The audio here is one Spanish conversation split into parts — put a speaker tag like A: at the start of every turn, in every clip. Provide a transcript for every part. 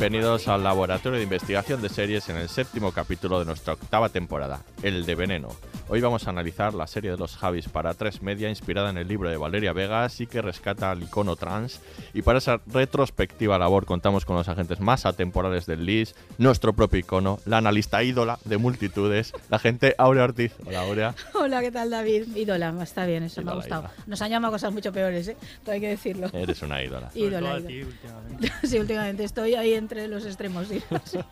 A: Bienvenidos al Laboratorio de Investigación de Series en el séptimo capítulo de nuestra octava temporada, El de Veneno. Hoy vamos a analizar la serie de los Javis para tres media inspirada en el libro de Valeria Vegas y que rescata al icono trans. Y para esa retrospectiva labor contamos con los agentes más atemporales del LIS, nuestro propio icono, la analista ídola de multitudes, la gente Aurea Ortiz. Hola Aurea.
B: Hola, ¿qué tal, David? Ídola, está bien, eso me
A: Ídola,
B: ha gustado.
A: ídola.
B: Nos han llamado cosas mucho peores, ¿eh? Todo hay que decirlo.
A: Eres una ídola.
B: Ídola, ídola. Sí, últimamente estoy ahí entre los extremos. sí.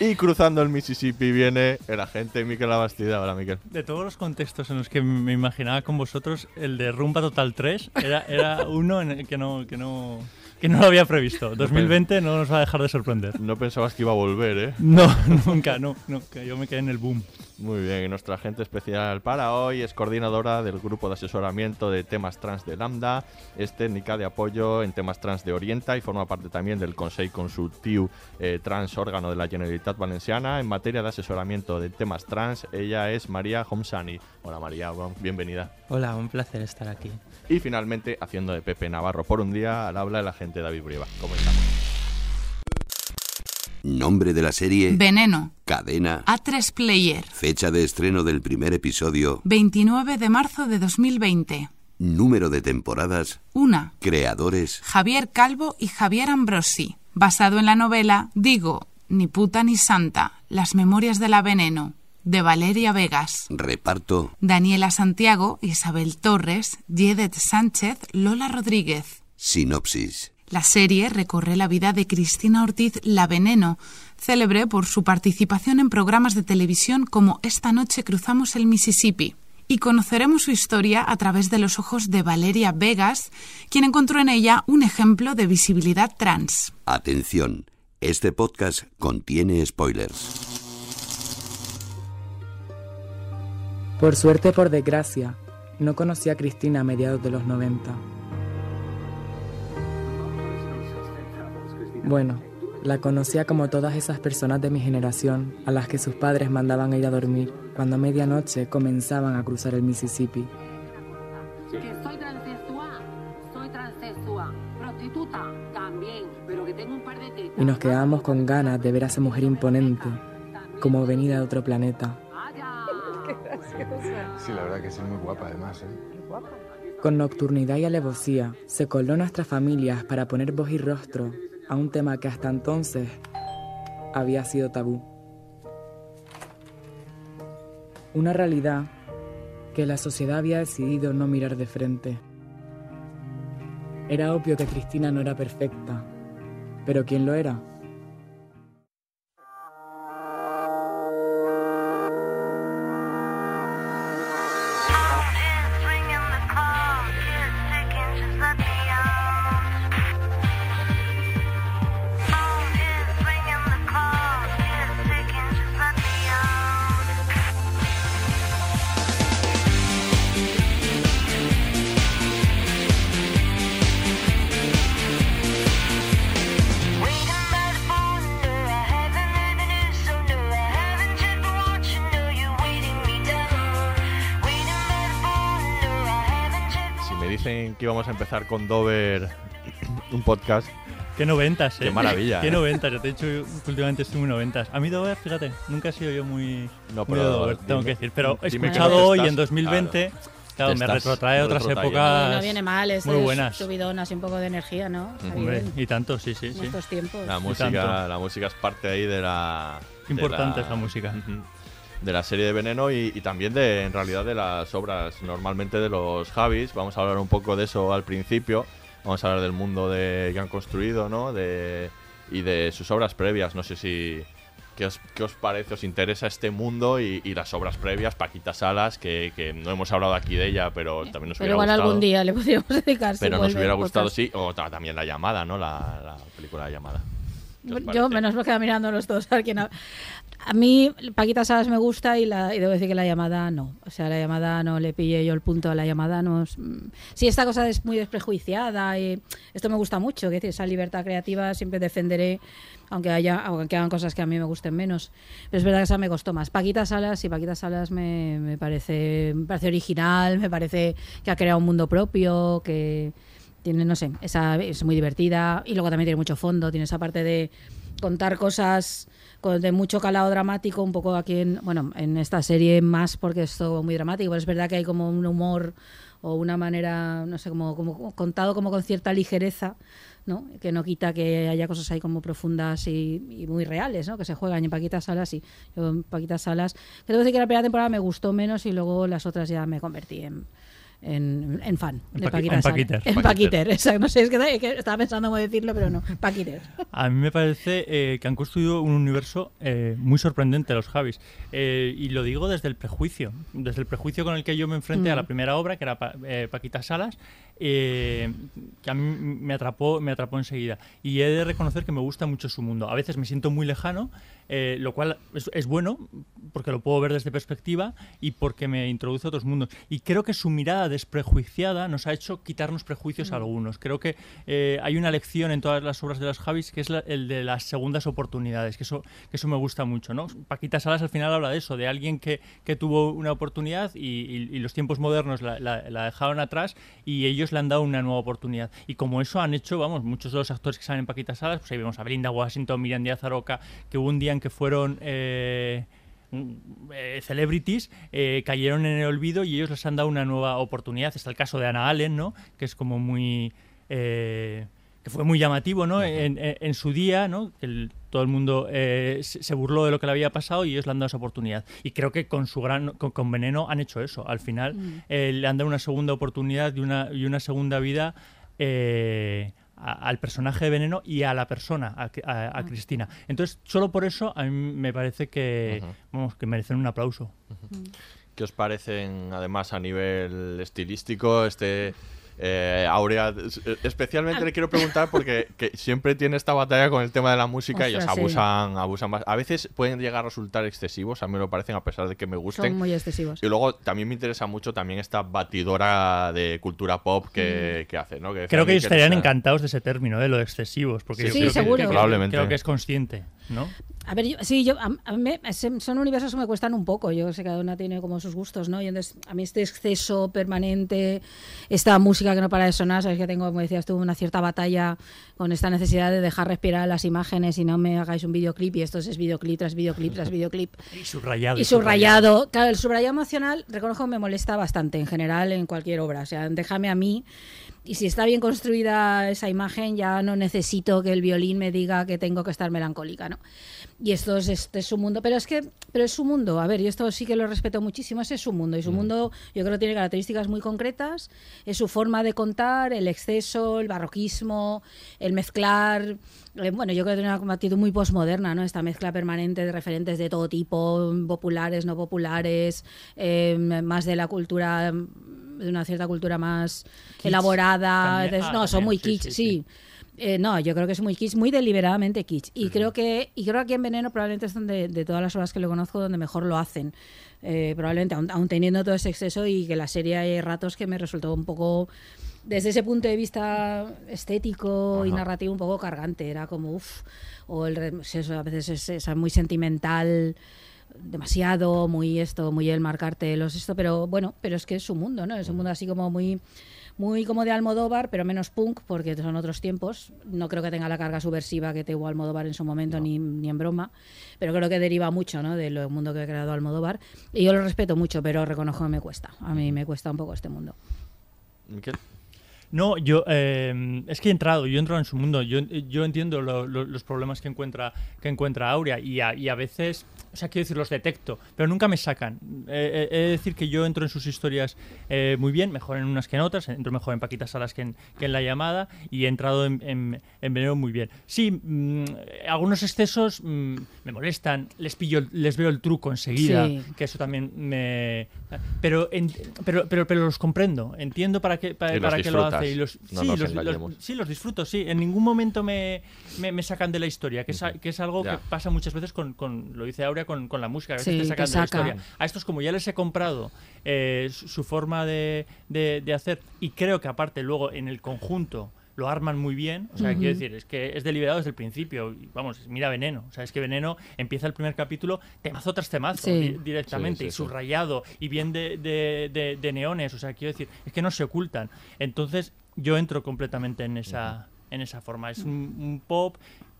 A: Y cruzando el Mississippi viene el agente Miquel Labastida. Hola Miquel.
C: De todos los contextos en los que me imaginaba con vosotros, el de Rumba Total 3 era, era uno en el que no, que, no, que no lo había previsto. 2020 no nos va a dejar de sorprender.
A: No pensabas que iba a volver, ¿eh?
C: No, nunca, no, no, que yo me quedé en el boom.
A: Muy bien, y nuestra agente especial para hoy es coordinadora del grupo de asesoramiento de temas trans de Lambda, es técnica de apoyo en temas trans de Orienta y forma parte también del Consejo Consultiu eh, Trans órgano de la Generalitat Valenciana en materia de asesoramiento de temas trans. Ella es María Homsani. Hola María, bienvenida.
D: Hola, un placer estar aquí.
A: Y finalmente, haciendo de Pepe Navarro por un día, al habla el agente David Brieva. Comenzamos.
E: Nombre de la serie,
F: Veneno.
E: cadena,
F: A3 Player.
E: fecha de estreno del primer episodio,
F: 29 de marzo de 2020.
E: número de temporadas,
F: 1.
E: creadores,
F: Javier Calvo y Javier Ambrosi. Basado en la novela Digo, ni puta ni santa, Las memorias de la veneno, de Valeria Vegas.
E: reparto,
F: Daniela Santiago, Isabel Torres, Yedet Sánchez, Lola Rodríguez.
E: sinopsis.
F: La serie recorre la vida de Cristina Ortiz La Veneno, célebre por su participación en programas de televisión como Esta noche cruzamos el Mississippi. Y conoceremos su historia a través de los ojos de Valeria Vegas, quien encontró en ella un ejemplo de visibilidad trans.
E: Atención, este podcast contiene spoilers.
D: Por suerte, por desgracia, no conocí a Cristina a mediados de los 90. Bueno, la conocía como todas esas personas de mi generación a las que sus padres mandaban a ir a dormir cuando a medianoche comenzaban a cruzar el Mississippi.
G: Que soy transexual, soy transexual. Prostituta, también. Pero que tengo un par de.
D: Y nos quedábamos con ganas de ver a esa mujer imponente, como venida de otro planeta.
H: Sí, la verdad que es muy guapa además, ¿eh?
D: Con nocturnidad y alevosía se coló en nuestras familias para poner voz y rostro a un tema que hasta entonces había sido tabú. Una realidad que la sociedad había decidido no mirar de frente. Era obvio que Cristina no era perfecta, pero ¿quién lo era?
A: Íbamos a empezar con Dover un podcast.
C: Qué noventas, ¿eh?
A: Qué maravilla,
C: Qué
A: ¿eh?
C: noventas. Yo te he dicho que últimamente estoy muy noventas. A mí Dover, fíjate, nunca he sido yo muy,
A: No,
C: muy
A: pero
C: de Dover, tengo que decir. Pero he escuchado hoy en 2020, claro, me retrotrae a otras épocas
B: no viene mal, es
C: muy buenas.
B: subidón así un poco de energía, ¿no?
C: Hombre, y tanto, sí, sí,
B: En
C: sí.
B: estos tiempos.
A: La música, la música es parte ahí de la. de
C: Importante es la música.
A: Ujú. De la serie de Veneno y, y también de, en realidad, de las obras normalmente de los Javis. Vamos a hablar un poco de eso al principio. Vamos a hablar del mundo de, que han construido, ¿no? De, y de sus obras previas. No sé si. ¿Qué os, qué os parece? ¿Os interesa este mundo y, y las obras previas? Paquita Salas, que, que no hemos hablado aquí de ella, pero también nos
B: Pero
A: hubiera
B: igual
A: gustado.
B: algún día le podríamos dedicar. si
A: Pero nos hubiera gustado,
B: podcast.
A: sí. O ta- también La Llamada, ¿no? La, la película La Llamada. ¿Qué os
B: Yo menos me queda mirando los dos. A, ver quién ha- a mí Paquita Salas me gusta y, la, y debo decir que la llamada no. O sea, la llamada no le pillé yo el punto a la llamada. No es- mm. sí, esta cosa es muy desprejuiciada y esto me gusta mucho. Que esa libertad creativa siempre defenderé, aunque hagan cosas que a mí me gusten menos. Pero es verdad que esa me costó más. Paquita Salas, sí, Paquita Salas me, me parece, me parece original, me parece que ha creado un mundo propio, que tiene, no sé, esa, es muy divertida y luego también tiene mucho fondo, tiene esa parte de contar cosas de mucho calado dramático, un poco aquí en, bueno, en esta serie más porque es todo muy dramático, pero es verdad que hay como un humor o una manera, no sé, como, como contado como con cierta ligereza, ¿no? Que no quita que haya cosas ahí como profundas y, y muy reales, ¿no? Que se juegan y en Paquita Salas sí. Yo en Paquita Salas, decir que la primera temporada me gustó menos y luego las otras ya me convertí en en, en fan
C: En
B: de
C: paqui-
B: Paquita
C: en. Paquiter.
B: En
C: Paquiter.
B: Exacto. No sé, es que, que estaba pensando cómo decirlo, pero no. Paquiter.
C: A mí me parece eh, que han construido un universo eh, muy sorprendente los Javis. Eh, y lo digo desde el prejuicio. Desde el prejuicio con el que yo me enfrenté a la
B: Mm.
C: primera obra, que era Pa- eh, Paquita Salas, eh, que a mí me atrapó, me atrapó enseguida. Y he de reconocer que me gusta mucho su mundo. A veces me siento muy lejano, eh, lo cual es, es bueno, porque lo puedo ver desde perspectiva y porque me introduce a otros mundos. Y creo que su mirada desprejuiciada nos ha hecho quitarnos prejuicios a algunos. Creo que eh, hay una lección en todas las obras de los Javis que es la- el de las segundas oportunidades, que eso, que eso me gusta mucho. ¿no? Paquita Salas al final habla de eso, de alguien que, que tuvo una oportunidad y, y- y los tiempos modernos la, la- la dejaron atrás y ellos le han dado una nueva oportunidad. Y como eso han hecho, vamos, muchos de los actores que salen en Paquita Salas, pues ahí vemos a Belinda Washington, Miriam Díaz Aroca, que un día en que fueron... eh, eh, celebrities eh, cayeron en el olvido y ellos les han dado una nueva oportunidad. Está el caso de Anna Allen, ¿no? Que es como muy... que fue muy llamativo, ¿no? En, en- en su día, ¿no? El- todo el mundo eh, se, burló de lo que le había pasado y ellos le han dado esa oportunidad. Y creo que con su gran... Con, con Veneno han hecho eso. Al final
B: Mm.
C: eh, le han dado una segunda oportunidad y una, y una segunda vida eh, a- al personaje de Veneno y a la persona, a, a- a Cristina. Entonces, solo por eso a mí me parece que, vamos, que merecen un aplauso.
A: ¿Qué os parecen, además, a nivel estilístico, este eh, Aurea? eh, Especialmente le quiero preguntar porque que siempre tiene esta batalla con el tema de la música y ellos
B: Ostras, sí.
A: abusan, abusan más. A veces pueden llegar a resultar excesivos, a mí me lo parecen, a pesar de que me gusten.
B: Son muy excesivos.
A: Y luego también me interesa mucho también esta batidora de cultura pop que, que hace, ¿no? Que
C: Creo que ellos estarían encantados de ese término, de lo de excesivos, porque
A: Sí,
C: yo
A: sí,
C: creo que-
B: seguro.
C: que,
A: Probablemente.
C: creo que es consciente, ¿no?
B: A ver, yo, sí, yo, a, a mí son universos que me cuestan un poco. Yo sé que cada una tiene como sus gustos, ¿no? Y entonces, a mí este exceso permanente, esta música que no para de sonar, sabes que tengo, como decías tú, una cierta batalla con esta necesidad de dejar respirar las imágenes y no me hagáis un videoclip y esto es videoclip tras videoclip tras videoclip.
C: Y subrayado.
B: Y subrayado. Claro, el subrayado emocional, reconozco me molesta bastante en general en cualquier obra. O sea, déjame a mí. Y si está bien construida esa imagen, ya no necesito que el violín me diga que tengo que estar melancólica, ¿no? Y esto es, este es su mundo. Pero es que pero es su mundo. A ver, yo esto sí que lo respeto muchísimo. Ese es su mundo. Y su mundo, yo creo que tiene características muy concretas. Es su forma de contar, el exceso, el barroquismo, el mezclar. eh, Bueno, yo creo que tiene una actitud muy posmoderna, ¿no? Esta mezcla permanente de referentes de todo tipo, populares, no populares, eh, más de la cultura, de una cierta cultura más elaborada.
C: también. Ah,
B: no, son
C: también,
B: muy kitsch,
C: sí,
B: sí. Eh, no, yo creo que es muy kitsch, muy deliberadamente kitsch. Y creo que y creo que aquí en Veneno probablemente es donde, de todas las obras que lo conozco, donde mejor lo hacen. Eh, probablemente, aun, aun teniendo todo ese exceso y que la serie hay ratos que me resultó un poco, desde ese punto de vista estético y
A: Ajá.
B: narrativo, un poco cargante. Era como, uff, o el, pues eso, a veces es, es muy sentimental demasiado, muy esto, muy el marcarte los esto, pero bueno, pero es que es su mundo, ¿no? Es un mundo así como muy muy como de Almodóvar, pero menos punk, porque son otros tiempos. No creo que tenga la carga subversiva que tuvo Almodóvar en su momento, ni, ni en broma, pero creo que deriva mucho ¿no? del mundo que ha creado Almodóvar. Y yo lo respeto mucho, pero reconozco que me cuesta. A mí me cuesta un poco este mundo.
A: Miquel.
C: No, yo eh, es que he entrado, yo entro en su mundo, yo, yo entiendo lo- lo- los problemas que encuentra que encuentra Aurea y a, y a veces, o sea, quiero decir, los detecto, pero nunca me sacan. Eh, eh, he de decir que yo entro en sus historias eh, muy bien, mejor en unas que en otras, entro mejor en Paquita Salas que en, que en La Llamada y he entrado en, en, en Veneno muy bien. Sí, mm, algunos excesos mm, me molestan, les pillo, les veo el truco enseguida,
B: Sí.
C: que eso también me... Pero, en- pero, pero, pero los comprendo, entiendo para qué, para, para qué lo hace.
A: disfrutas,
C: Y los,
A: no
C: sí,
A: nos
C: los, los- sí, los disfruto, sí. En ningún momento me, me, me sacan de la historia, que es, que es algo
A: Ya.
C: que pasa muchas veces con, con- lo dice Aurea, con, con la música, a veces
B: Sí,
C: te sacan de la historia. A estos, como ya les he comprado eh, su, su forma de, de- de hacer, y creo que aparte luego en el conjunto lo arman muy bien, o sea, quiero decir, es que es deliberado desde el principio, y vamos, mira Veneno, o sea, es que Veneno empieza el primer capítulo temazo tras temazo
B: Sí.
C: di- directamente,
A: Sí, sí,
C: y
A: sí.
C: subrayado, y bien de, de- de- de neones, o sea, quiero decir, es que no se ocultan. Entonces, yo entro completamente en esa, en esa forma. Es un, un pop.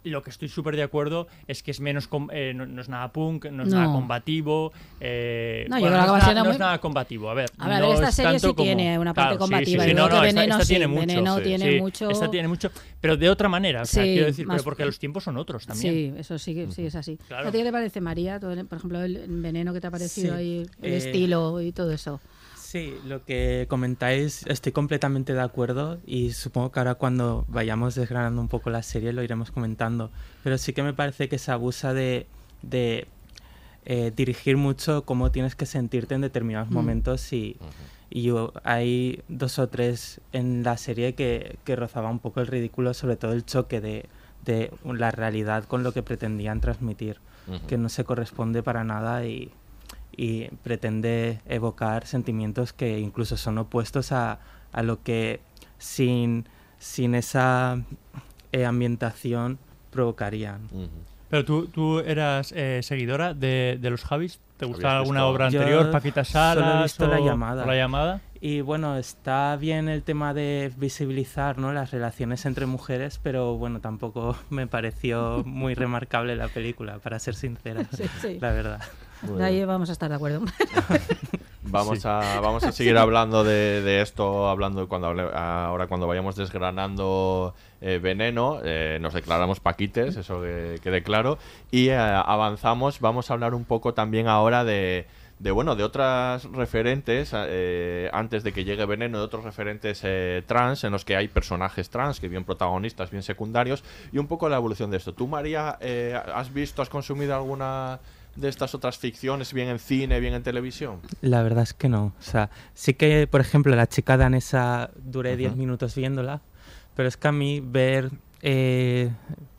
C: Lo que estoy súper de acuerdo es que es menos com- eh, no, no es nada punk, no es
B: No.
C: nada combativo. eh,
B: No, yo
C: bueno,
B: creo que
C: no
B: va
C: es, nada, no
B: muy-
C: es nada combativo. A ver,
B: A ver, esta
C: es
B: serie
C: tanto
B: sí
C: como-
B: tiene una parte
C: Claro,
B: combativa.
C: Sí, sí,
B: Yo
C: no,
B: creo
C: no,
B: que
C: esta,
B: Veneno
C: esta tiene mucho.
B: Veneno tiene mucho-
C: Esta tiene mucho, pero de otra manera. O sea, quiero decir,
B: más-
C: pero porque los tiempos son otros también.
B: Sí, eso sí, que- sí es así.
C: Claro.
B: ¿A ti qué te parece, María? Tú, por ejemplo, el veneno que te ha parecido ahí, el
I: eh,
B: estilo y todo eso.
I: Sí, lo que comentáis estoy completamente de acuerdo y supongo que ahora cuando vayamos desgranando un poco la serie lo iremos comentando. Pero sí que me parece que se abusa de, de, eh, dirigir mucho cómo tienes que sentirte en determinados
B: Mm.
I: momentos y, y yo- hay dos o tres en la serie que, que rozaba un poco el ridículo, sobre todo el choque de, de la realidad con lo que pretendían transmitir, que no se corresponde para nada y, y pretende evocar sentimientos que incluso son opuestos a, a lo que sin, sin esa eh, ambientación provocarían.
C: Pero tú, tú eras eh, seguidora de, de los Javis. ¿Te gustaba
A: ¿Habías
C: alguna obra
I: Yo
C: anterior? Paquita
I: solo he
C: Salas
I: visto La
C: o-
I: Llamada.
C: o La llamada.
I: Y bueno, está bien el tema de visibilizar ¿no? las relaciones entre mujeres, pero bueno, tampoco me pareció muy remarcable la película, para ser sincera,
B: Sí, sí.
I: la verdad.
A: Muy
B: Ahí
A: bien.
B: vamos a estar de acuerdo.
A: Vamos, a, vamos a seguir hablando de, de esto, hablando cuando hable- ahora cuando vayamos desgranando eh, Veneno, eh, nos declaramos paquites, eso que quede claro, y eh, avanzamos, vamos a hablar un poco también ahora de, de bueno, de otras referentes, eh, antes de que llegue Veneno, de otros referentes eh, trans, en los que hay personajes trans, que bien protagonistas, bien secundarios, y un poco la evolución de esto. ¿Tú, María, eh, has visto, has consumido alguna de estas otras ficciones, bien en cine, bien en televisión?
I: La verdad es que no. O sea, sí que, por ejemplo, la chica danesa duré 10
A: Ujú.
I: minutos viéndola, pero es que a mí ver eh,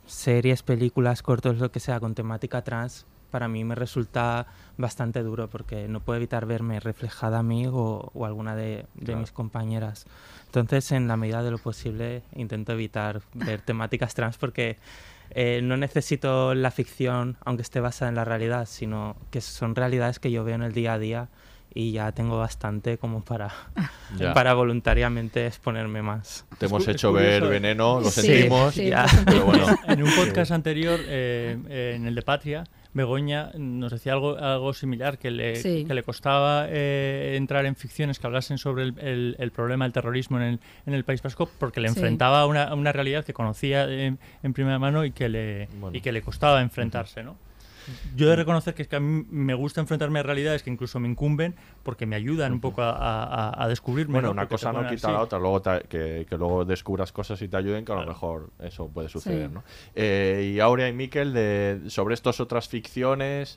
I: series, películas, cortos, lo que sea, con temática trans, para mí me resulta bastante duro porque no puedo evitar verme reflejada a mí o, o alguna de, de
A: Claro.
I: mis compañeras. Entonces, en la medida de lo posible, intento evitar ver temáticas trans porque eh, no necesito la ficción, aunque esté basada en la realidad, sino que son realidades que yo veo en el día a día y ya tengo bastante como para,
A: Ya.
I: para voluntariamente exponerme más.
A: Te hemos
C: Es
A: hecho ver
C: curioso,
A: veneno, lo
B: Sí,
A: sentimos,
B: sí,
I: ya.
A: pero bueno.
C: En un podcast anterior, eh, eh, en el de Patria, Begoña nos decía algo, algo similar, que le,
B: Sí.
C: que le costaba eh, entrar en ficciones que hablasen sobre el, el- el problema del terrorismo en el, en el País Vasco, porque le
B: Sí.
C: enfrentaba a una, una realidad que conocía en, en primera mano y que le,
A: Bueno.
C: y que le costaba enfrentarse, ¿no? Yo he de reconocer que es que a mí me gusta enfrentarme a realidades que incluso me incumben porque me ayudan un poco a, a- a descubrirme.
A: Bueno,
C: ¿no?
A: una cosa no quita
C: así.
A: la otra, luego te- que, que luego descubras cosas y te ayuden, que a lo mejor eso puede suceder,
B: Sí.
A: ¿no? Eh, y Aurea y Miquel, de, sobre estas otras ficciones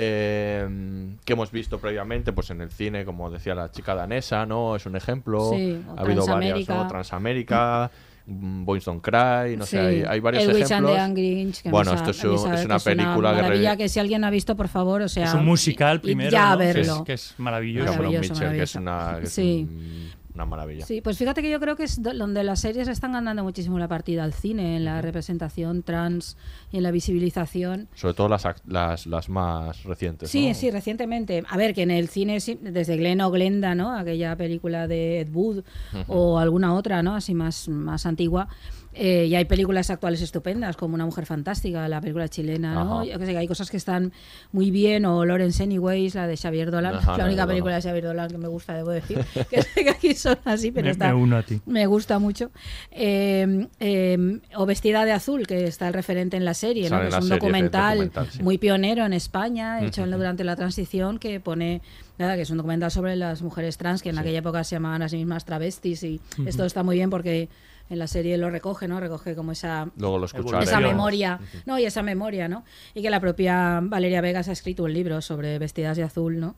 A: eh, que hemos visto previamente, pues en el cine, como decía la chica danesa, ¿no? Es un ejemplo.
B: Sí,
A: ha habido varias,
B: Transamérica.
A: ¿no? Transamérica, mm, Boys Don't Cry, no sé, hay, hay varios
B: El Witch and
A: ejemplos.
B: the Angry Grinch, que
A: Bueno, esto es, un- una película que...
B: si alguien ha visto, por favor, o sea...
C: Es un musical primero,
B: ya
C: ¿no? Que es-
B: verlo.
C: Que es, maravilloso.
A: Cameron
B: Maravilloso,
A: Mitchell, que es una, que es
B: Sí.
A: un- una maravilla.
B: Sí, pues fíjate que yo creo que es do- donde las series están ganando muchísimo la partida al cine, en la representación trans y en la visibilización.
A: Sobre todo las, las, las más recientes.
B: Sí,
A: ¿no?
B: sí, recientemente. A ver, que en el cine, sí, desde Glen o Glenda, ¿no? Aquella película de Ed Wood
A: Ujú.
B: o alguna otra, ¿no? Así más, más antigua. Eh, y hay películas actuales estupendas, como Una mujer fantástica, la película chilena, ¿no?
A: Ajá.
B: Yo que sé, que hay cosas que están muy bien, o Lawrence Anyways, la de Xavier Dolan,
A: Ajá,
B: la única película de Xavier Dolan que me gusta, debo decir, que sé que aquí son así, pero
C: Me-
B: está,
C: me uno a ti.
B: me gusta mucho. Eh, eh, o Vestida de Azul, que está el referente en la serie, que es un
A: serie,
B: documental,
A: documental, sí.
B: muy pionero en España, hecho durante la transición, que pone, nada, que es un documental sobre las mujeres trans, que en aquella época se llamaban a sí mismas travestis, y esto está muy bien porque en la serie lo recoge, ¿no? Recoge como esa
A: Luego lo
B: esa memoria, no, y esa memoria, ¿no? Y que la propia Valeria Vegas ha escrito un libro sobre Vestidas de Azul, ¿no?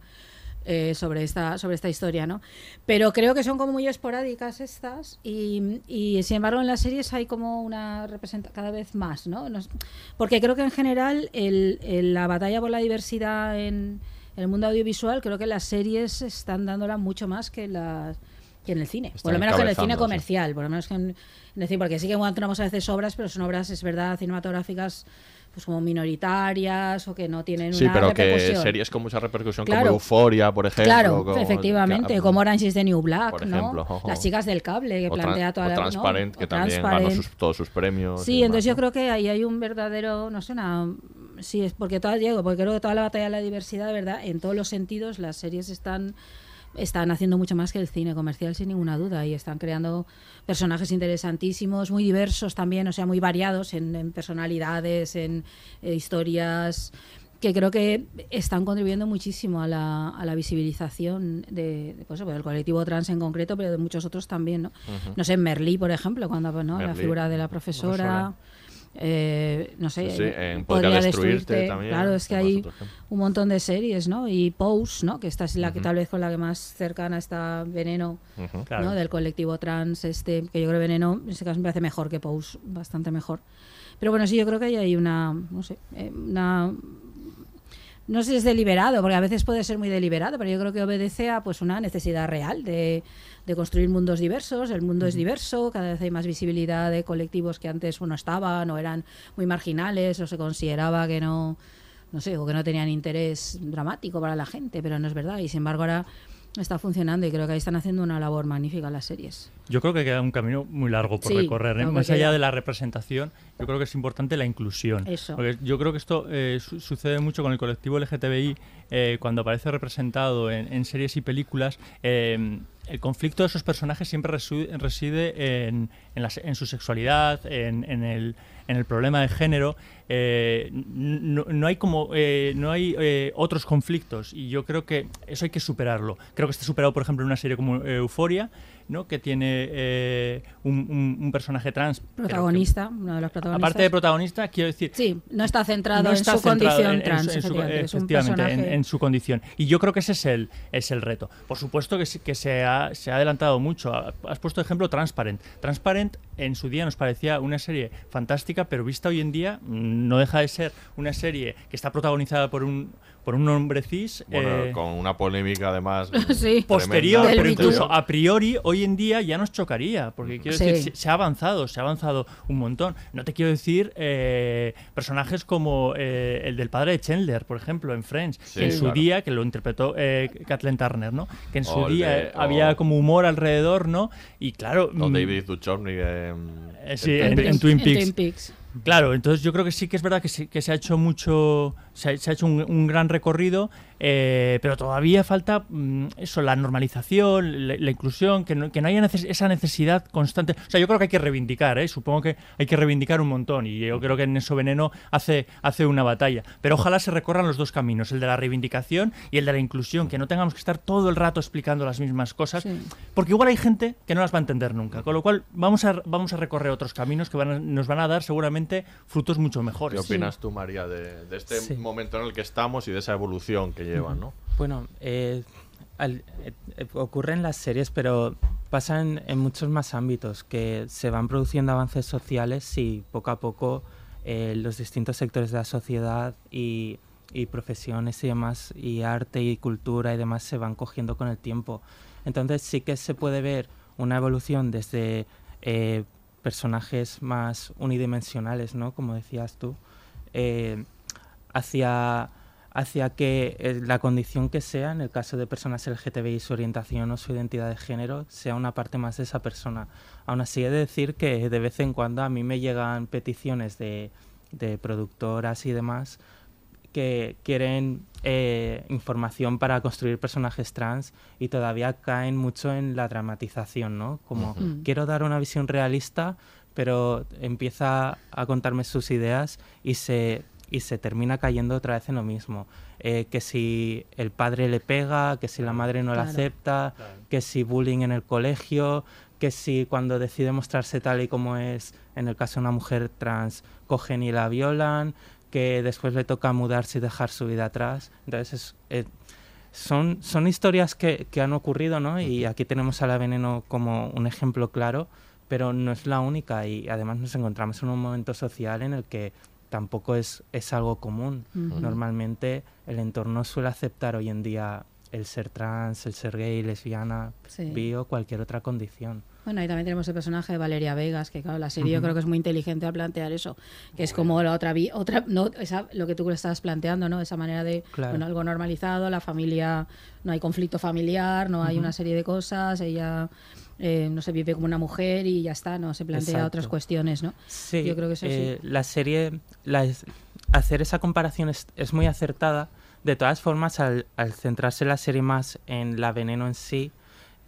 B: Eh, sobre esta sobre esta historia, ¿no? Pero creo que son como muy esporádicas estas y, y, sin embargo en las series hay como una representa cada vez más, ¿no? Nos- porque creo que en general el- el- la batalla por la diversidad en, en el mundo audiovisual creo que las series están dándola mucho más que las que en el cine, por lo menos que en el cine comercial, por lo menos que en, decir, porque sí que encontramos a veces obras, pero son obras, es verdad, cinematográficas pues como minoritarias o que no tienen
A: Sí,
B: una
A: pero que series con mucha repercusión
B: Claro.
A: como Euforia, por ejemplo.
B: Claro,
A: como-
B: efectivamente, como Orange is the New Black,
A: por
B: ¿no?
A: ejemplo, ojo.
B: Las chicas del cable, que
A: o
B: plantea toda
A: o
B: la... ¿no?
A: Transparent, que
B: O
A: también ganó sus- todos sus premios.
B: Sí,
A: demás,
B: entonces yo
A: ¿no?
B: creo que ahí hay un verdadero, no sé, una... Sí, es porque toda, Diego, porque creo que toda la batalla de la diversidad, de verdad, en todos los sentidos, las series están están haciendo mucho más que el cine comercial sin ninguna duda y están creando personajes interesantísimos, muy diversos también, o sea, muy variados en, en personalidades, en eh, historias que creo que están contribuyendo muchísimo a la, a la visibilización de, de, pues, del colectivo trans en concreto, pero de muchos otros también, ¿no? No sé, Merlí, por ejemplo, cuando ¿no? la figura de la profesora, eh, no sé,
A: Sí, sí, en
B: podría
A: Podría Destruirte también,
B: Claro, es que hay un montón de series, ¿no? Y Pose, ¿no? Que esta es la que tal vez con la que más cercana está Veneno. ¿no?
C: Claro.
B: Del colectivo trans, este, que yo creo que Veneno, en ese caso me parece mejor que Pose, bastante mejor. Pero bueno, sí, yo creo que ahí hay una, no sé, eh, una no sé si es deliberado, porque a veces puede ser muy deliberado, pero yo creo que obedece a pues una necesidad real de, de construir mundos diversos. El mundo es diverso, cada vez hay más visibilidad de colectivos que antes no estaban o eran muy marginales o se consideraba que no, no sé, o que no tenían interés dramático para la gente, pero no es verdad. Y sin embargo ahora está funcionando y creo que ahí están haciendo una labor magnífica las series.
C: Yo creo que queda un camino muy largo por
B: Sí,
C: recorrer. ¿eh? Más allá de la representación, yo creo que es importante la inclusión.
B: Eso.
C: Porque yo creo que esto eh, su- sucede mucho con el colectivo LGTBI eh, cuando aparece representado en, en series y películas. eh, el conflicto de esos personajes siempre reside en, en, la en su sexualidad, en, en el, en el problema de género. eh, no, no hay como eh, no hay eh, otros conflictos y yo creo que eso hay que superarlo. Creo que está superado, por ejemplo, en una serie como eh, Euforia, ¿no? que tiene eh, un, un- un personaje trans. que-
B: Protagonista, uno de los protagonistas.
C: aparte de protagonista, quiero decir.
B: Sí, no está centrado
C: no
B: en su
C: centrado
B: condición
C: en-
B: trans,
C: en su-
B: efectivamente, es un
C: efectivamente, en- su condición. Y yo creo que ese es el, es el reto. Por supuesto que, que se, ha, se ha adelantado mucho. Ha- Has puesto ejemplo Transparent. Transparent en su día nos parecía una serie fantástica, pero vista hoy en día mm, no deja de ser una serie que está protagonizada por un, por un hombre cis.
A: Bueno,
C: eh,
A: con una polémica además.
B: Sí.
C: posterior, pero incluso a priori hoy en día ya nos chocaría, porque quiero
B: Sí.
C: decir, se, se ha avanzado, se ha avanzado un montón. No te quiero decir eh, personajes como eh, el del padre de Chandler, por ejemplo, en Friends,
A: Sí,
C: que en su
A: claro.
C: día, que lo interpretó eh, Kathleen Turner, ¿no? Que en su día
A: de-
C: eh, había
A: o-
C: como humor alrededor, ¿no? Y claro...
A: O
C: mm,
A: David Duchovny en,
C: sí,
A: en
C: en,
A: Twin
C: en
A: Peaks.
C: Claro, entonces yo creo que sí que es verdad que, que se ha hecho mucho, se ha, hecho un gran recorrido, eh, pero todavía falta mm, eso, la normalización, la, la inclusión, que no, que no haya neces- esa necesidad constante. O sea, yo creo que hay que reivindicar, ¿eh? supongo que hay que reivindicar un montón y yo creo que en eso Veneno hace, hace una batalla. Pero ojalá se recorran los dos caminos, el de la reivindicación y el de la inclusión, que no tengamos que estar todo el rato explicando las mismas cosas,
B: Sí.
C: porque igual hay gente que no las va a entender nunca. Con lo cual vamos a, vamos a recorrer otros caminos que van a- nos van a dar seguramente frutos mucho
A: ¿Qué
C: mejores.
A: opinas tú, María, de, de este
I: Sí.
A: momento en el que estamos y de esa evolución que llevan, ¿no?
I: Bueno, eh, al- eh, ocurre en las series, pero pasa en, en muchos más ámbitos, que se van produciendo avances sociales y poco a poco eh, los distintos sectores de la sociedad y, y profesiones y demás, y arte y cultura y demás se van cogiendo con el tiempo. Entonces sí que se puede ver una evolución desde eh, personajes más unidimensionales, ¿no? Como decías tú, eh, hacia, hacia que eh, la condición que sea, en el caso de personas LGTBI, su orientación o su identidad de género, sea una parte más de esa persona. Aún así, he de decir que de vez en cuando a mí me llegan peticiones de, de productoras y demás que quieren eh, información para construir personajes trans y todavía caen mucho en la dramatización, ¿no? Como.
J: Mm.
I: quiero dar una visión realista, pero empieza a contarme sus ideas y se, y se termina cayendo otra vez en lo mismo. Eh, que si el padre le pega, que si la madre no la
J: Claro.
I: acepta, que si bullying en el colegio, que si cuando decide mostrarse tal y como es, en el caso de una mujer trans, cogen y la violan, que después le toca mudarse y dejar su vida atrás. Entonces, es, eh, son, son historias que, que han ocurrido, ¿no? Y aquí tenemos a la Veneno como un ejemplo claro, pero no es la única y además nos encontramos en un momento social en el que tampoco es, es algo común. Normalmente el entorno suele aceptar hoy en día el ser trans, el ser gay, lesbiana,
B: Sí.
I: bi o cualquier otra condición.
B: Bueno, y también tenemos el personaje de Valeria Vegas, que claro, la serie yo creo que es muy inteligente al plantear eso, que es como la otra otra no esa, lo que tú le estabas planteando, ¿no? Esa manera de
I: Claro.
B: bueno, algo normalizado, la familia, no hay conflicto familiar, no hay una serie de cosas, ella eh, no se vive como una mujer y ya está, no se plantea
I: Exacto.
B: otras cuestiones, ¿no?
I: Sí,
B: yo creo que eso
I: eh,
B: sí.
I: La serie, la es- hacer esa comparación es, es muy acertada. De todas formas, al, al centrarse la serie más en la veneno en sí,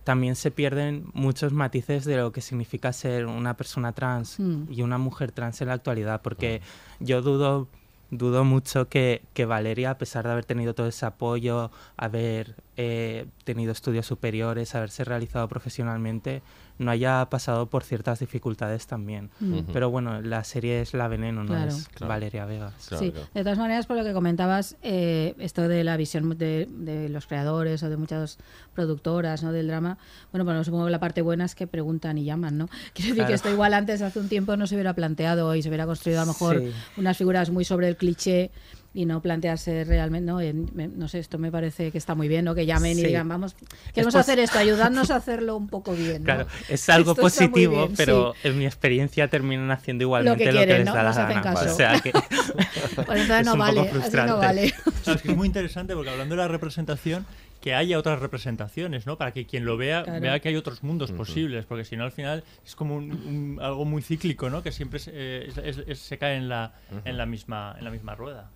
I: también se pierden muchos matices de lo que significa ser una persona trans
B: Mm.
I: y una mujer trans en la actualidad, porque yo dudo dudo mucho que, que Valeria, a pesar de haber tenido todo ese apoyo, haber eh, tenido estudios superiores, haberse realizado profesionalmente, no haya pasado por ciertas dificultades también.
B: Mm.
I: Pero bueno, la serie es La Veneno, no
B: Claro.
I: es
A: Claro.
I: Valeria Vegas.
B: Sí, de todas maneras, por lo que comentabas, eh, esto de la visión de, de los creadores o de muchas productoras ¿no? del drama, bueno, bueno, supongo que la parte buena es que preguntan y llaman, ¿no? Quiero decir que esto igual antes, hace un tiempo, no se hubiera planteado y se hubiera construido a lo mejor
I: Sí.
B: unas figuras muy sobre el cliché y no plantearse realmente, ¿no? En- me- no sé, esto me parece que está muy bien, ¿no? Que llamen y
I: Sí.
B: digan, vamos, queremos hacer esto, ayudadnos a hacerlo un poco bien, ¿no?
I: Claro, es algo
B: Esto
I: positivo,
B: bien,
I: pero
B: sí.
I: en mi experiencia terminan haciendo igualmente lo que,
B: quieren,
I: les
B: ¿no?
I: da la gana.
B: caso.
I: O sea que
B: Pues entonces
I: es
B: no vale, así no vale.
C: Es que es muy interesante porque hablando de la representación, que haya otras representaciones, ¿no? Para que quien lo vea
B: Claro.
C: vea que hay otros mundos
A: Ujú.
C: posibles, porque si no al final es como un- un- algo muy cíclico, ¿no? Que siempre se, eh, es- es- es- se cae en la, en la misma en la misma rueda.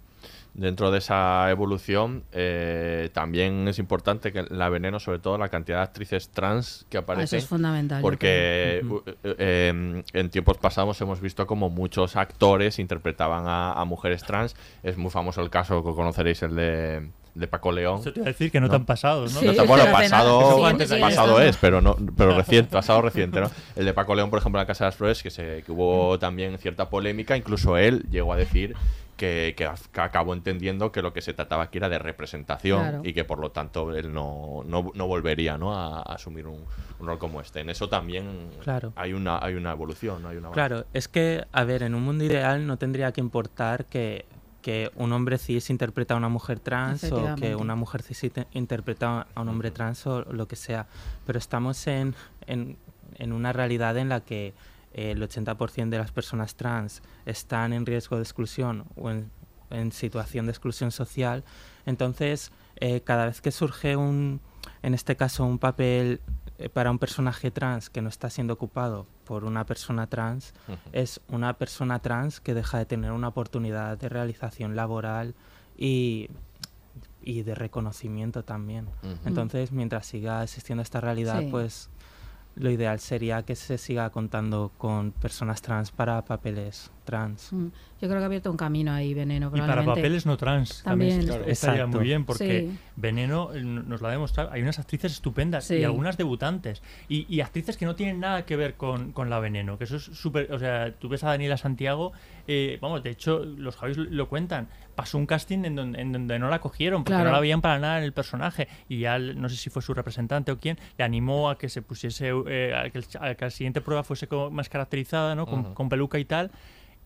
A: Dentro de esa evolución, eh, también es importante que la veneno, sobre todo la cantidad de actrices trans que aparecen.
B: Ah, es fundamental,
A: Porque
I: creo.
A: u- eh, eh, en tiempos pasados hemos visto como muchos actores interpretaban a, a mujeres trans. Es muy famoso el caso que conoceréis, el de, de Paco León.
C: Eso te iba a decir que no, tan pasados, ¿no?
A: No tan- bueno, pasado,
B: sí,
A: pasado es, pero no, pero reciente, pasado reciente, ¿no? El de Paco León, por ejemplo, en la Casa de las Flores, que se, que hubo también cierta polémica, incluso él llegó a decir que, que, acabó entendiendo que lo que se trataba aquí era de representación
B: Claro.
A: y que por lo tanto él no, no, no volvería ¿no? A, a asumir un, un rol como este. En eso también
I: Claro.
A: hay una hay una evolución, ¿no? hay una
I: Claro, es que, a ver, en un mundo ideal no tendría que importar que, que un hombre cis interpreta a una mujer trans o que una mujer cis inte- interpreta a un hombre trans o lo que sea. Pero estamos en, en, en una realidad en la que el 80% de las personas trans están en riesgo de exclusión o en, en situación de exclusión social. Entonces, eh, cada vez que surge un, en este caso, un papel eh, para un personaje trans que no está siendo ocupado por una persona trans, es una persona trans que deja de tener una oportunidad de realización laboral y, y de reconocimiento también. Entonces, mientras siga existiendo esta realidad,
B: Sí.
I: pues lo ideal sería que se siga contando con personas trans para papeles trans.
B: Mm, Yo creo que ha abierto un camino ahí, Veneno.
C: Y para papeles no trans también,
B: También.
C: est- estaría
I: Exacto.
C: muy bien porque
B: Sí.
C: Veneno eh, nos lo ha demostrado. Hay unas actrices estupendas
B: Sí.
C: y algunas debutantes y, y actrices que no tienen nada que ver con, con la Veneno, que eso es súper... O sea, tú ves a Daniela Santiago, eh, vamos, de hecho los Javis lo cuentan, pasó un casting en donde, en donde no la cogieron porque
B: Claro.
C: no la veían para nada en el personaje y ya, no sé si fue su representante o quién, le animó a que se pusiese, eh, a, que el- a que la siguiente prueba fuese como más caracterizada, ¿no? Con,
A: Ujú.
C: con peluca y tal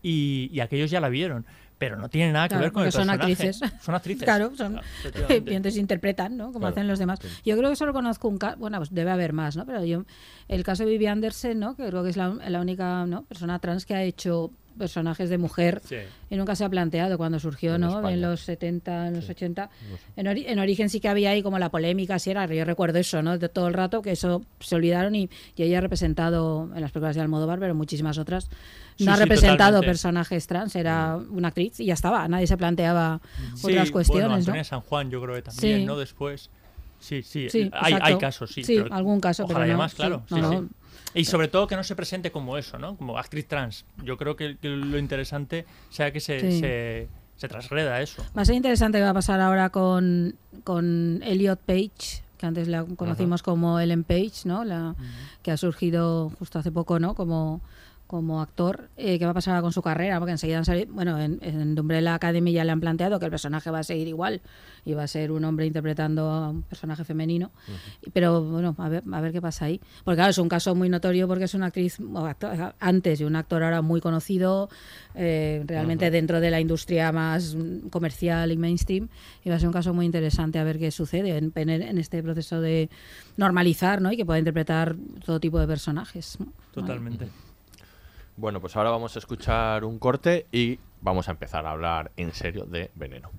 C: y, y aquellos ya la vieron. pero no tiene nada que
B: Claro,
C: ver con el
B: porque son
C: personaje.
B: actrices.
C: Son actrices.
B: Claro, son.
C: efectivamente.
B: y entonces interpretan, ¿no? Como
C: Claro,
B: hacen los demás.
C: sí.
B: Yo creo que solo conozco un caso, bueno, pues debe haber más, ¿no? Pero yo, el caso de Vivi Anderson, ¿no? Que creo que es la, la única ¿no? persona trans que ha hecho personajes de mujer
C: Sí.
B: y nunca se ha planteado cuando surgió,
C: En
B: ¿no?
C: España.
B: En los 70, en los 80. En, ori- en origen sí que había ahí como la polémica, si era, yo recuerdo eso, ¿no? De todo el rato, que eso se olvidaron y, y ella ha representado en las películas de Almodóvar, pero muchísimas otras.
C: Sí,
B: No ha
C: sí,
B: representado
C: totalmente.
B: personajes trans, era una actriz y ya estaba, nadie se planteaba
C: Sí,
B: otras
C: Bueno,
B: cuestiones,
C: Antonia
B: ¿no?
C: San Juan, yo creo que también,
B: Sí.
C: ¿no? Después. Sí, sí,
B: Sí,
C: hay, hay casos, sí.
B: Sí,
C: pero
B: algún caso,
C: ojalá
B: pero no,
C: más,
B: sí.
C: claro. Sí,
B: no.
C: sí. Y sobre todo que no se presente como eso, ¿no? Como actriz trans. Yo creo que, que lo interesante sea que se,
B: Sí.
C: se, se eso.
B: Va a ser interesante qué va a pasar ahora con, con Elliot Page, que antes la conocimos como Ellen Page, ¿no? La, Que ha surgido justo hace poco, ¿no? Como, como actor. Eh, ¿Qué va a pasar con su carrera? Porque enseguida han salido, bueno, en, en The Umbrella Academy ya le han planteado que el personaje va a seguir igual y va a ser un hombre interpretando a un personaje femenino. Pero bueno, a ver, a ver qué pasa ahí. Porque claro, es un caso muy notorio porque es una actriz o actor- antes y un actor ahora muy conocido, eh, realmente dentro de la industria más comercial y mainstream. Y va a ser un caso muy interesante a ver qué sucede en, en, en este proceso de normalizar ¿no? y que pueda interpretar todo tipo de personajes.
C: Totalmente.
A: Bueno, pues ahora vamos a escuchar un corte y vamos a empezar a hablar en serio de veneno.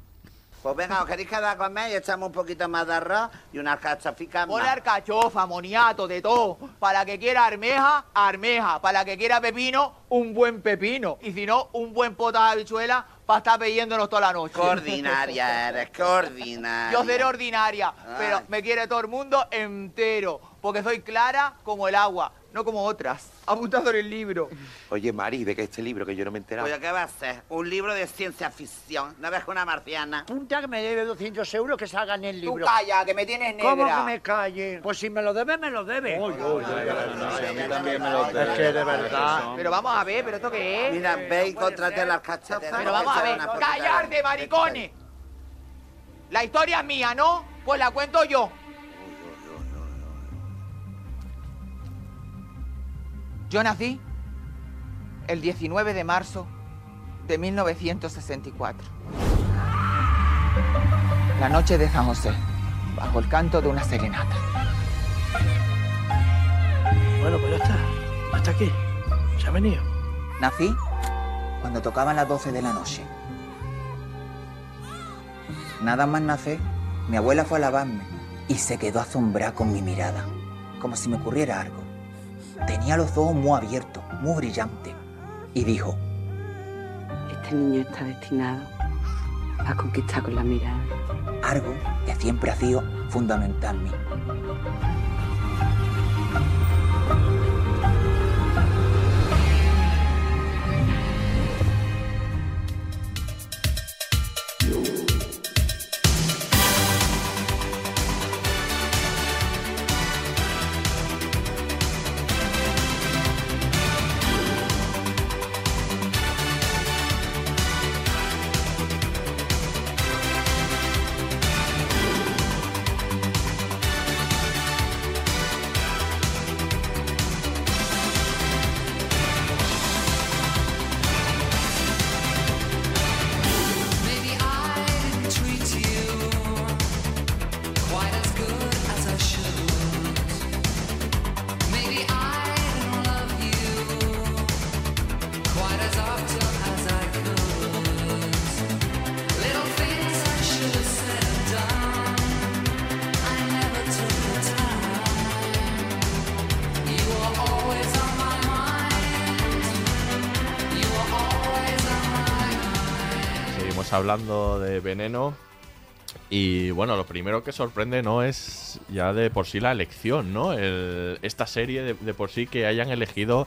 K: Pues venga, os queréis quedar con y echamos un poquito más de arroz y unas cachaficas
L: Ponle
K: más.
L: alcachofa, moniato, de todo. Para la que quiera armeja, armeja. Para la que quiera pepino, un buen pepino. Y si no, un buen pota de habichuela para estar peyéndonos toda la noche.
K: Qué ordinaria eres, qué ordinaria.
L: Yo seré ordinaria, pero
K: Ay.
L: me quiere todo el mundo entero. Porque soy clara como el agua, no como otras. Apuntado en el libro.
M: Oye, Mari, ¿de qué este libro que yo no me he enterado?
K: Oye, ¿qué va a ser? Un libro de ciencia ficción. ¿No ves que una marciana?
N: Punta que me debe 200 euros que salga en el
L: Tú
N: libro.
L: calla, que me tienes negra.
N: ¿Cómo que me calle? Pues si me lo debe, me lo debe.
K: a mí también me lo
N: Es que de verdad.
L: Pero vamos a ver, ¿pero esto qué es?
K: Mira, ve y contrate las cachafas.
L: Pero vamos a ver, callarte, maricones. La historia es mía, ¿no? Pues la cuento yo. Yo nací el 19 de marzo de 1964. La noche de San José, bajo el canto de una serenata.
N: Bueno, pues ya está. Hasta aquí. Se ha venido.
L: Nací cuando tocaban las 12 de la noche. Nada más nacer, mi abuela fue a lavarme y se quedó asombrada con mi mirada, como si me ocurriera algo. Tenía los ojos muy abiertos, muy brillantes, y dijo,
O: Este niño está destinado a conquistar con la mirada.
L: algo que siempre ha sido fundamental en mí.
A: Hablando de veneno. Y bueno, lo primero que sorprende no es ya de por sí la elección, ¿no? El- esta serie de, de por sí que hayan elegido,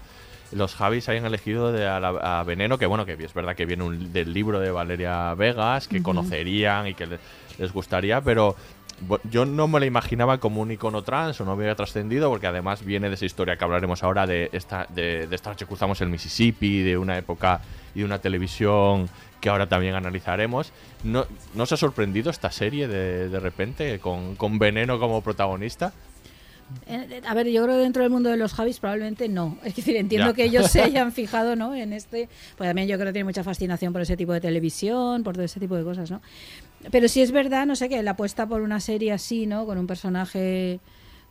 A: los Javis hayan elegido de a, la- a Veneno, que bueno, que es verdad que viene un- del libro de Valeria Vegas, que conocerían y que le- les gustaría, pero yo no me la imaginaba como un icono trans o no había trascendido, porque además viene de esa historia que hablaremos ahora de esta, de, de esta noche cruzamos el Mississippi, de una época y de una televisión que ahora también analizaremos. ¿No, ¿no os ha sorprendido esta serie de, de repente con, con Veneno como protagonista?
B: Eh, A ver, yo creo que dentro del mundo de los Javis probablemente no. Es decir, entiendo
A: Ya.
B: que ellos se hayan fijado ¿no? en este. Pues también yo creo que tiene mucha fascinación por ese tipo de televisión, por todo ese tipo de cosas, ¿no? Pero sí es verdad, no sé, que la apuesta por una serie así, ¿no? Con un personaje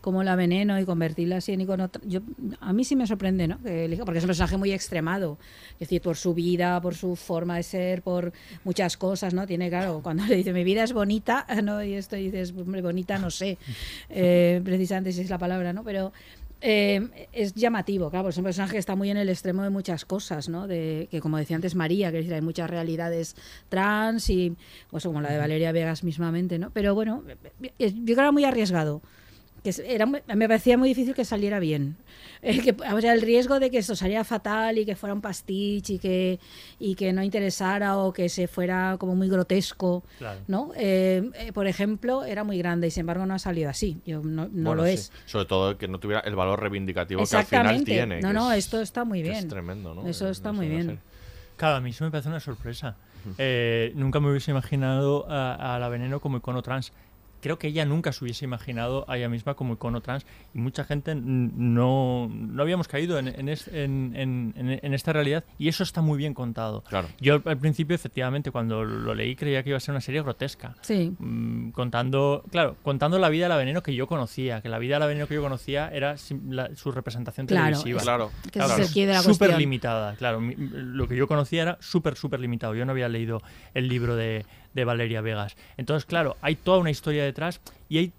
B: como la veneno y convertirla así en icono. Yo, a mí sí me sorprende, ¿no? Que porque es un personaje muy extremado. Es decir, por su vida, por su forma de ser, por muchas cosas, ¿no? Tiene, claro, cuando le dice mi vida es bonita, ¿no? Y esto dices, hombre, bonita, no sé, eh, precisamente si es la palabra, ¿no? Pero eh, es llamativo, claro, porque es un personaje que está muy en el extremo de muchas cosas, ¿no? De, que como decía antes María, que hay muchas realidades trans y, pues como la de Valeria Vegas mismamente, ¿no? Pero bueno, yo creo que era muy arriesgado. Que era, me parecía muy difícil que saliera bien. Eh, que, o sea, el riesgo de que esto saliera fatal y que fuera un pastiche y que, y que no interesara o que se fuera como muy grotesco,
A: Claro.
B: ¿no? Eh, eh, por ejemplo, era muy grande y sin embargo no ha salido así. Yo, no no
A: Bueno,
B: lo
A: sí.
B: es.
A: Sobre todo que no tuviera el valor reivindicativo que al final tiene.
B: No, no,
A: es-
B: esto está muy bien.
A: Es tremendo, ¿no?
B: Eso
A: Eh,
B: está
A: no
B: muy bien.
C: Claro, a mí eso me parece una sorpresa. Eh, nunca me hubiese imaginado a, a la Veneno como icono trans. Creo que ella nunca se hubiese imaginado a ella misma como icono trans y mucha gente no, no habíamos caído en, en, es- en- en- en- en esta realidad y eso está muy bien contado.
A: Claro.
C: Yo al, principio, efectivamente, cuando lo leí creía que iba a ser una serie grotesca.
B: Sí.
C: Mm, contando, claro, contando la vida de la Veneno que yo conocía, que la vida de la Veneno que yo conocía era la- su representación
B: Claro,
C: televisiva.
B: es- Claro. que ese es el quid de la
C: Súper limitada, claro. Mi- Lo que yo conocía era súper, súper limitado. Yo no había leído el libro de, de Valeria Vegas. Entonces, claro, hay toda una historia detrás y hay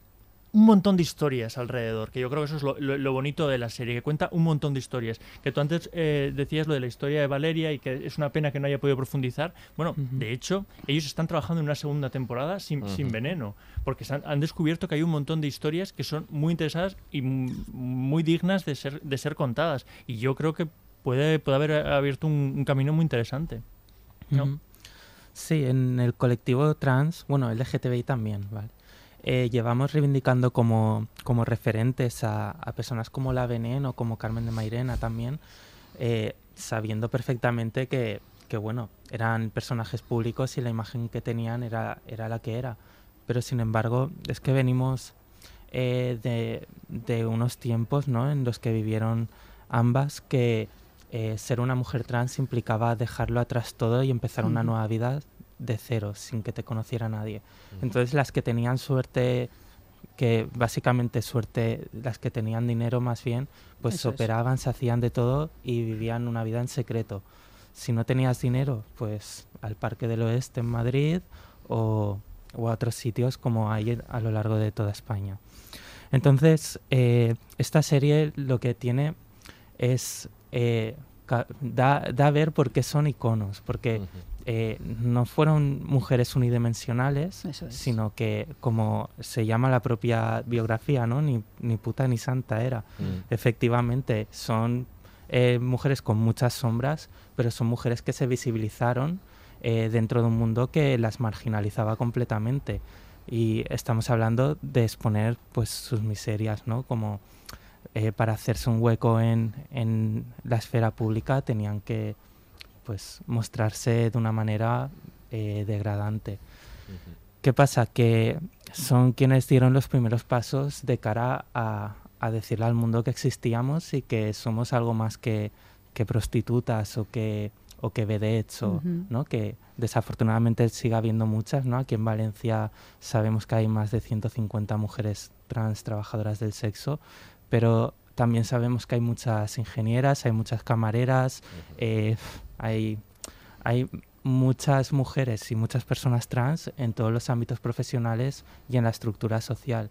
C: un montón de historias alrededor, que yo creo que eso es lo, lo- lo bonito de la serie, que cuenta un montón de historias. Que tú antes eh, decías lo de la historia de Valeria y que es una pena que no haya podido profundizar. Bueno, de hecho, ellos están trabajando en una segunda temporada sin, sin veneno, porque han, han descubierto que hay un montón de historias que son muy interesadas y muy dignas de ser, de ser contadas. Y yo creo que puede, puede haber abierto un, un camino muy interesante. ¿no?
I: Sí, en el colectivo trans, bueno, LGTBI también, ¿vale? Eh, llevamos reivindicando como, como referentes a, personas como La Veneno, como Carmen de Mairena también, eh, sabiendo perfectamente que, que, bueno, eran personajes públicos y la imagen que tenían era, era la que era. Pero sin embargo, es que venimos eh, de, de unos tiempos ¿no? en los que vivieron ambas que eh, ser una mujer trans implicaba dejarlo atrás todo y empezar una nueva vida de cero, sin que te conociera nadie. Entonces las que tenían suerte, que básicamente suerte, las que tenían dinero más bien, pues
J: Eso es.
I: operaban, se hacían de todo y vivían una vida en secreto. Si no tenías dinero, pues al Parque del Oeste en Madrid o, o a otros sitios como hay a lo largo de toda España. Entonces, eh, esta serie lo que tiene es. eh, da, da a ver por qué son iconos, porque eh, no fueron mujeres unidimensionales,
B: es.
I: sino que, como se llama la propia biografía, ¿no? Ni, ni puta ni santa era.
A: Mm.
I: Efectivamente, son eh, mujeres con muchas sombras, pero son mujeres que se visibilizaron eh, dentro de un mundo que las marginalizaba completamente. Y estamos hablando de exponer pues sus miserias, ¿no? Como eh, para hacerse un hueco en, en la esfera pública tenían que pues mostrarse de una manera eh, degradante. ¿Qué pasa? Que son quienes dieron los primeros pasos de cara a, a decirle al mundo que existíamos y que somos algo más que, que prostitutas o que, o que vedettes, o,
J: Ujú.
I: ¿no? que desafortunadamente sigue habiendo muchas. ¿no? Aquí en Valencia sabemos que hay más de 150 mujeres trans trabajadoras del sexo, pero también sabemos que hay muchas ingenieras, hay muchas camareras, eh, hay, hay muchas mujeres y muchas personas trans en todos los ámbitos profesionales y en la estructura social.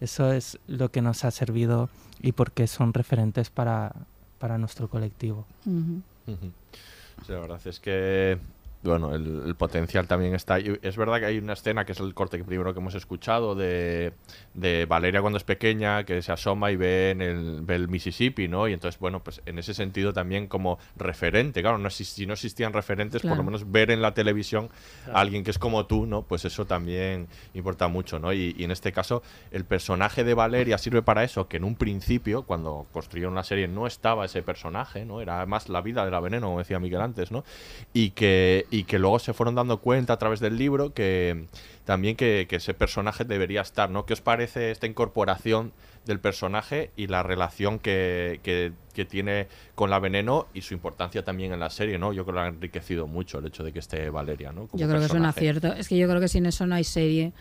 I: Eso es lo que nos ha servido y por qué son referentes para, para nuestro colectivo.
A: Sí, la verdad es que bueno, el, el potencial también está. Y es verdad que hay una escena que es el corte que primero que hemos escuchado de, de Valeria cuando es pequeña, que se asoma y ve, en el, ve el Mississippi, ¿no? Y entonces, bueno, pues en ese sentido también como referente, claro, no, exis- si no existían referentes, por lo menos ver en la televisión
J: Claro.
A: a alguien que es como tú, ¿no? Pues eso también importa mucho, ¿no? Y, y en este caso, el personaje de Valeria sirve para eso, que en un principio, cuando construyeron la serie, no estaba ese personaje, ¿no? Era más la vida de la veneno, como decía Miguel antes, ¿no? Y que, y que luego se fueron dando cuenta a través del libro que también que, que ese personaje debería estar, ¿no? ¿Qué os parece esta incorporación del personaje y la relación que, que- que tiene con la veneno y su importancia también en la serie, ¿no? Yo creo que lo ha enriquecido mucho el hecho de que esté Valeria, ¿no? Como
B: Yo creo que es un acierto. Es que yo creo que sin eso no hay serie.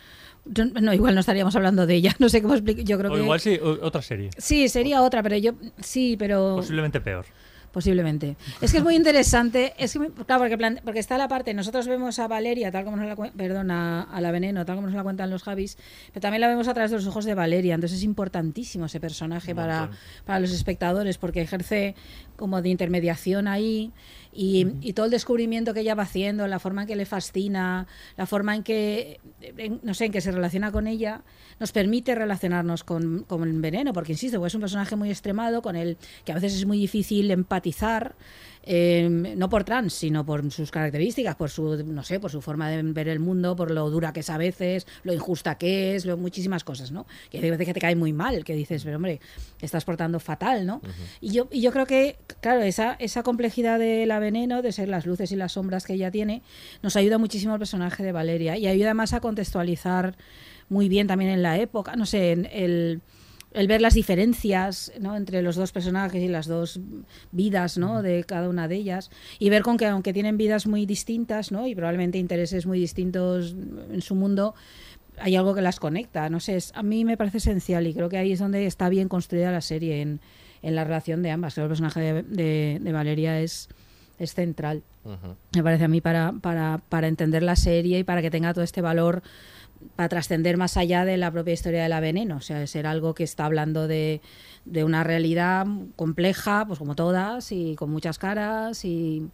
B: Yo- No, igual no estaríamos hablando de ella. No sé cómo explicar. Yo creo
C: O
B: que.
C: igual sí, otra serie.
B: Sí, sería otra, pero yo. Sí, pero.
C: Posiblemente peor.
B: Posiblemente. Es que es muy interesante. Es que, claro, porque, porque está la parte. Nosotros vemos a Valeria, tal como nos la Perdón, a, a la veneno, tal como nos la cuentan los Javis. Pero también la vemos a través de los ojos de Valeria. Entonces es importantísimo ese personaje para, para los espectadores, porque ejerce como de intermediación ahí. Y, y todo el descubrimiento que ella va haciendo, la forma en que le fascina, la forma en que, no sé, en que se relaciona con ella, nos permite relacionarnos con, con el veneno, porque insisto, es un personaje muy extremado, con el que a veces es muy difícil empatizar, eh, no por trans, sino por sus características, por su, no sé, por su forma de ver el mundo, por lo dura que es a veces, lo injusta que es, lo, muchísimas cosas, ¿no? Que hay veces que te cae muy mal, que dices, pero hombre, te estás portando fatal, ¿no? Y yo, y yo creo que, claro, esa, esa complejidad de la veneno, de ser las luces y las sombras que ella tiene, nos ayuda muchísimo al personaje de Valeria y ayuda más a contextualizar muy bien también en la época, no sé, en el, el ver las diferencias ¿no? entre los dos personajes y las dos vidas ¿no? de cada una de ellas y ver con que aunque tienen vidas muy distintas ¿no? y probablemente intereses muy distintos en su mundo, hay algo que las conecta. No sé, es- a mí me parece esencial y creo que ahí es donde está bien construida la serie, en, en la relación de ambas. Creo que el personaje de, de- de Valeria es, es central. Me parece a mí para, para, para entender la serie y para que tenga todo este valor para trascender más allá de la propia historia de la veneno, o sea, de ser algo que está hablando de, de una realidad compleja, pues como todas, y con muchas caras, y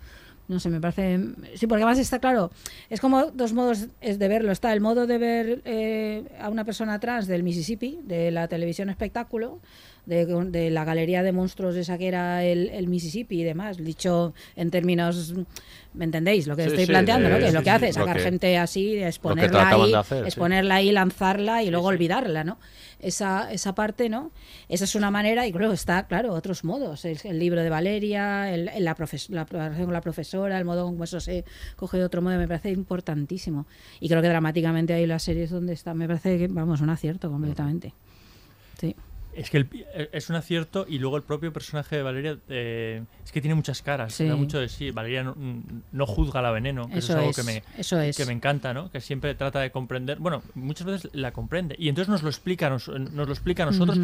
B: no sé, me parece... Sí, porque además está claro, es como dos modos es de verlo. Está el modo de ver eh, a una persona trans del Mississippi, de la televisión espectáculo, de, de la galería de monstruos esa que era el, el Mississippi y demás, dicho en términos, ¿me entendéis? Lo que
A: Sí,
B: estoy
A: sí,
B: planteando, ¿no?
A: eh,
B: Que es lo
A: sí,
B: que
A: sí,
B: hace, sacar
A: que-
B: gente así, exponerla ahí,
A: hacer, sí.
B: exponerla ahí, lanzarla y luego olvidarla, ¿no? Esa, esa parte, ¿no? Esa es una manera y luego está, claro, otros modos. El, el libro de Valeria, el, el- la, profes- la relación con la profesora, el modo como eso se coge de otro modo, me parece importantísimo. Y creo que dramáticamente ahí la serie es donde está, me parece que, vamos, un acierto completamente. Sí.
C: Es que el- eh, es un acierto y luego el propio personaje de Valeria eh, es que tiene muchas caras,
B: Sí.
C: da mucho de sí. Valeria no, no juzga la veneno, que eso,
B: Eso
C: es algo que me,
B: eso es.
C: que me encanta, ¿no? Que siempre trata de comprender, bueno, muchas veces la comprende y entonces nos lo explica, nos, nos lo explica a nosotros.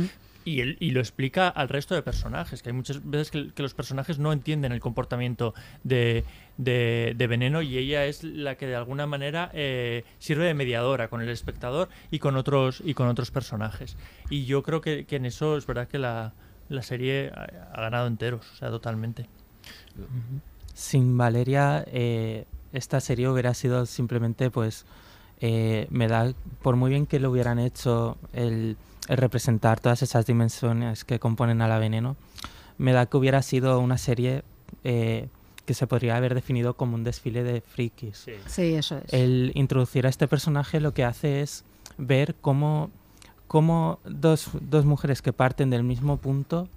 C: Y, él, y lo explica al resto de personajes, que hay muchas veces que, los personajes no entienden el comportamiento de, de, de Veneno y ella es la que de alguna manera eh, sirve de mediadora con el espectador y con otros y con otros personajes. Y yo creo que, que en eso es verdad que la, la serie ha, ha ganado enteros, o sea, totalmente.
I: Sin Valeria, eh, esta serie hubiera sido simplemente, pues, eh, me da, por muy bien que lo hubieran hecho, el, el representar todas esas dimensiones que componen a la veneno, me da que hubiera sido una serie eh, que se podría haber definido como un desfile de frikis.
B: Sí, eso es.
I: El introducir a este personaje lo que hace es ver cómo, cómo dos, dos mujeres que parten del mismo punto,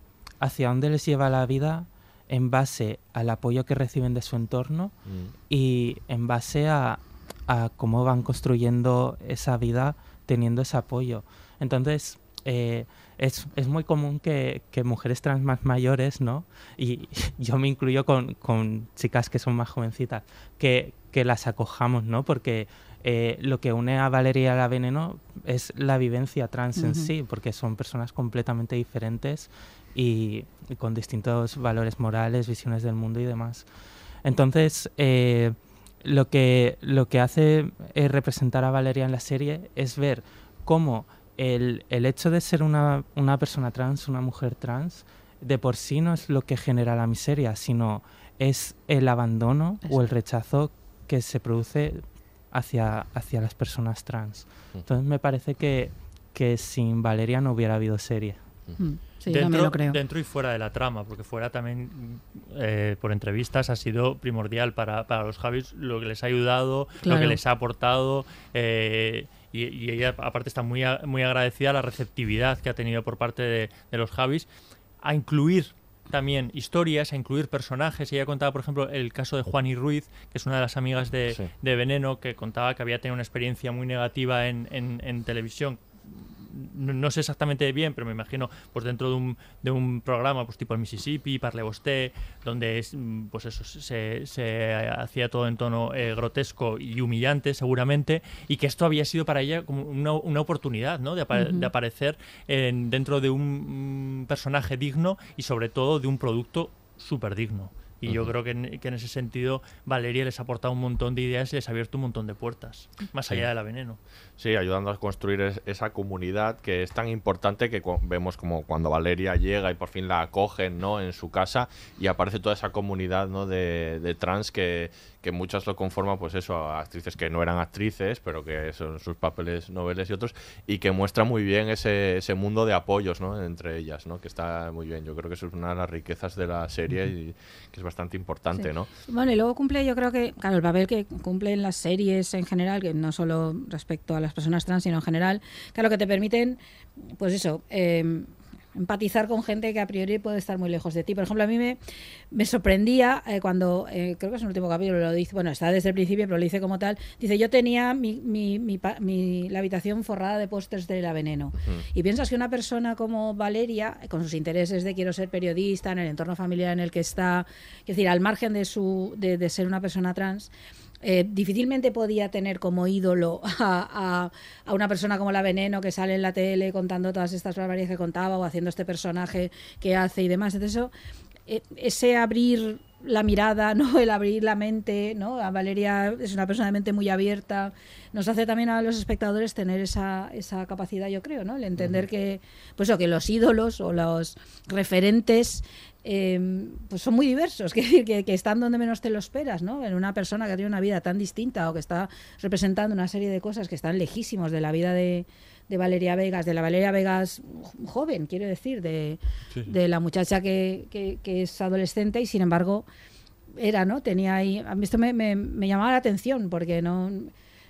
I: hacia dónde les lleva la vida en base al apoyo que reciben de su entorno
A: Mm.
I: y en base a, a cómo van construyendo esa vida teniendo ese apoyo. Entonces, eh, es, es muy común que, que mujeres trans más mayores, ¿no? Y yo me incluyo con, con chicas que son más jovencitas, que, que las acojamos, ¿no? Porque eh, lo que une a Valeria y a la Veneno es la vivencia trans en
J: Ujú.
I: sí, porque son personas completamente diferentes y, y con distintos valores morales, visiones del mundo y demás. Entonces, eh, lo, que, lo que hace eh, representar a Valeria en la serie es ver cómo el, el hecho de ser una, una persona trans, una mujer trans, de por sí no es lo que genera la miseria, sino es el abandono o el rechazo que se produce hacia, hacia las personas trans. Entonces me parece que, que sin Valeria no hubiera habido serie.
B: Mm, Sí, lo creo.
C: dentro y fuera de la trama, porque fuera también eh, por entrevistas ha sido primordial para, para los Javis lo que les ha ayudado, lo que les ha aportado. eh, y, y ella aparte está muy, a- muy agradecida a la receptividad que ha tenido por parte de, de los Javis a incluir también historias, a incluir personajes. Ella contaba, por ejemplo, el caso de Juan y Ruiz, que es una de las amigas de,
A: Sí.
C: de Veneno, que contaba que había tenido una experiencia muy negativa en, en- en televisión. No, no sé exactamente bien, pero me imagino pues dentro de un, de un programa pues tipo el Mississippi, Parle Vosté, donde es, mm, pues eso se, se hacía todo en tono eh, grotesco y humillante seguramente, y que esto había sido para ella como una, una oportunidad ¿no? de, apa- de aparecer en- dentro de un mm, personaje digno y sobre todo de un producto súper digno. Y yo creo que en, que en ese sentido Valeria les ha aportado un montón de ideas y les ha abierto un montón de puertas, más
A: Sí.
C: allá de la veneno.
A: Sí, ayudando a construir es- esa comunidad que es tan importante que vemos como cuando Valeria llega y por fin la acogen ¿no? en su casa y aparece toda esa comunidad ¿no? de, de trans que, que muchas lo conforman, pues eso, a actrices que no eran actrices, pero que son sus papeles noveles y otros, y que muestra muy bien ese, ese mundo de apoyos ¿no? entre ellas, ¿no? que está muy bien. Yo creo que eso es una de las riquezas de la serie y que es bastante importante,
B: Sí.
A: ¿no?
B: Bueno, y luego cumple, yo creo que, claro, el papel que cumple en las series en general, que no solo respecto a las personas trans, sino en general, claro, que te permiten, pues eso, eh, empatizar con gente que a priori puede estar muy lejos de ti. Por ejemplo, a mí me, me sorprendía eh, cuando, eh, creo que es el último capítulo, lo dice, bueno, está desde el principio, pero lo dice como tal, dice, yo tenía mi, mi, mi la habitación forrada de pósters de la veneno. Y piensas que una persona como Valeria, con sus intereses de quiero ser periodista, en el entorno familiar en el que está, es decir, al margen de, su, de, de ser una persona trans, eh, difícilmente podía tener como ídolo a, a- a una persona como la Veneno que sale en la tele contando todas estas barbaridades que contaba o haciendo este personaje que hace y demás. Entonces eso, eh, ese abrir la mirada, ¿no? el abrir la mente, ¿no? A Valeria es una persona de mente muy abierta, nos hace también a los espectadores tener esa, esa capacidad, yo creo, ¿no? El entender que, pues eso, que los ídolos o los referentes eh, pues son muy diversos, que, que, que están donde menos te lo esperas, ¿no? En una persona que tiene una vida tan distinta o que está representando una serie de cosas que están lejísimos de la vida de, de Valeria Vegas, de la Valeria Vegas joven, quiero decir, de,
J: Sí.
B: de la muchacha que, que- que es adolescente y sin embargo era, ¿no? Tenía ahí. A mí esto me, me- me llamaba la atención porque no,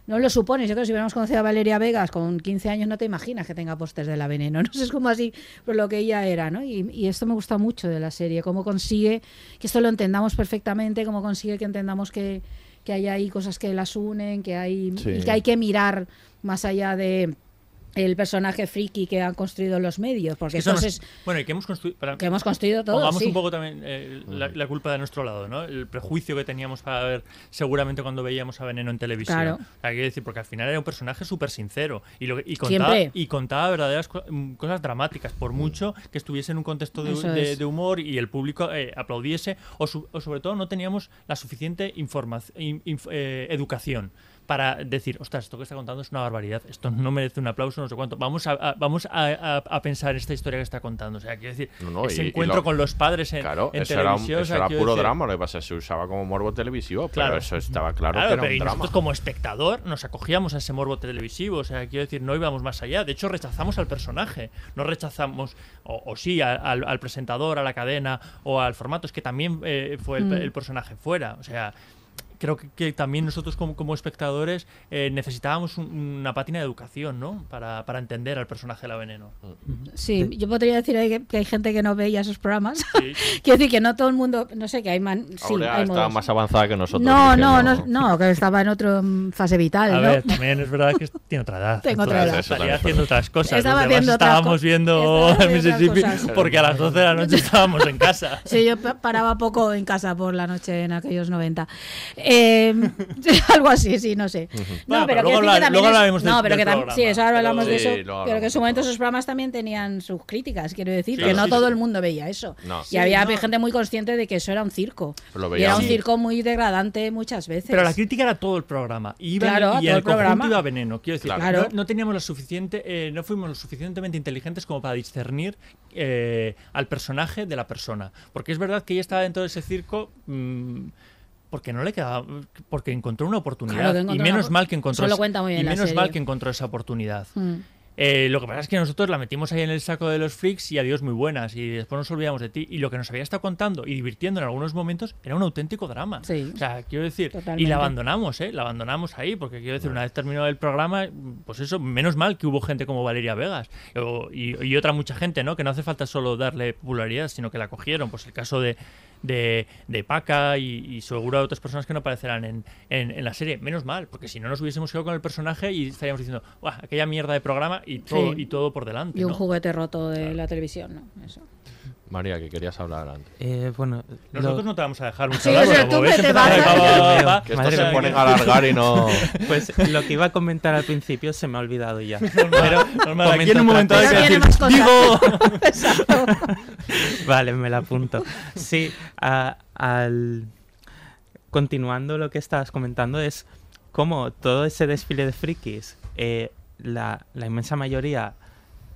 B: no lo supones. Yo creo que si hubiéramos conocido a Valeria Vegas con 15 años no te imaginas que tenga pósters de la veneno. No sé, es como así por lo que ella era, ¿no? Y, y esto me gusta mucho de la serie, cómo consigue que esto lo entendamos perfectamente, cómo consigue que entendamos que, que hay ahí cosas que las unen, que hay,
A: Sí.
B: y que hay que mirar más allá de el personaje friki que han construido los medios, porque
C: Es que
B: esto
C: eso
B: es,
C: nos- bueno, y que hemos construido. para-
B: que hemos construido todo.
C: Pongamos
B: sí.
C: un poco también eh, la, la culpa de nuestro lado, ¿no? El prejuicio que teníamos para ver seguramente cuando veíamos a Veneno en televisión.
B: Claro.
C: Sea, quiero decir, porque al final era un personaje súper sincero y, lo, y, contaba,
B: Siempre.
C: y contaba verdaderas co- mm, cosas dramáticas, por mucho que estuviese en un contexto de, de- humor y el público eh, aplaudiese, o, su- o sobre todo no teníamos la suficiente información, educación para decir, ostras, esto que está contando es una barbaridad, esto no merece un aplauso, no sé cuánto. Vamos a, a- vamos a, a- a pensar esta historia que está contando. O sea, quiero decir,
A: No, no,
C: ese
A: y- y
C: encuentro
A: lo-
C: con los padres en,
A: Claro,
C: en
A: eso era, un- eso
C: sea,
A: era puro
C: decir-
A: drama, lo que pasa es que se usaba como morbo televisivo,
C: Claro.
A: pero eso estaba claro,
C: Claro,
A: que era
C: pero
A: un
C: y
A: drama.
C: nosotros como espectador nos acogíamos a ese morbo televisivo, o sea, quiero decir, no íbamos más allá. De hecho, rechazamos al personaje, no rechazamos, o, o sí, a- al, al presentador, a la cadena o al formato, es que también eh, fue el,
B: Mm.
C: el personaje fuera, o sea... Creo que, que también nosotros como, como espectadores eh, necesitábamos un- una pátina de educación, ¿no? Para, para entender al personaje de la veneno.
B: Sí, yo podría decir ahí que, que hay gente que no veía esos programas. Quiero decir que no todo el mundo, no sé, que hay man, sí, hay
A: estaba
B: modos.
A: más avanzada que nosotros.
B: No, no, no, no, que estaba en otra mm, fase vital,
C: A
B: ¿no?
C: ver, también es verdad que tiene otra edad.
B: Tengo otra edad.
C: Estaría haciendo otras cosas.
B: Estaba haciendo
C: estábamos viendo
B: estaba
C: Mississippi porque a las 12 de la noche estábamos en casa.
B: Sí, yo pa- paraba poco en casa por la noche en aquellos 90. Eh, algo así, sí, no sé. No,
C: pero
B: pero,
C: luego habla-
B: es-
C: hablaremos
B: no, pero
C: del
B: que
C: programa.
B: sí, eso ahora hablamos de
A: Sí,
B: eso.
A: luego
B: Pero que en su momento esos programas también tenían sus críticas, quiero decir,
A: Sí,
B: que no
A: sí,
B: todo
A: sí.
B: el mundo veía eso.
A: No.
B: Y
A: Sí,
B: había
C: no.
B: gente muy consciente de que eso era un circo.
A: Pero lo
B: y era un circo muy degradante muchas veces.
C: Pero la crítica era todo el programa. Y, iba
B: Claro,
C: y
B: todo el
C: el
B: programa.
C: iba veneno. Quiero decir,
B: Claro.
C: no, no teníamos lo suficiente, eh, no fuimos lo suficientemente inteligentes como para discernir eh, al personaje de la persona. Porque es verdad que ella estaba dentro de ese circo. mm, porque no le quedaba porque encontró una oportunidad
B: Claro que encontró
C: y menos
B: una-
C: mal que encontró esa- y menos
B: serie.
C: mal que encontró esa oportunidad
B: Mm.
C: Eh, lo que pasa es que nosotros la metimos ahí en el saco de los freaks y adiós muy buenas. Y después nos olvidamos de ti. Y lo que nos había estado contando y divirtiendo en algunos momentos era un auténtico drama.
B: Sí.
C: O sea, quiero decir, y la abandonamos, ¿eh? La abandonamos ahí, porque quiero decir, una vez terminado el programa, pues eso, menos mal que hubo gente como Valeria Vegas o- y, y otra mucha gente, ¿no? Que no hace falta solo darle popularidad, sino que la cogieron. Pues el caso de, de, de Paca y, y seguro de otras personas que no aparecerán en, en, en la serie. Menos mal, porque si no nos hubiésemos quedado con el personaje y estaríamos diciendo, "Buah, aquella mierda de programa y todo,
B: Sí.
C: y todo por delante.
B: Y un
C: ¿no?
B: juguete roto de la televisión, ¿no? Eso.
A: María, que querías hablar antes.
I: Eh, bueno,
C: Nosotros
I: lo-
C: no te vamos a dejar mucho
B: Sí,
C: hablar,
B: o sea, tú te vas
A: Que esto se ponen a alargar y no...
I: Pues lo que iba a comentar al principio se me ha olvidado ya.
C: Normal, normal, aquí en un momento hay que
B: Pero
C: decir, digo...
I: Vale, me la apunto. Sí, a- al continuando lo que estabas comentando es cómo todo ese desfile de frikis, eh, la, la inmensa mayoría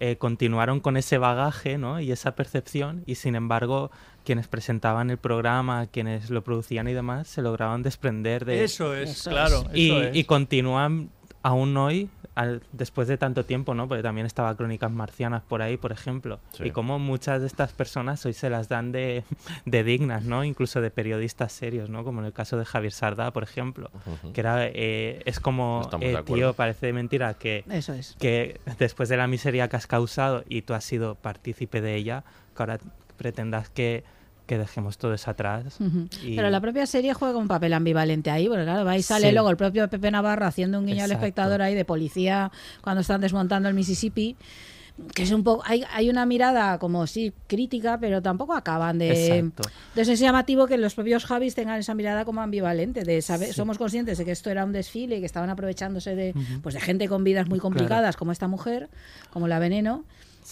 I: eh, continuaron con ese bagaje ¿no? y esa percepción y sin embargo quienes presentaban el programa, quienes lo producían y demás, se lograban desprender de
C: Eso es,
B: Eso
C: claro.
I: y,
C: eso es.
I: y continúan aún hoy, al- después de tanto tiempo, ¿no? Porque también estaba Crónicas Marcianas por ahí, por ejemplo.
A: Sí.
I: Y como muchas de estas personas hoy se las dan de, de dignas, ¿no? Incluso de periodistas serios, ¿no? Como en el caso de Javier Sardá, por ejemplo. Que era, eh, es como, eh, tío, parece de mentira que,
B: Eso es.
I: que después de la miseria que has causado y tú has sido partícipe de ella, que ahora pretendas que, que dejemos todo eso atrás.
B: Ujú.
I: y-
B: Pero la propia serie juega un papel ambivalente ahí, porque claro, ahí sale
I: Sí.
B: luego el propio Pepe Navarro haciendo un guiño al
I: Exacto.
B: espectador ahí de policía cuando están desmontando el Mississippi. Que es un poco. Hay, hay una mirada como sí crítica, pero tampoco acaban de.
I: Exacto.
B: Entonces es llamativo que los propios Javis tengan esa mirada como ambivalente, de saber,
I: Sí.
B: somos conscientes de que esto era un desfile y que estaban aprovechándose de,
I: Ujú.
B: pues de gente con vidas muy complicadas, como esta mujer, como la Veneno.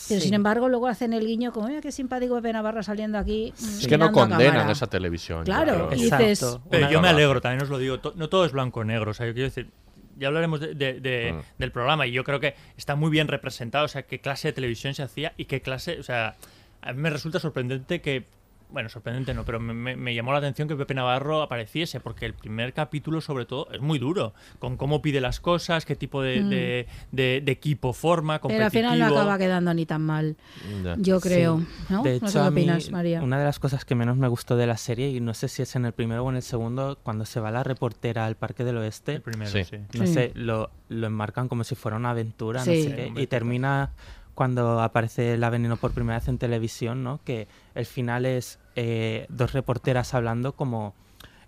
B: Pero
I: Sí.
B: sin embargo, luego hacen el guiño como, mira qué simpático Pepe Navarro saliendo aquí. mm,
A: Es que no condenan
B: cámara".
A: esa televisión. yo
B: Claro,
A: creo.
B: y dices,
I: Exacto.
C: Pero yo me alegro, también os lo digo, no todo es blanco-negro, o sea, yo quiero decir, ya hablaremos de- de- de-
A: Mm.
C: del programa y yo creo que está muy bien representado, o sea, qué clase de televisión se hacía y qué clase, o sea, a mí me resulta sorprendente que, bueno, sorprendente no, pero me, me- me llamó la atención que Pepe Navarro apareciese, porque el primer capítulo, sobre todo, es muy duro, con cómo pide las cosas, qué tipo de,
B: Mm.
C: de- de- de equipo forma,
B: Pero
C: competitivo.
B: al final no acaba quedando ni tan mal, yo creo.
I: Sí.
B: ¿no?
I: De
B: no
I: hecho,
B: sé qué
I: a mí,
B: opinas, María.
I: una de las cosas que menos me gustó de la serie, y no sé si es en el primero o en el segundo, cuando se va la reportera al Parque del Oeste,
C: El primero,
A: Sí.
C: sí.
I: no
B: Sí.
I: sé, lo, lo enmarcan como si fuera una aventura,
B: Sí.
I: no sé
B: Sí,
I: qué,
C: hombre,
I: y termina cuando aparece la veneno por primera vez en televisión, ¿no? Que el final es eh, dos reporteras hablando como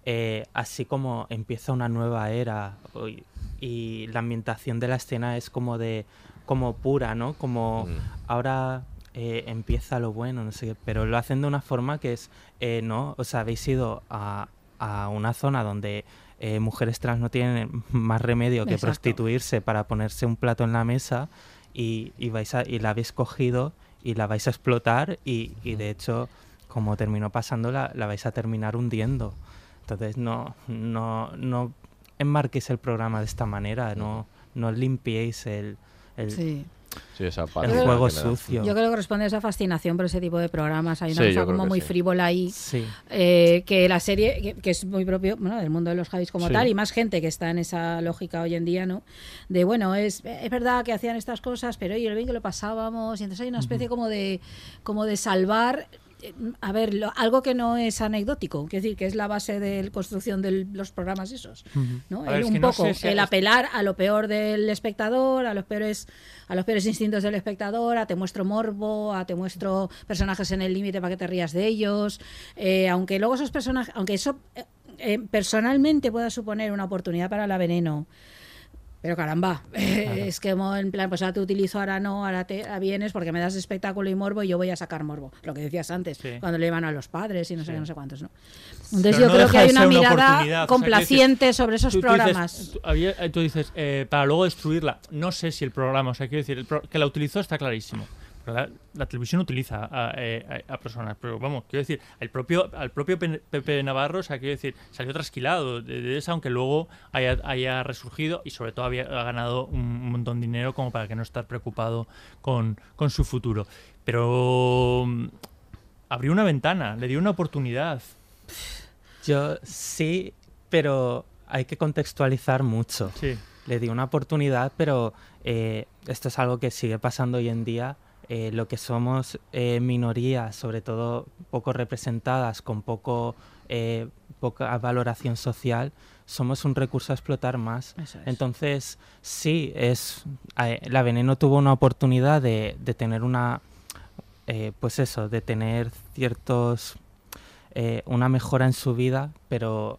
I: eh, así como empieza una nueva era y, y la ambientación de la escena es como de como pura, ¿no? Como
A: Mm.
I: ahora eh, empieza lo bueno, no sé qué, pero lo hacen de una forma que es, eh, no, o sea, habéis ido a, a una zona donde eh, mujeres trans no tienen más remedio que
B: Exacto.
I: prostituirse para ponerse un plato en la mesa y, y vais a, y la habéis cogido y la vais a explotar y, y de hecho, como terminó pasando, la, la vais a terminar hundiendo. Entonces no, no, no enmarquéis el programa de esta manera, no, no limpiéis el, el,
B: Sí.
A: Sí, esa
I: el
A: parte
I: juego
A: le da.
I: sucio.
B: Yo creo que responde a esa fascinación por ese tipo de programas. Hay una
A: Sí,
B: cosa
A: yo
B: como muy
A: sí.
B: frívola ahí.
I: Sí.
B: eh, que la serie, que, que es muy propio bueno, del mundo de los Javis como
A: Sí.
B: tal, y más gente que está en esa lógica hoy en día, ¿no? De bueno, es, es verdad que hacían estas cosas, pero oye, el bien que lo pasábamos, y entonces hay una especie como de como de salvar a ver, lo- algo que no es anecdótico, que decir, que es la base de la construcción de los programas esos, ¿no?
C: A ver,
B: El
C: es
B: un
C: no
B: poco
C: sé si
B: el
C: es-
B: apelar a lo peor del espectador, a los peores a los peores instintos del espectador, a te muestro morbo, a te muestro personajes en el límite para que te rías de ellos, eh, aunque luego esos personajes, aunque eso eh, eh, personalmente pueda suponer una oportunidad para la veneno. Pero caramba, es que en plan, pues ahora te utilizo, ahora no, ahora te ahora vienes porque me das espectáculo y morbo y yo voy a sacar morbo. Lo que decías antes,
C: Sí.
B: cuando le llevan a los padres y no sé qué, no sé cuántos, ¿no?
C: Pero
B: Entonces yo
C: no
B: creo que hay una mirada
C: o sea,
B: complaciente sobre esos
C: tú- tú dices-
B: programas.
C: tú, había- tú dices, eh, para luego destruirla. No sé si el programa, o sea, quiero decir, el pro- que la utilizó está clarísimo. La, la televisión utiliza a, eh, a- a personas, pero vamos, quiero decir, el propio, al propio Pe- Pepe Navarro, o sea, quiero decir, salió trasquilado de, de esa, aunque luego haya, haya resurgido y sobre todo había ha ganado un montón de dinero como para que no estar preocupado con, con su futuro. Pero mm, abrió una ventana, le dio una oportunidad.
I: Yo sí, pero hay que contextualizar mucho.
C: Sí.
I: le di una oportunidad, pero eh, esto es algo que sigue pasando hoy en día. Eh, lo que somos eh, minorías, sobre todo poco representadas, con poco, eh, poca valoración social, somos un recurso a explotar más.
B: Es.
I: Entonces, sí, es la Veneno tuvo una oportunidad de, de tener una, eh, pues eso, de tener ciertos, eh, una mejora en su vida, pero,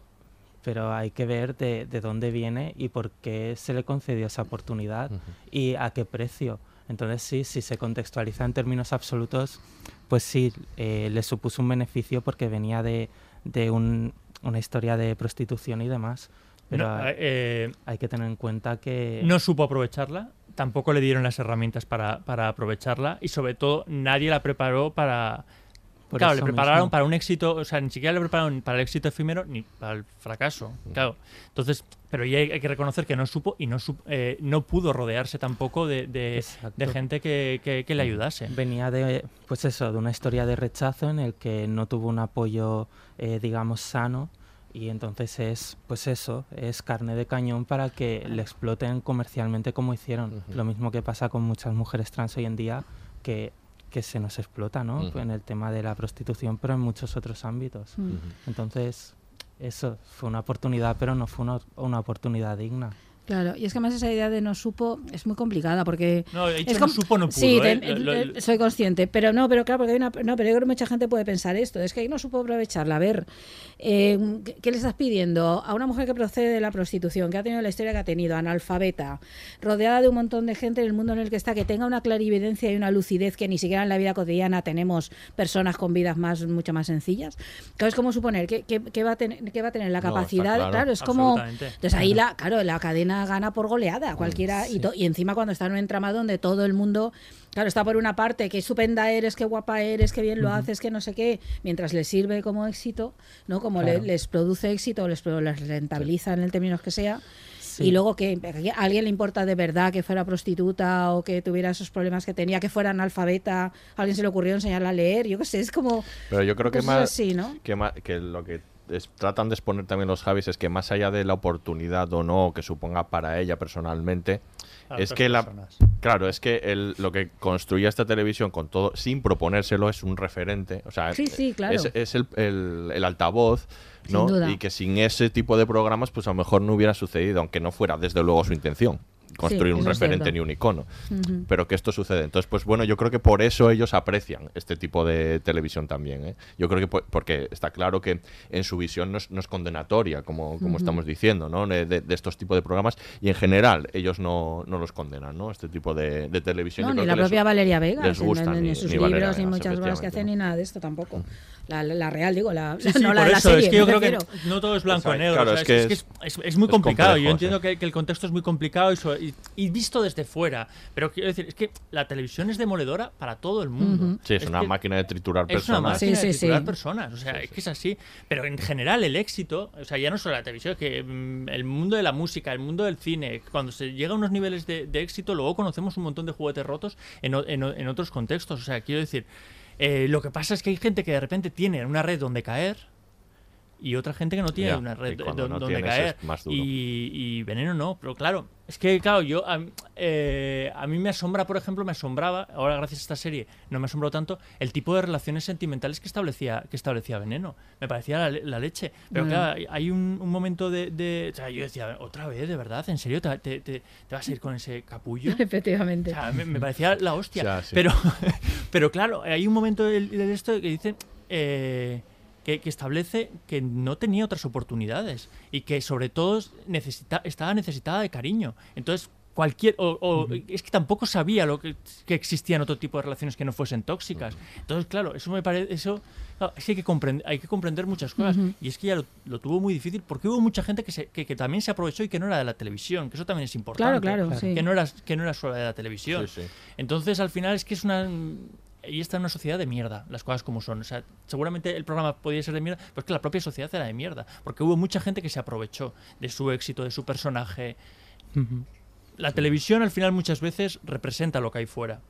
I: pero hay que ver de, de dónde viene y por qué se le concedió esa oportunidad y a qué precio. Entonces sí, si se contextualiza en términos absolutos, pues sí, eh, le supuso un beneficio porque venía de, de un- una historia de prostitución y demás. Pero
C: No,
I: hay-
C: eh,
I: hay que tener en cuenta que...
C: no supo aprovecharla, tampoco le dieron las herramientas para, para aprovecharla y sobre todo nadie la preparó para...
I: Por
C: claro, le prepararon
I: mismo.
C: para un éxito, o sea, ni siquiera le prepararon para el éxito efímero ni para el fracaso, claro. Entonces, pero ya hay, hay que reconocer que no supo y no, sup- eh, no pudo rodearse tampoco de, de- de gente que, que- que le ayudase.
I: Venía de, pues eso, de una historia de rechazo en el que no tuvo un apoyo, eh, digamos, sano y entonces es, pues eso, es carne de cañón para que le exploten comercialmente como hicieron. Lo mismo que pasa con muchas mujeres trans hoy en día que, que se nos explota, ¿no? En el tema de la prostitución, pero en muchos otros ámbitos. Entonces, eso fue una oportunidad, pero no fue una, una oportunidad digna.
B: Claro, y es que además esa idea de no supo es muy complicada porque...
C: No, he dicho
B: es
C: no supo, no pudo,
B: Sí,
C: ¿eh?
B: te-
C: Lo- lo-
B: soy consciente, pero no, pero claro, porque hay una... No, pero yo creo que mucha gente puede pensar esto, es que no supo aprovecharla. A ver, eh, ¿qué, le estás pidiendo a una mujer que procede de la prostitución, que ha tenido la historia que ha tenido, analfabeta, rodeada de un montón de gente en el mundo en el que está, que tenga una clarividencia y una lucidez que ni siquiera en la vida cotidiana tenemos personas con vidas más mucho más sencillas? Claro, es como suponer que, que- que va, a tener, que va a tener la
C: No,
B: capacidad...
C: claro,
B: claro, es como... Entonces ahí la, claro, la cadena gana por goleada, cualquiera, y, encima cuando está en un entramado donde todo el mundo, claro, está por una parte, qué estupenda eres, qué guapa eres, qué bien lo haces, que no sé qué, mientras les sirve como éxito, ¿no? Como le- les produce éxito, les, les rentabiliza en el términos que sea.
I: Sí.
B: Y luego que a alguien le importa de verdad que fuera prostituta o que tuviera esos problemas que tenía, que fuera analfabeta, a alguien se le ocurrió enseñarla a leer, yo qué sé, es como...
A: Pero yo creo que más,
B: así, ¿no?
A: que ma- que lo que es- tratan de exponer también los Javis es que más allá de la oportunidad o no que suponga para ella personalmente, es que la
C: personas.
A: claro es que el- lo que construye esta televisión con todo sin proponérselo es un referente, o sea,
B: Sí, sí, claro.
A: es, es el, el- el altavoz. ¿no?
B: Sin duda.
A: Y que sin ese tipo de programas, pues a lo mejor no hubiera sucedido, aunque no fuera desde luego su intención construir un referente ni un icono. Pero que esto sucede. Entonces, pues bueno, yo creo que por eso ellos aprecian este tipo de televisión también. ¿eh? Yo creo que po- porque está claro que en su visión no es, no es condenatoria, como, como estamos diciendo, ¿no? De, de- de estos tipos de programas. Y en general, ellos no, no los condenan, ¿no? Este tipo de, de televisión.
B: No, ni la
A: que les-
B: propia Valeria Vegas,
A: les
B: en-
A: gusta,
B: en,
A: ni-
B: en sus
A: ni
B: libros, ni muchas cosas que hacen, ni nada de esto tampoco. La, la- la real, digo, la,
C: Sí, sí,
B: no la la
C: eso,
B: serie,
C: es que yo creo que no todo es blanco
A: O sea,
C: y negro.
A: claro,
C: o sea,
A: es que
C: es, que
A: es-
C: es- es- es muy
A: es
C: complicado.
A: complejo,
C: yo entiendo
A: sí.
C: que, que el contexto es muy complicado y, y- y visto desde fuera. Pero quiero decir, es que la televisión es demoledora para todo el mundo.
A: Sí, es, una
C: que
A: máquina de triturar
C: Es una
A: personas.
C: máquina
B: Sí,
C: de
B: sí,
C: triturar
B: sí.
C: personas. O sea, es que es así. Pero en general el éxito, o sea, ya no solo la televisión, es que mm, el mundo de la música, el mundo del cine, cuando se llega a unos niveles de, de éxito, luego conocemos un montón de juguetes rotos en, en otros contextos. O sea, quiero decir, eh, lo que pasa es que hay gente que de repente tiene una red donde caer y otra gente que no tiene
A: Ya,
C: una red
A: no
C: donde caer. y veneno no, pero claro, es que claro, yo a, eh, a mí me asombra, por ejemplo, me asombraba, ahora gracias a esta serie no me asombró tanto, el tipo de relaciones sentimentales que establecía, que establecía Veneno. Me parecía la, le- la leche. Pero
B: Mm.
C: claro, hay- hay un, un momento de, de- O sea, yo decía, otra vez, de verdad, ¿en serio? ¿Te, te, te- te vas a ir con ese capullo?
B: Efectivamente.
C: O sea, me, me parecía la hostia.
A: O sea, sí.
C: Pero, pero claro, hay un momento de, de esto que dice eh, que, que establece que no tenía otras oportunidades y que sobre todo necesita, estaba necesitada de cariño. Entonces, cualquier o, o es que tampoco sabía lo que, que existían otro tipo de relaciones que no fuesen tóxicas. Entonces, claro, eso me parece eso claro, es que hay que comprender, hay que comprender muchas cosas
B: Ujú.
C: y es que ya lo, lo tuvo muy difícil porque hubo mucha gente que, se, que, que también se aprovechó y que no era de la televisión, que eso también es importante.
B: Claro, claro, sí.
C: Que no era que no era solo de la televisión.
A: Sí, sí.
C: Entonces, al final es que es una. Y está en una sociedad de mierda, las cosas como son. O sea, seguramente el programa podía ser de mierda, pero es que la propia sociedad era de mierda. Porque hubo mucha gente que se aprovechó de su éxito, de su personaje. La televisión, al final, muchas veces representa lo que hay fuera.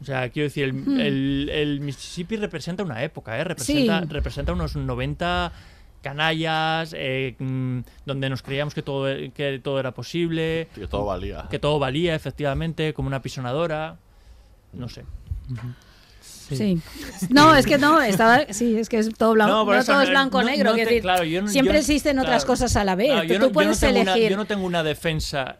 C: O sea, quiero decir, el,
B: Hmm.
C: el- el Mississippi representa una época, ¿eh? Representa,
B: Sí.
C: representa unos 90 canallas, eh, mm, donde nos creíamos que todo, que todo era posible.
A: Que todo valía.
C: Que todo valía, efectivamente, como una pisonadora. No sé.
B: Sí. No, es que no, estaba, sí, es que es todo blanco,
C: No,
B: todo es
C: no-
B: blanco-negro.
C: no
B: quiero
C: te-
B: decir,
C: claro, yo
B: siempre
C: yo-
B: existen otras cosas a la vez. Tú- puedes
C: tengo una-
B: elegir.
C: yo no tengo una defensa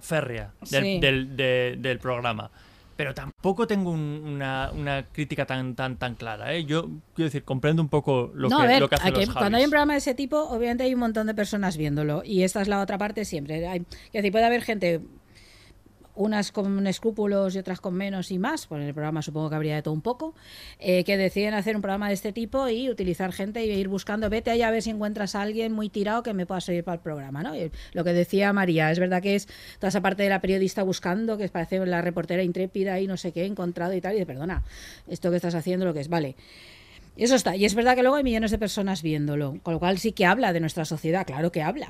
C: férrea del,
B: Sí.
C: del- de- del programa. Pero tampoco tengo un- una, una crítica tan tan tan clara. ¿eh? Yo quiero decir, comprendo un poco lo,
B: no,
C: que,
B: ver,
C: lo que hacen
B: hay que-
C: los
B: cuando hay
C: Javis.
B: un programa de ese tipo, obviamente hay un montón de personas viéndolo. Y esta es la otra parte siempre. Hay, es decir, puede haber gente, unas con escrúpulos y otras con menos y más, pues en el programa supongo que habría de todo un poco, eh, que deciden hacer un programa de este tipo y utilizar gente y ir buscando, vete allá a ver si encuentras a alguien muy tirado que me pueda servir para el programa. ¿no? Lo que decía María, es verdad que es toda esa parte de la periodista buscando, que parece la reportera intrépida y no sé qué, encontrado y tal, y dice, perdona, esto que estás haciendo lo que es, vale. Eso está. Y es verdad que luego hay millones de personas viéndolo, con lo cual sí que habla de nuestra sociedad, claro que habla.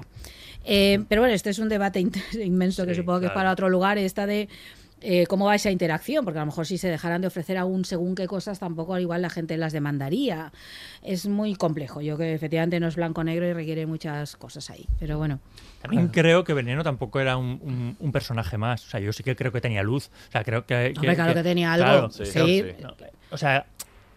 B: Eh, pero bueno, este es un debate inmenso que
C: Sí,
B: supongo que es para otro lugar, esta de eh, cómo va esa interacción, porque a lo mejor si se dejaran de ofrecer aún según qué cosas, tampoco al igual la gente las demandaría. Es muy complejo. Yo que efectivamente no es blanco-negro y requiere muchas cosas ahí. Pero bueno.
C: También creo que Veneno tampoco era un, un- un personaje más. O sea, yo sí que creo que tenía luz. O sea, creo que.
B: Hombre, claro que tenía algo.
C: claro,
B: Sí,
C: claro,
B: sí.
C: no, o sea,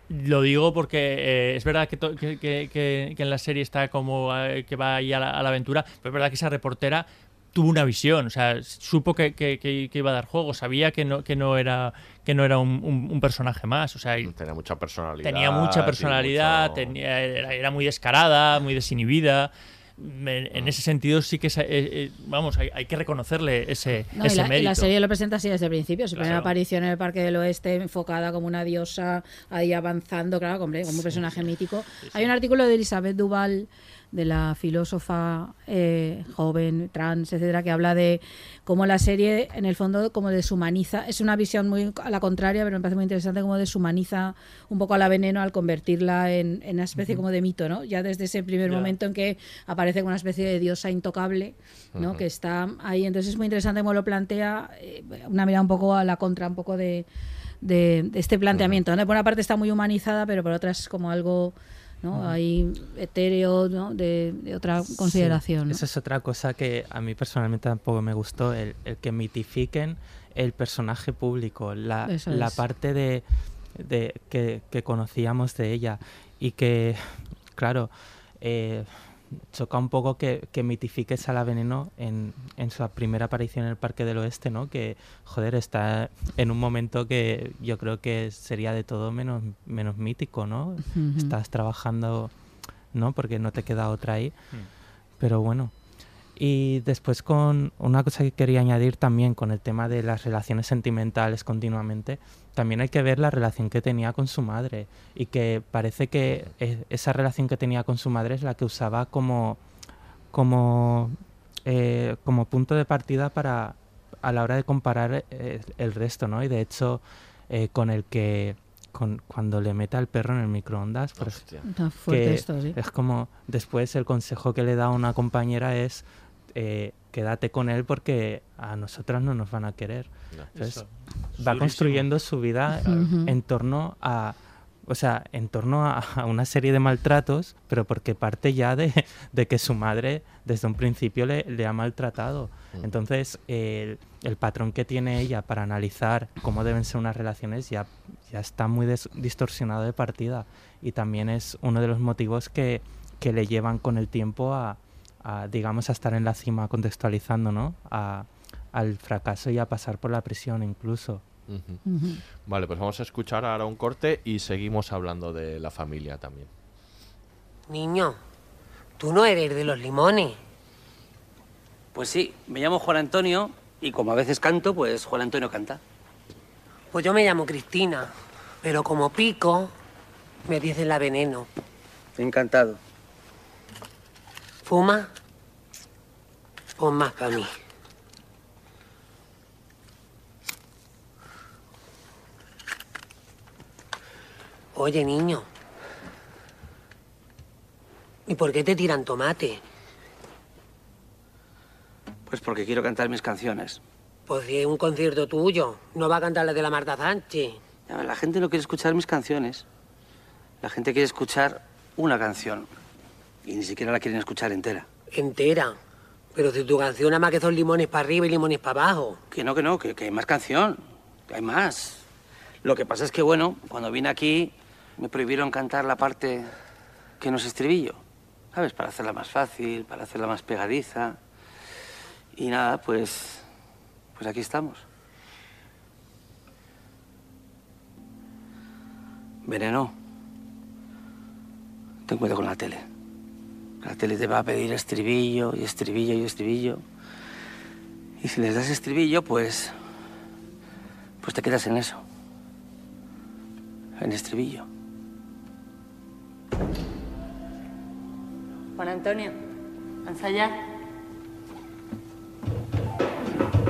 C: lo digo porque eh, es verdad que, to- que, que- en la serie está como eh, que va ahí a la, a la aventura, pero es verdad que esa reportera tuvo una visión, o sea, supo que, que- iba a dar juego, sabía que no, que no era que no era un, un- un personaje más, o sea,
A: Tenía mucha personalidad.
C: tenía mucha personalidad, tenía- era, era muy descarada, muy desinhibida. En, en ese sentido sí que, esa- eh, eh, vamos, hay, hay que reconocerle ese,
B: No, y,
C: ese
B: la, y
C: mérito.
B: la serie lo presenta así desde el principio. Su
C: Claro.
B: primera aparición en el Parque del Oeste, enfocada como una diosa, ahí avanzando, claro, hombre, como un personaje mítico. Hay un artículo de Elizabeth Duval, de la filósofa eh, joven, trans, etcétera, que habla de cómo la serie, en el fondo, como deshumaniza. Es una visión muy a la contraria, pero me parece muy interesante cómo deshumaniza un poco a la veneno al convertirla en, en una especie como de mito, ¿no? Ya desde ese primer momento en que aparece como una especie de diosa intocable, ¿no? Que está ahí. Entonces es muy interesante cómo lo plantea, eh, una mirada un poco a la contra, un poco de, de- de este planteamiento. ¿no? Por una parte está muy humanizada, pero por otra es como algo ¿no? ahí etéreo, ¿no? de, de otra consideración.
I: Sí,
B: ¿no?
I: Esa es otra cosa que a mí personalmente tampoco me gustó, el, el que mitifiquen el personaje público, la, la parte de, de que, que conocíamos de ella y que, claro, eh, choca un poco que, que mitifiques a la veneno en, en su primera aparición en el Parque del Oeste, ¿no? Que, joder, está en un momento que yo creo que sería de todo menos, menos mítico, ¿no? Estás trabajando, ¿no? Porque no te queda otra ahí. Pero bueno. Y después con una cosa que quería añadir también con el tema de las relaciones sentimentales continuamente, también hay que ver la relación que tenía con su madre y que parece que esa relación que tenía con su madre es la que usaba como como eh, como punto de partida para a la hora de comparar eh, el resto, ¿no? Y de hecho eh, con el que con, cuando le mete al perro en el microondas, por ej-
B: Está fuerte
I: que
B: esto, sí.
I: es como después el consejo que le da una compañera es eh, quédate con él porque a nosotras no nos van a querer.
A: Ya.
I: Entonces,
A: Eso.
I: va
A: Durísimo.
I: construyendo su vida en torno a o sea, en torno a, a una serie de maltratos, pero porque parte ya de, de que su madre desde un principio le, le ha maltratado.
A: Mm.
I: Entonces, el, el patrón que tiene ella para analizar cómo deben ser unas relaciones ya, ya está muy des- distorsionado de partida. Y también es uno de los motivos que, que le llevan con el tiempo a, a, digamos, a estar en la cima contextualizando, ¿no? A, al fracaso y a pasar por la prisión incluso.
A: Ujú. Vale, pues vamos a escuchar ahora un corte y seguimos hablando de la familia también.
G: Niño, tú no eres de los limones.
J: Pues sí, me llamo Juan Antonio y como a veces canto, pues Juan Antonio canta.
G: Pues yo me llamo Cristina, pero como pico, me dicen la veneno.
J: Encantado.
G: ¿Fuma? Pon más para mí. Oye, niño. ¿Y por qué te tiran tomate?
J: Pues porque quiero cantar mis canciones.
G: Pues si es un concierto tuyo, no va a cantar la de la Marta Sánchez.
J: La gente no quiere escuchar mis canciones. La gente quiere escuchar una canción. Y ni siquiera la quieren escuchar entera.
G: Entera. Pero si tu canción nada más que son limones para arriba y limones para abajo.
J: Que no, que no, que, que hay más canción, que hay más. Lo que pasa es que, bueno, cuando vine aquí me prohibieron cantar la parte que no es estribillo, ¿sabes? Para hacerla más fácil, para hacerla más pegadiza. Y nada, pues, pues aquí estamos. Veneno, ten cuidado con la tele. La tele te va a pedir estribillo y estribillo y estribillo. Y si les das estribillo, pues. Pues te quedas en eso. En estribillo.
P: Juan Antonio, ya.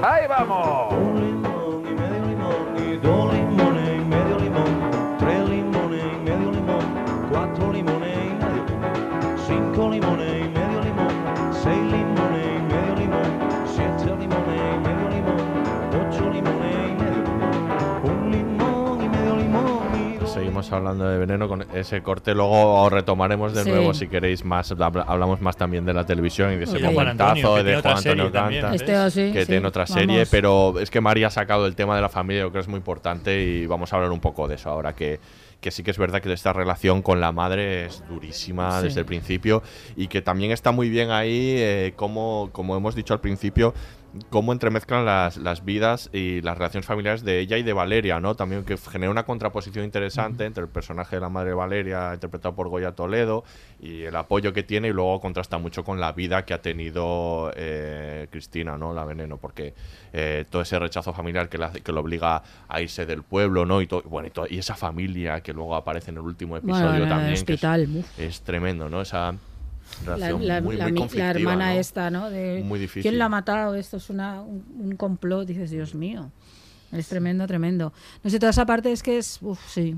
Q: ¡Ahí vamos!
A: Hablando de veneno con ese corte, luego retomaremos de
B: Sí.
A: nuevo si queréis más, habla- hablamos más también de la televisión y de ese
B: Y de Juan
A: momentazo de Juan Antonio Canta, que
B: sí,
A: tiene otra
B: vamos.
A: serie, pero es que María ha sacado el tema de la familia, yo creo que es muy importante y vamos a hablar un poco de eso ahora que que sí que es verdad que esta relación con la madre es durísima
B: Sí.
A: desde el principio y que también está muy bien ahí, eh, como, como hemos dicho al principio, cómo entremezclan las, las vidas y las relaciones familiares de ella y de Valeria, ¿no? También que genera una contraposición interesante entre el personaje de la madre Valeria, interpretado por Goya Toledo, y el apoyo que tiene, y luego contrasta mucho con la vida que ha tenido eh, Cristina, ¿no? La veneno, porque eh, todo ese rechazo familiar que, hace- que lo obliga a irse del pueblo, ¿no? Y, to- bueno, y, to- y esa familia que luego aparece en el último episodio
B: Bueno, en el
A: también. que es-
B: hospital,
A: es, tremendo, ¿no? Esa
B: La,
A: relación
B: la-
A: muy,
B: la
A: muy
B: mi- la
A: conflictiva,
B: hermana
A: ¿no?
B: esta, ¿no? De,
A: Muy difícil.
B: ¿Quién la ha matado? Esto es una, un, un complot. Dices, Dios mío. Es tremendo, tremendo. No sé, toda esa parte es que es. Uf, sí.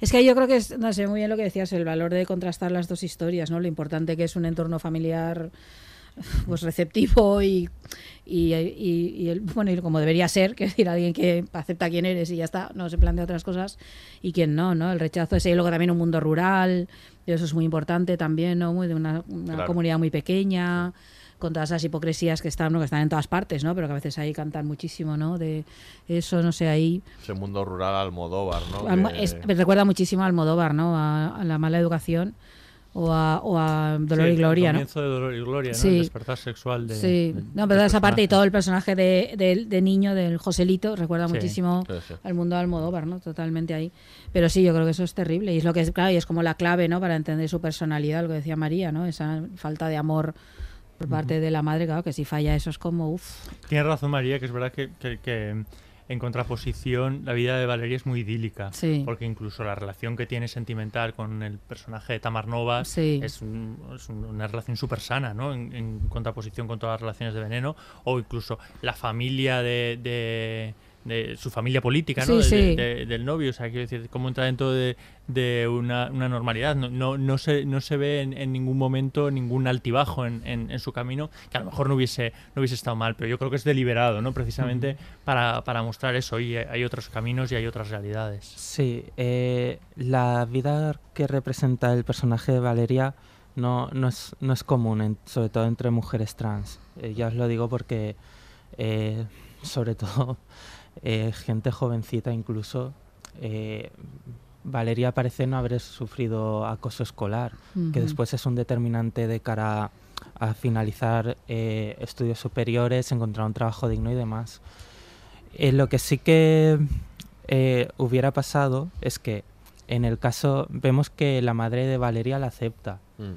B: Es que yo creo que es. No sé, muy bien lo que decías, el valor de contrastar las dos historias, ¿no? Lo importante que es un entorno familiar pues receptivo y, y, y- y el, bueno, y como debería ser, que es decir, alguien que acepta quién eres y ya está, no se plantea otras cosas, y quien no, ¿no? El rechazo ese, y luego también un mundo rural, eso es muy importante también, ¿no? Muy de una, una
A: Claro.
B: comunidad muy pequeña, con todas esas hipocresías que están, ¿no? que están en todas partes, ¿no? Pero que a veces ahí cantan muchísimo, ¿no? De eso, no sé, ahí
A: Ese mundo rural Almodóvar, ¿no?
B: Almo-
A: Que-
B: es- me recuerda muchísimo a Almodóvar, ¿no? A, a la mala educación o a, o a Dolor
C: Sí,
B: y Gloria,
C: el
B: ¿no?
C: comienzo de Dolor y Gloria, ¿no?
B: Sí.
C: El despertar sexual de.
B: Sí,
C: de-
B: no, pero esa parte y todo el personaje de, de- de niño, del Joselito, recuerda
C: Sí,
B: muchísimo al mundo de Almodóvar, ¿no? Totalmente ahí. Pero sí, yo creo que eso es terrible. Y es lo que es, claro, y es como la clave, ¿no? Para entender su personalidad, lo que decía María, ¿no? Esa falta de amor por parte de la madre, claro, que si falla eso es como, uff.
C: Tienes razón, María, que es verdad que, que- que, en contraposición la vida de Valeria es muy idílica.
B: Sí.
C: Porque incluso la relación que tiene sentimental con el personaje de Tamar Novas
B: Sí.
C: es, un- es un- una relación súper sana, ¿no? En, en contraposición con todas las relaciones de veneno. O incluso la familia de. de- de su familia política, ¿no?
B: Sí,
C: De- de-
B: sí.
C: de- del novio, o sea, quiero decir, cómo entra dentro de, de una, una normalidad. No, no, no, se, no se ve en, en ningún momento ningún altibajo en, en- en su camino, que a lo mejor no hubiese, no hubiese estado mal, pero yo creo que es deliberado, ¿no? Precisamente para, para mostrar eso. Y hay otros caminos y hay otras realidades.
I: Sí, eh, la vida que representa el personaje de Valeria no, no, es, no es común, en- sobre todo entre mujeres trans. Eh, ya os lo digo porque, eh, sobre todo, eh, gente jovencita incluso, eh, Valeria parece no haber sufrido acoso escolar, que
R: Ujú.
I: después es un determinante de cara a, a finalizar eh, estudios superiores, encontrar un trabajo digno y demás. Eh, lo que sí que eh, hubiera pasado es que en el caso vemos que la madre de Valeria la acepta.
A: Mm.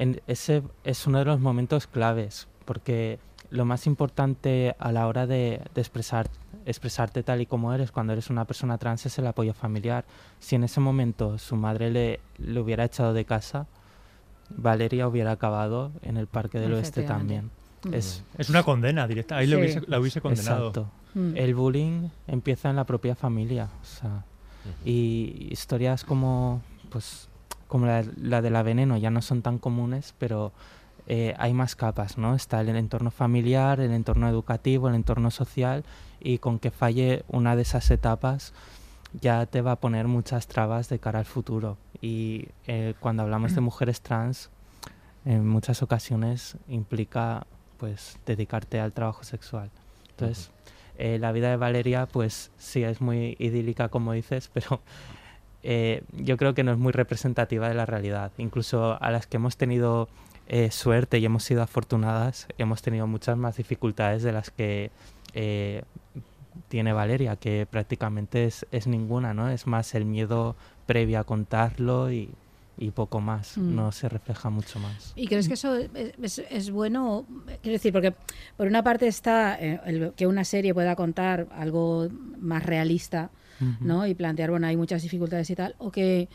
I: En- ese es uno de los momentos claves, porque lo más importante a la hora de, de expresar, expresarte tal y como eres cuando eres una persona trans es el apoyo familiar. Si en ese momento su madre le, le hubiera echado de casa, Valeria hubiera acabado en el Parque del Oeste también.
C: Mm.
I: Es,
C: Es una condena directa. Ahí la
I: Sí.
C: hubiese- la hubiese condenado.
I: Exacto.
B: Mm.
I: El bullying empieza en la propia familia. o sea, y historias como, pues, como la, la de la veneno ya no son tan comunes, pero eh, hay más capas, ¿no? Está el entorno familiar, el entorno educativo, el entorno social, y con que falle una de esas etapas ya te va a poner muchas trabas de cara al futuro. Y eh, cuando hablamos de mujeres trans, en muchas ocasiones implica pues dedicarte al trabajo sexual. Entonces, eh, la vida de Valeria, pues sí, es muy idílica, como dices, pero eh, yo creo que no es muy representativa de la realidad. Incluso a las que hemos tenido eh, suerte y hemos sido afortunadas, hemos tenido muchas más dificultades de las que eh, tiene Valeria, que prácticamente es, es ninguna, ¿no? Es más el miedo previo a contarlo y, y poco más,
B: Mm.
I: no se refleja mucho más.
B: ¿Y crees que eso es, es- es bueno? Quiero decir, porque por una parte está eh, el- que una serie pueda contar algo más realista,
I: Ujú.
B: ¿no? Y plantear, bueno, hay muchas dificultades y tal, o que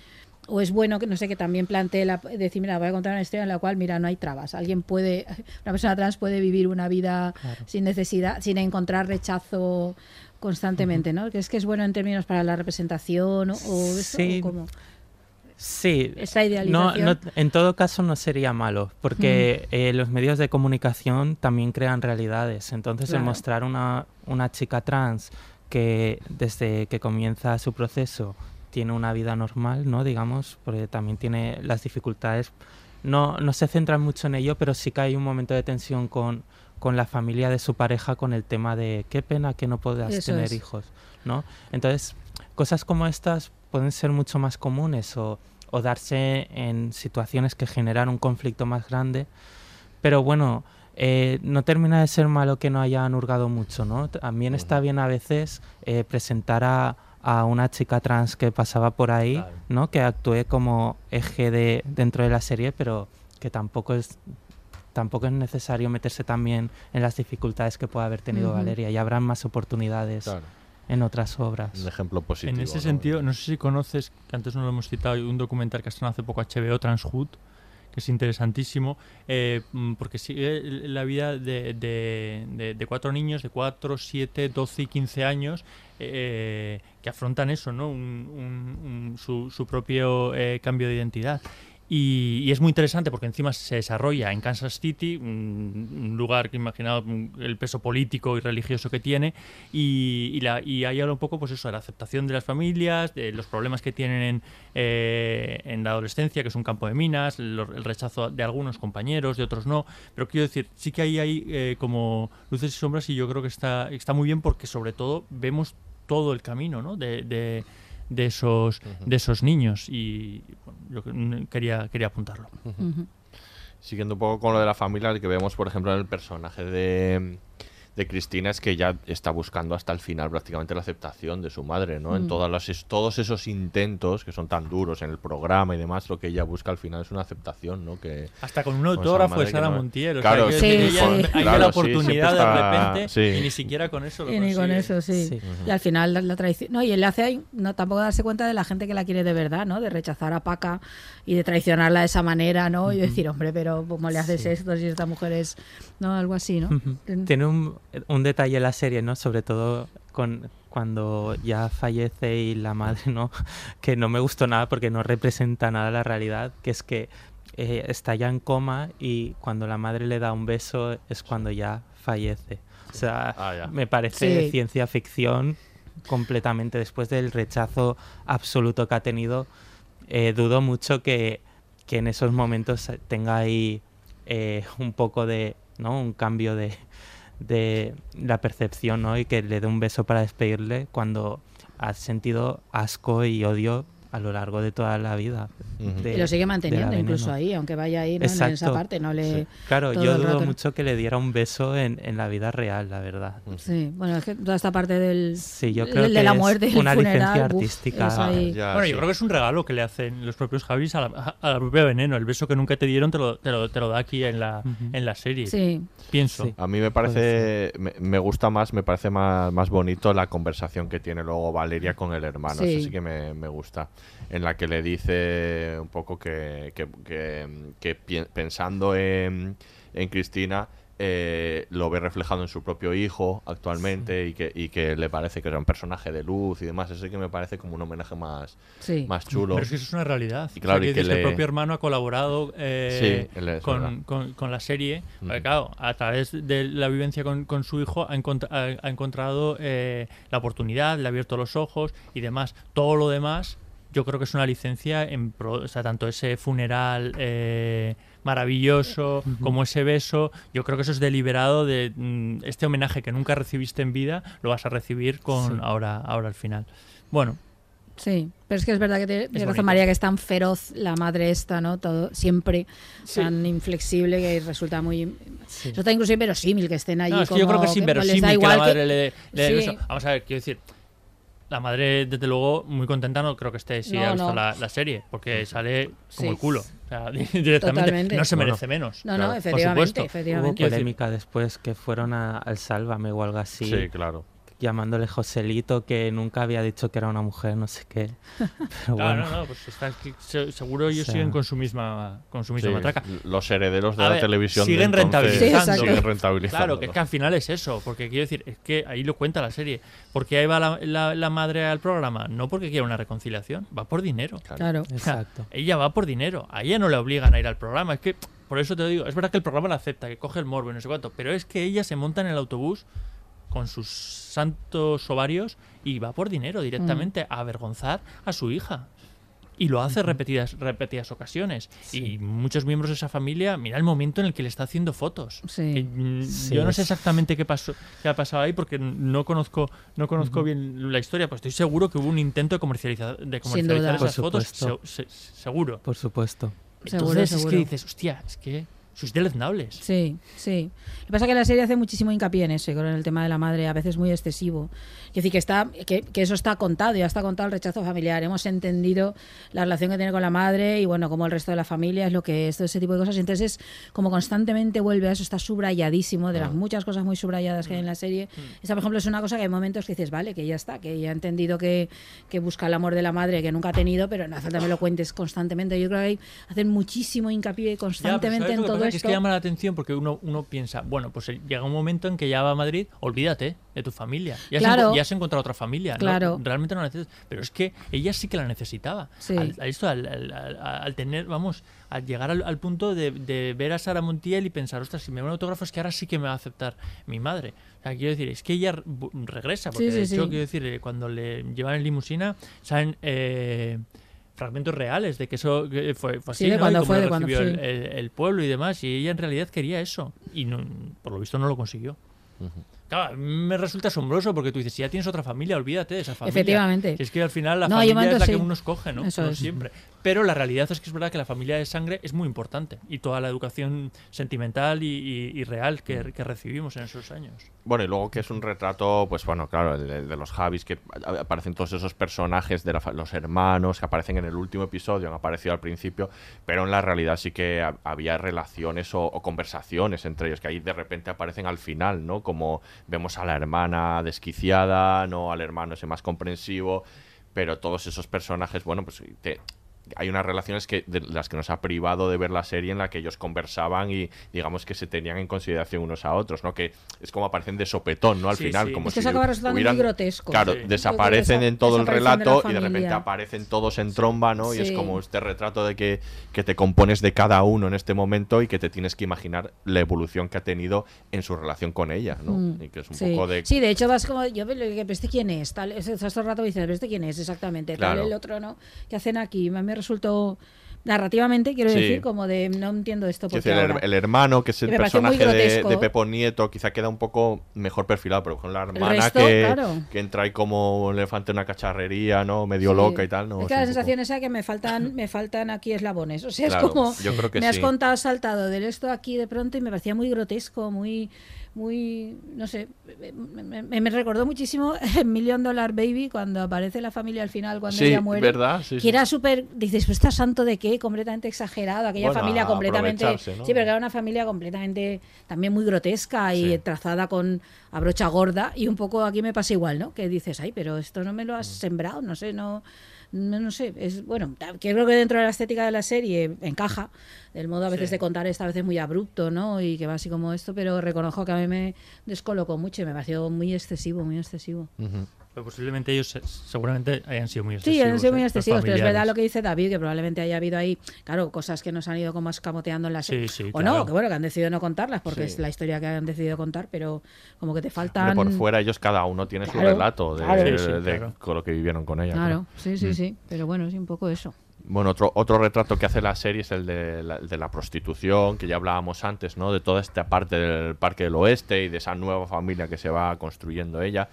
B: o es bueno que no sé que también plantee la decir mira voy a contar una historia en la cual mira no hay trabas alguien puede una persona trans puede vivir una vida
I: Claro.
B: sin necesidad sin encontrar rechazo constantemente no ¿crees que es bueno en términos para la representación o, o eso,
I: Sí.
B: o cómo?
I: Sí,
B: Esa
I: no,
B: idealización.
I: no- en todo caso no sería malo, porque eh, los medios de comunicación también crean realidades. Entonces, el mostrar una, una chica trans que desde que comienza su proceso tiene una vida normal, ¿no? Digamos, porque también tiene las dificultades. No, no se centran mucho en ello, pero sí que hay un momento de tensión con, con la familia de su pareja con el tema de qué pena que no puedas
B: Eso
I: tener
B: es.
I: hijos, ¿no? Entonces, cosas como estas pueden ser mucho más comunes o, o darse en situaciones que generan un conflicto más grande. Pero bueno, eh, no termina de ser malo que no hayan hurgado mucho, ¿no? También está bien a veces eh, presentar a, a una chica trans que pasaba por ahí, ¿no? Que actúe como eje de, dentro de la serie, pero que tampoco es tampoco es necesario meterse también en las dificultades que pueda haber tenido. Valeria y habrán más oportunidades
A: Claro.
I: en otras obras.
A: Un ejemplo positivo.
C: En ese
A: ¿no?
C: sentido, no sé si conoces, que antes no lo hemos citado, un documental que estrenó hace poco HBO, Transhood, que es interesantísimo, eh, mm, porque sigue la vida de, de- de- de cuatro niños de 4, 7, 12 y 15 años eh, que afrontan eso, ¿no? Un- un- un- su, su propio eh, cambio de identidad. Y, y es muy interesante porque encima se desarrolla en Kansas City, un, un lugar que imaginaos mm, el peso político y religioso que tiene, y, y, la, y ahí habla un poco pues eso, de la aceptación de las familias, de los problemas que tienen en, eh, en la adolescencia, que es un campo de minas, lo- el rechazo de algunos compañeros, de otros no, pero quiero decir, sí que ahí hay eh, como luces y sombras y yo creo que está, está muy bien porque sobre todo vemos todo el camino ¿no? de, de, de esos, de esos niños. Y bueno, yo que- quería, quería apuntarlo.
A: Siguiendo un poco con lo de la familia, que vemos, por ejemplo, en el personaje de, de Cristina es que ya está buscando hasta el final prácticamente la aceptación de su madre, ¿no? En
C: Mm.
A: todas las, todos esos intentos que son tan duros en el programa y demás, lo que ella busca al final es una aceptación, ¿no? Que,
C: Hasta con un autógrafo de
A: que
C: Sara
A: no-
C: Montiel. o sea,
A: Claro,
C: quiero
A: sí,
C: ella- hay
A: claro,
C: la
A: sí,
C: oportunidad
A: está-
C: de repente
A: sí.
C: y ni siquiera con eso lo
B: Y ni con
C: consigue.
B: eso, sí.
I: Sí.
B: Y al final la, la traición. No, y él le hace ahí, no, tampoco darse cuenta de la gente que la quiere de verdad, ¿no? De rechazar a Paca y de traicionarla de esa manera, ¿no? Y decir, hombre, pero ¿cómo le haces
I: Sí.
B: esto si esta mujer es. ¿No? Algo así, ¿no?
I: Tiene un, un detalle en la serie, ¿no? Sobre todo con cuando ya fallece y la madre, ¿no? Que no me gustó nada porque no representa nada la realidad, que es que eh, está ya en coma y cuando la madre le da un beso es cuando ya fallece. O sea,
A: Ah,
I: me parece
B: Sí.
I: ciencia ficción completamente después del rechazo absoluto que ha tenido. eh, dudo mucho que, que en esos momentos tenga ahí eh, un poco de, ¿no? Un cambio de, de la percepción, ¿no? Y que le dé un beso para despedirle cuando has sentido asco y odio a lo largo de toda la vida. de-
B: y lo sigue manteniendo incluso ahí, aunque vaya ahí ¿no? en esa parte, no le.
I: Sí. Claro,
B: todo
I: yo dudo mucho que le diera un beso en, en la vida real, la verdad.
B: Sí, bueno, es que toda esta parte del.
I: Sí, yo creo
B: de
I: que
B: la
I: es
B: muerte,
I: una
B: funeral,
I: licencia artística.
B: ahí-
C: bueno, yo creo que es un regalo que le hacen los propios Javis a la, a la propia Veneno. El beso que nunca te dieron te lo, te lo, te lo da aquí en la, en la serie.
B: Sí.
C: Pienso.
A: A mí me parece, me, me gusta más, me parece más, más bonito la conversación que tiene luego Valeria con el hermano.
B: Sí.
A: Eso sí que me, me gusta. En la que le dice un poco que, que, que- que pi- pensando en, en Cristina, eh, lo ve reflejado en su propio hijo actualmente y, que, y que le parece que era un personaje de luz y demás. Eso sí que me parece como un homenaje más,
B: Sí.
A: más chulo.
C: Pero es que eso es una realidad.
A: Y claro,
C: O sea,
A: y
C: que
A: le-
C: el propio hermano ha colaborado eh,
A: Sí, es
C: con, con- con la serie. Porque,
A: Ujú.
C: claro, a través de la vivencia con, con su hijo ha, encont- ha- ha encontrado eh, la oportunidad, le ha abierto los ojos y demás. Todo lo demás yo creo que es una licencia en pro, o sea, tanto ese funeral eh, maravilloso como ese beso, yo creo que eso es deliberado de mm, este homenaje que nunca recibiste en vida, lo vas a recibir con
B: Sí.
C: ahora, ahora al final. Bueno,
B: Sí, pero es que es verdad que tiene tiene razón
C: bonito.
B: María que es tan feroz la madre esta, ¿no? Todo siempre
C: Sí.
B: tan inflexible que resulta muy resulta incluso inverosímil que estén allí
C: No, es que yo creo que es
B: da
C: inverosímil que la madre le dé le
B: Sí.
C: beso. Vamos a ver, quiero decir, la madre, desde luego, muy contenta, no creo que esté si
B: No,
C: ha visto
B: no.
C: la, la serie, porque sale como
B: Sí.
C: el culo. O sea, directamente
B: Totalmente.
C: no se
B: Bueno.
C: merece menos.
B: No, no,
C: Por
B: efectivamente,
C: supuesto.
B: efectivamente.
I: Hubo polémica después que fueron a- al Sálvame o algo así.
A: Sí, claro.
I: Llamándole Joselito, que nunca había dicho que era una mujer, no sé qué. Pero
C: Claro,
I: bueno.
C: no, no, pues está, que se- seguro ellos
I: O sea,
C: siguen con su misma, con su misma
A: Sí,
C: matraca.
A: Los herederos de
C: A
A: la
C: ver,
A: televisión de
C: siguen
A: entonces
C: rentabilizando.
A: siguen rentabilizando.
C: Claro, que es que al final es eso, porque quiero decir, es que ahí lo cuenta la serie. ¿Por qué ahí va la, la- la madre al programa? No porque quiera una reconciliación, va por dinero.
B: Claro.
C: O sea,
I: Exacto.
C: ella va por dinero, a ella no le obligan a ir al programa. Es que, por eso te digo, es verdad que el programa la acepta, que coge el morbo y no sé cuánto, pero es que ella se monta en el autobús con sus santos ovarios y va por dinero directamente a avergonzar a su hija. Y lo hace repetidas, repetidas ocasiones. Y muchos miembros de esa familia, mira el momento en el que le está haciendo fotos.
B: Sí.
C: Que, mm,
I: Sí,
C: yo no
I: es-
C: sé exactamente qué pasó, qué ha pasado ahí porque no conozco, no conozco bien la historia, pues estoy seguro que hubo un intento de comercializar, de comercializar esas
I: Por
C: fotos,
I: supuesto.
C: se- se- seguro.
I: Por supuesto.
B: Seguro,
C: Entonces es
B: seguro.
C: que dices, hostia, es que sois deleznables.
B: Sí, sí. Lo que pasa es que la serie hace muchísimo hincapié en eso, con el tema de la madre, a veces muy excesivo. Es decir, que, está, que, que eso está contado, ya está contado el rechazo familiar. Hemos entendido la relación que tiene con la madre y, bueno, como el resto de la familia es lo que es, todo ese tipo de cosas. Entonces, es como constantemente vuelve a eso, está subrayadísimo, de las muchas cosas muy subrayadas que hay en la serie. Esta, por ejemplo, es una cosa que hay momentos que dices, vale, que ya está, que ya ha entendido que, que busca el amor de la madre que nunca ha tenido, pero no hace falta que me lo cuentes constantemente. Yo creo que hay, hacen muchísimo hincapié
C: Ya,
B: constantemente
C: ¿sabes
B: en todo esto.
C: Es que llama la atención porque uno, uno piensa, bueno, pues llega un momento en que ya va a Madrid, olvídate de tu familia. Ya,
B: Claro.
C: enco- ya has encontrado otra familia. ¿no?
B: Claro.
C: Realmente no la necesitas. Pero es que ella sí que la necesitaba.
B: Sí.
C: Al, a esto, al, al- al- al tener, vamos, al llegar al, al punto de, de ver a Sara Montiel y pensar, ostras, si me da un autógrafo es que ahora sí que me va a aceptar mi madre. O sea, quiero decir, es que ella regresa, porque
B: Sí,
C: de
B: sí,
C: hecho,
B: sí.
C: quiero decir, eh, cuando le llevan en limusina, salen eh, fragmentos reales de que eso que fue, fue así,
B: Sí, de
C: ¿no?
B: cuando
C: y cómo
B: fue, de cuando
C: recibió el, el- el pueblo y demás, y ella en realidad quería eso, y no, por lo visto no lo consiguió. Claro, a mí me resulta asombroso porque tú dices, si ya tienes otra familia, olvídate de esa familia.
B: Efectivamente.
C: Si es que al final la
B: No,
C: familia es la que uno escoge, ¿no?
B: Eso
C: No
B: es.
C: siempre. Pero la realidad es que es verdad que la familia de sangre es muy importante y toda la educación sentimental y, y- y real que, que recibimos en esos años.
A: Bueno, y luego que es un retrato, pues bueno, claro, de, de los Javis, que aparecen todos esos personajes de la los hermanos que aparecen en el último episodio, han aparecido al principio, pero en la realidad sí que ha- había relaciones o, o conversaciones entre ellos, que ahí de repente aparecen al final, ¿no? Como vemos a la hermana desquiciada, ¿no? Al hermano ese más comprensivo, pero todos esos personajes, bueno, pues te- hay unas relaciones que de las que nos ha privado de ver la serie en la que ellos conversaban y digamos que se tenían en consideración unos a otros, ¿no? Que es como aparecen de sopetón, ¿no? Al
C: Sí,
A: final,
C: sí.
A: como
B: Es que
A: si
B: acaba resultando muy
A: hubieran-
B: grotesco.
A: Claro,
B: Sí.
A: Desaparecen
B: que
A: en todo el
B: de
A: relato y de repente aparecen todos en tromba, ¿no? Y es como este retrato de que, que te compones de cada uno en este momento y que te tienes que imaginar la evolución que ha tenido en su relación con ella, ¿no?
B: Mm,
A: Y que es un
B: sí.
A: poco de...
B: Sí, de hecho vas como, yo veo que, ¿pero este quién es? Tal, es- estás todo el rato dices, ¿pero este quién es exactamente? Tal,
A: Claro.
B: el otro, ¿no? ¿Qué hacen aquí? Mí me resultó, narrativamente, quiero
A: Sí.
B: decir, como de, no entiendo esto. Porque
A: decir, el,
B: ahora?
A: el hermano, que es el personaje de, de Pepo Nieto, quizá queda un poco mejor perfilado, pero con la hermana
B: resto,
A: que,
B: claro.
A: que entra ahí como un elefante en una cacharrería, ¿no? Medio
B: Sí.
A: loca y tal, ¿no?
B: Es que la
A: poco-
B: sensación esa que me faltan, me faltan aquí eslabones. O sea,
A: Claro,
B: es como
A: yo creo que
B: me has
A: sí.
B: contado saltado del esto aquí de pronto y me parecía muy grotesco, muy, muy, no sé, me, me- me recordó muchísimo Million Dollar Baby cuando aparece la familia al final cuando
A: Sí,
B: ella muere.
A: ¿verdad? Sí,
B: que
A: sí.
B: era súper, dices, pues está santo de qué, completamente exagerado, aquella
A: Bueno,
B: familia completamente, sí, pero que era una familia completamente también muy grotesca y trazada con a brocha gorda y un poco aquí me pasa igual, ¿no? Que dices, ay, pero esto no me
A: Mm.
B: lo has sembrado, no sé, no no, no sé, es bueno, creo que dentro de la estética de la serie encaja, el modo a veces
C: Sí.
B: de contar esta veces muy abrupto, ¿no? Y que va así como esto, pero reconozco que a mí me descolocó mucho y me pareció muy excesivo, muy excesivo.
A: Ujú.
C: Pero posiblemente ellos se- seguramente hayan sido muy
B: Sí,
C: excesivos.
B: han sido muy
C: ¿eh?
B: Excesivos, pero es verdad lo que dice David, que probablemente haya habido ahí, claro, cosas que nos han ido como escamoteando en la serie.
C: Sí, sí,
B: o
C: claro.
B: no, que bueno, que han decidido no contarlas porque
A: Sí.
B: es la historia que han decidido contar, pero como que te
A: Hombre,
B: faltan...
A: por fuera ellos cada uno tiene su
B: Claro,
A: relato de,
B: claro.
A: de-
B: Sí, sí,
A: de con lo que vivieron con ella.
B: Claro,
A: claro.
B: sí, sí,
A: Mm.
B: sí, pero bueno, sí, un poco eso.
A: Bueno, otro, otro retrato que hace la serie es el de la, el de la prostitución, que ya hablábamos antes, ¿no? De toda esta parte del Parque del Oeste y de esa nueva familia que se va construyendo ella.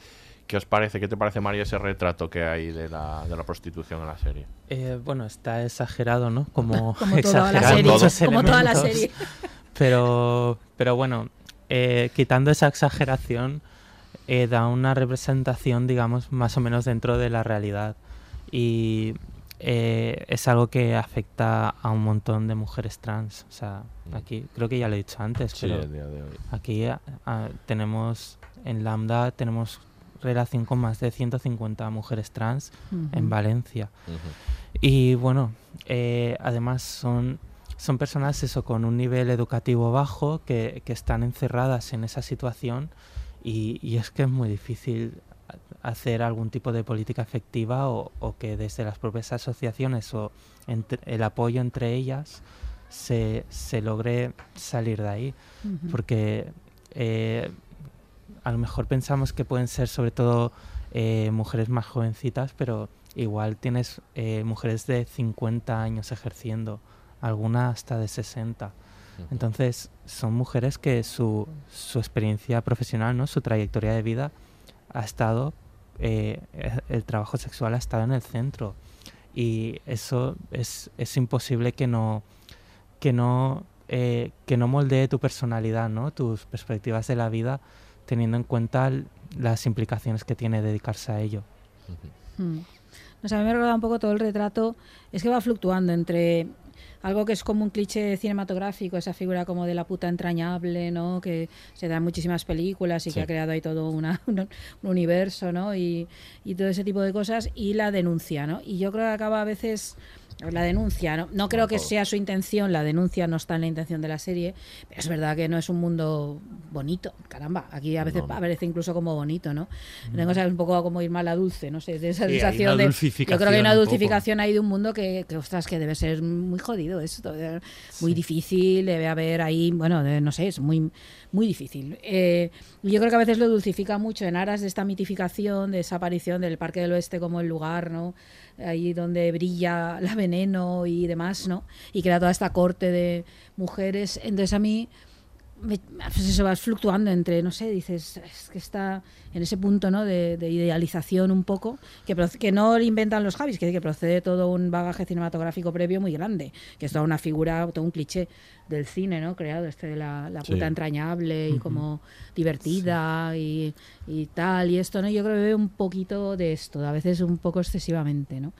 A: ¿Qué os parece? ¿Qué te parece, María, ese retrato que hay de la, de la prostitución en la serie?
I: Eh, bueno, está exagerado, ¿no? Como,
B: Como toda la serie, como toda la serie.
I: Pero, pero bueno, eh, quitando esa exageración, eh, da una representación, digamos, más o menos dentro de la realidad. Y eh, es algo que afecta a un montón de mujeres trans. O sea, aquí creo que ya lo he dicho antes,
A: Sí,
I: pero
A: a día de hoy.
I: aquí ah, ah, tenemos, en Lambda, tenemos relación con más de 150 mujeres trans en
A: Ujú.
I: Valencia.
A: Ujú.
I: Y bueno, eh, además son, son personas eso, con un nivel educativo bajo que, que están encerradas en esa situación y, y es que es muy difícil hacer algún tipo de política efectiva o, o que desde las propias asociaciones o entre- el apoyo entre ellas se, se logre salir de ahí.
S: Ujú.
I: Porque eh, a lo mejor pensamos que pueden ser sobre todo eh, mujeres más jovencitas, pero igual tienes eh, mujeres de 50 años ejerciendo, alguna hasta de 60. Entonces, son mujeres que su, su experiencia profesional, ¿no? su trayectoria de vida ha estado, eh, eh, el trabajo sexual ha estado en el centro. Y eso es, es imposible que no, que no, eh, que no moldee tu personalidad, ¿no? tus perspectivas de la vida, teniendo en cuenta las implicaciones que tiene dedicarse a ello.
B: Mm. No sé, a mí me recuerda un poco todo el retrato, es que va fluctuando entre algo que es como un cliché cinematográfico, esa figura como de la puta entrañable, ¿no? Que se da en muchísimas películas y
S: Sí.
B: que ha creado ahí todo una- un, un universo, ¿no? Y, y todo ese tipo de cosas, y la denuncia, ¿no? Y yo creo que acaba a veces la denuncia, ¿no? No creo que sea su intención, la denuncia no está en la intención de la serie, pero es verdad que no es un mundo bonito, caramba, aquí a veces
C: No,
B: aparece incluso como bonito, ¿no? Tengo que un poco como ir mal a dulce, no sé, de esa
C: Sí,
B: sensación de... Yo creo que hay
C: dulcificación
B: una
C: un
B: dulcificación ahí de un mundo que, que, ostras, que debe ser muy jodido esto, muy difícil, debe haber ahí, bueno, de- no sé, es muy, muy difícil. Eh, yo creo que a veces lo dulcifica mucho en aras de esta mitificación, de esa aparición del Parque del Oeste como el lugar, ¿no? Ahí donde brilla la veneno y demás, ¿no? Y crea toda esta corte de mujeres. Entonces a mí pues eso vas fluctuando entre, no sé, dices, es que está en ese punto ¿no? de, de idealización un poco, que, que no inventan los Javis, que, que procede todo un bagaje cinematográfico previo muy grande, que es toda una figura, todo un cliché del cine, ¿no? Creado, este de la, la
S: Sí.
B: puta entrañable y como divertida y, y tal, y esto, ¿no? Yo creo que veo un poquito de esto, a veces un poco excesivamente, ¿no?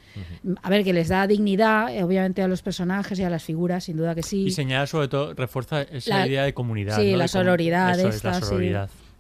B: A ver, que les da dignidad, eh, obviamente, a los personajes y a las figuras, sin duda que sí.
C: Y señala sobre todo, refuerza esa
B: La-
C: idea de comunidad.
B: Sí,
C: ¿no?
B: la
C: De
B: sororidad
C: eso es,
B: esta,
C: la
B: sí.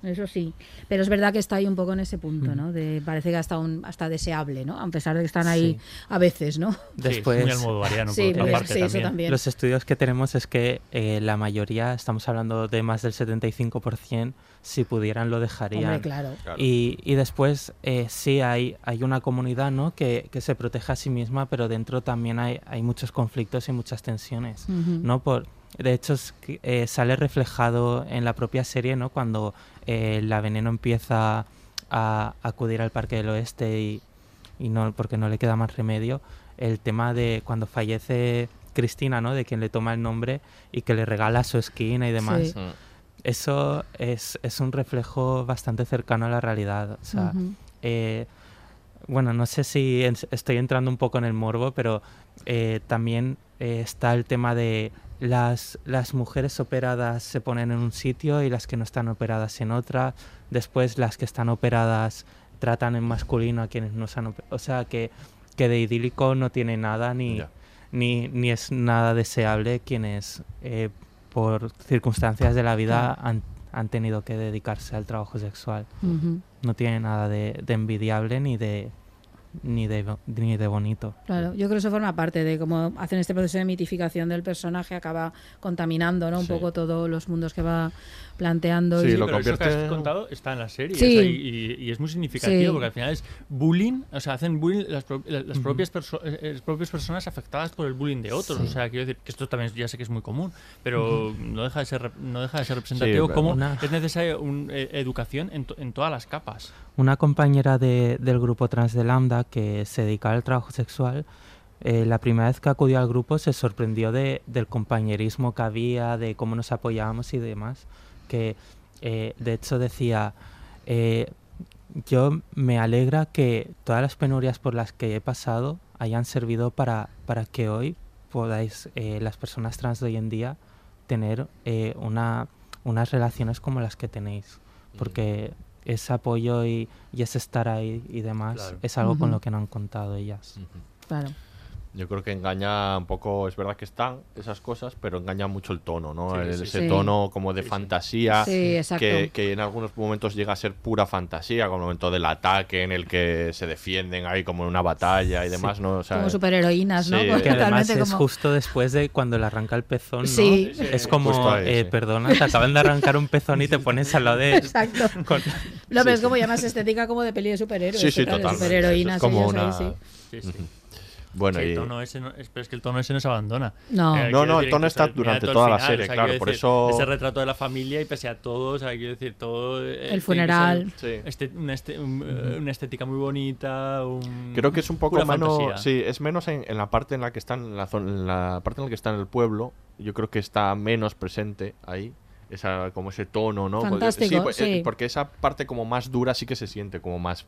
B: Eso sí. Pero es verdad que está ahí un poco en ese punto, ¿no? De, parece que hasta un, hasta deseable, ¿no? A pesar de que están ahí
I: Sí.
B: a veces, ¿no?
I: Después,
B: Sí, muy- sí, eso también.
I: Los estudios que tenemos es que eh, la mayoría, estamos hablando de más del 75%, si pudieran lo dejarían.
B: Hombre, claro. Claro.
I: Y, y después eh, sí hay, hay una comunidad ¿no? que, que se protege a sí misma, pero dentro también hay, hay muchos conflictos y muchas tensiones. ¿no? Por, de hecho, es que, eh, sale reflejado en la propia serie ¿no? cuando eh, la veneno empieza a acudir al Parque del Oeste y, y no porque no le queda más remedio el tema de cuando fallece Cristina no de quien le toma el nombre y que le regala su esquina y demás
S: Sí. Mm.
I: eso es, es un reflejo bastante cercano a la realidad o sea
S: Ujú.
I: eh, bueno no sé si en- estoy entrando un poco en el morbo pero eh, también eh, está el tema de las, las mujeres operadas se ponen en un sitio y las que no están operadas en otra. Después las que están operadas tratan en masculino a quienes no se han operado. O sea que, que de idílico no tiene nada ni, ni, ni es nada deseable quienes eh, por circunstancias de la vida han, han tenido que dedicarse al trabajo sexual. No tiene nada de, de envidiable ni de ni de, ni de bonito.
B: Claro, yo creo que eso forma parte de cómo hacen este proceso de mitificación del personaje, acaba contaminando, ¿no? Un
A: Sí.
B: poco todos los mundos que va planteando.
A: Sí,
B: y-
A: lo
C: Pero eso que has contado está en la serie.
B: Sí.
C: o sea, y, y- y es muy significativo
B: Sí.
C: porque al final es bullying, o sea, hacen bullying las, pro- las propias, perso- eh, las propias personas afectadas por el bullying de otros.
I: Sí.
C: O sea, quiero decir que esto también ya sé que es muy común, pero no, deja de ser, no deja de ser representativo cómo
I: una-
C: es necesaria un, eh, educación en, to- en todas las capas.
I: Una compañera de- del grupo trans de Lambda que se dedicaba al trabajo sexual, eh, la primera vez que acudió al grupo se sorprendió de, del compañerismo que había, de cómo nos apoyábamos y demás. Que eh, de hecho decía, eh, yo me alegra que todas las penurias por las que he pasado hayan servido para, para que hoy podáis, las personas trans de hoy en día, tener una, unas relaciones como las que tenéis. Porque ese apoyo y, y ese estar ahí y demás
A: Claro.
I: es algo con lo que no han contado ellas.
B: Claro.
A: Yo creo que engaña un poco, es verdad que están esas cosas, pero engaña mucho el tono, ¿no?
C: Sí,
A: El-
C: sí,
A: ese
B: sí.
A: tono como de fantasía,
B: Sí, exacto.
A: que, que en algunos momentos llega a ser pura fantasía, como el momento del ataque en el que se defienden ahí como en una batalla y demás, ¿no? O sea,
B: Como superheroínas, ¿no?
A: sí,
B: Porque
I: Que además es
B: como-
I: justo después de cuando le arranca el pezón, ¿no?
B: Sí.
A: Sí,
I: Es como,
A: ahí,
I: eh,
A: sí.
I: perdona, te acaban de arrancar un pezón y te pones al lado de...
B: Exacto.
I: con-
B: No, pero es como ya más estética como de peli de superhéroes.
A: Sí, sí, totalmente.
B: Superheroínas.
A: Como
B: ahí, sí.
C: Sí, sí.
A: Bueno,
C: Sí, el
A: y-
C: tono ese no, es, pero es que el tono ese no se abandona.
B: No.
C: Eh,
A: No, no, el tono está durante
C: el
A: toda la
C: final,
A: serie,
C: o sea,
A: claro, por
C: decir,
A: eso-
C: Ese retrato de la familia y pese a todo, o sea, quiero decir, todo... eh, tiene que
B: funeral.
C: ser este- una, este- un- eh, una estética muy bonita, un-
A: Creo que es un poco menos, sí, es menos en, en la parte en la que están, en la, zona- en la parte en la que está en el pueblo. Yo creo que está menos presente ahí, esa como ese tono, ¿no? Porque-
B: Fantástico,
A: pues,
B: sí.
A: eh, porque esa parte como más dura sí que se siente como más,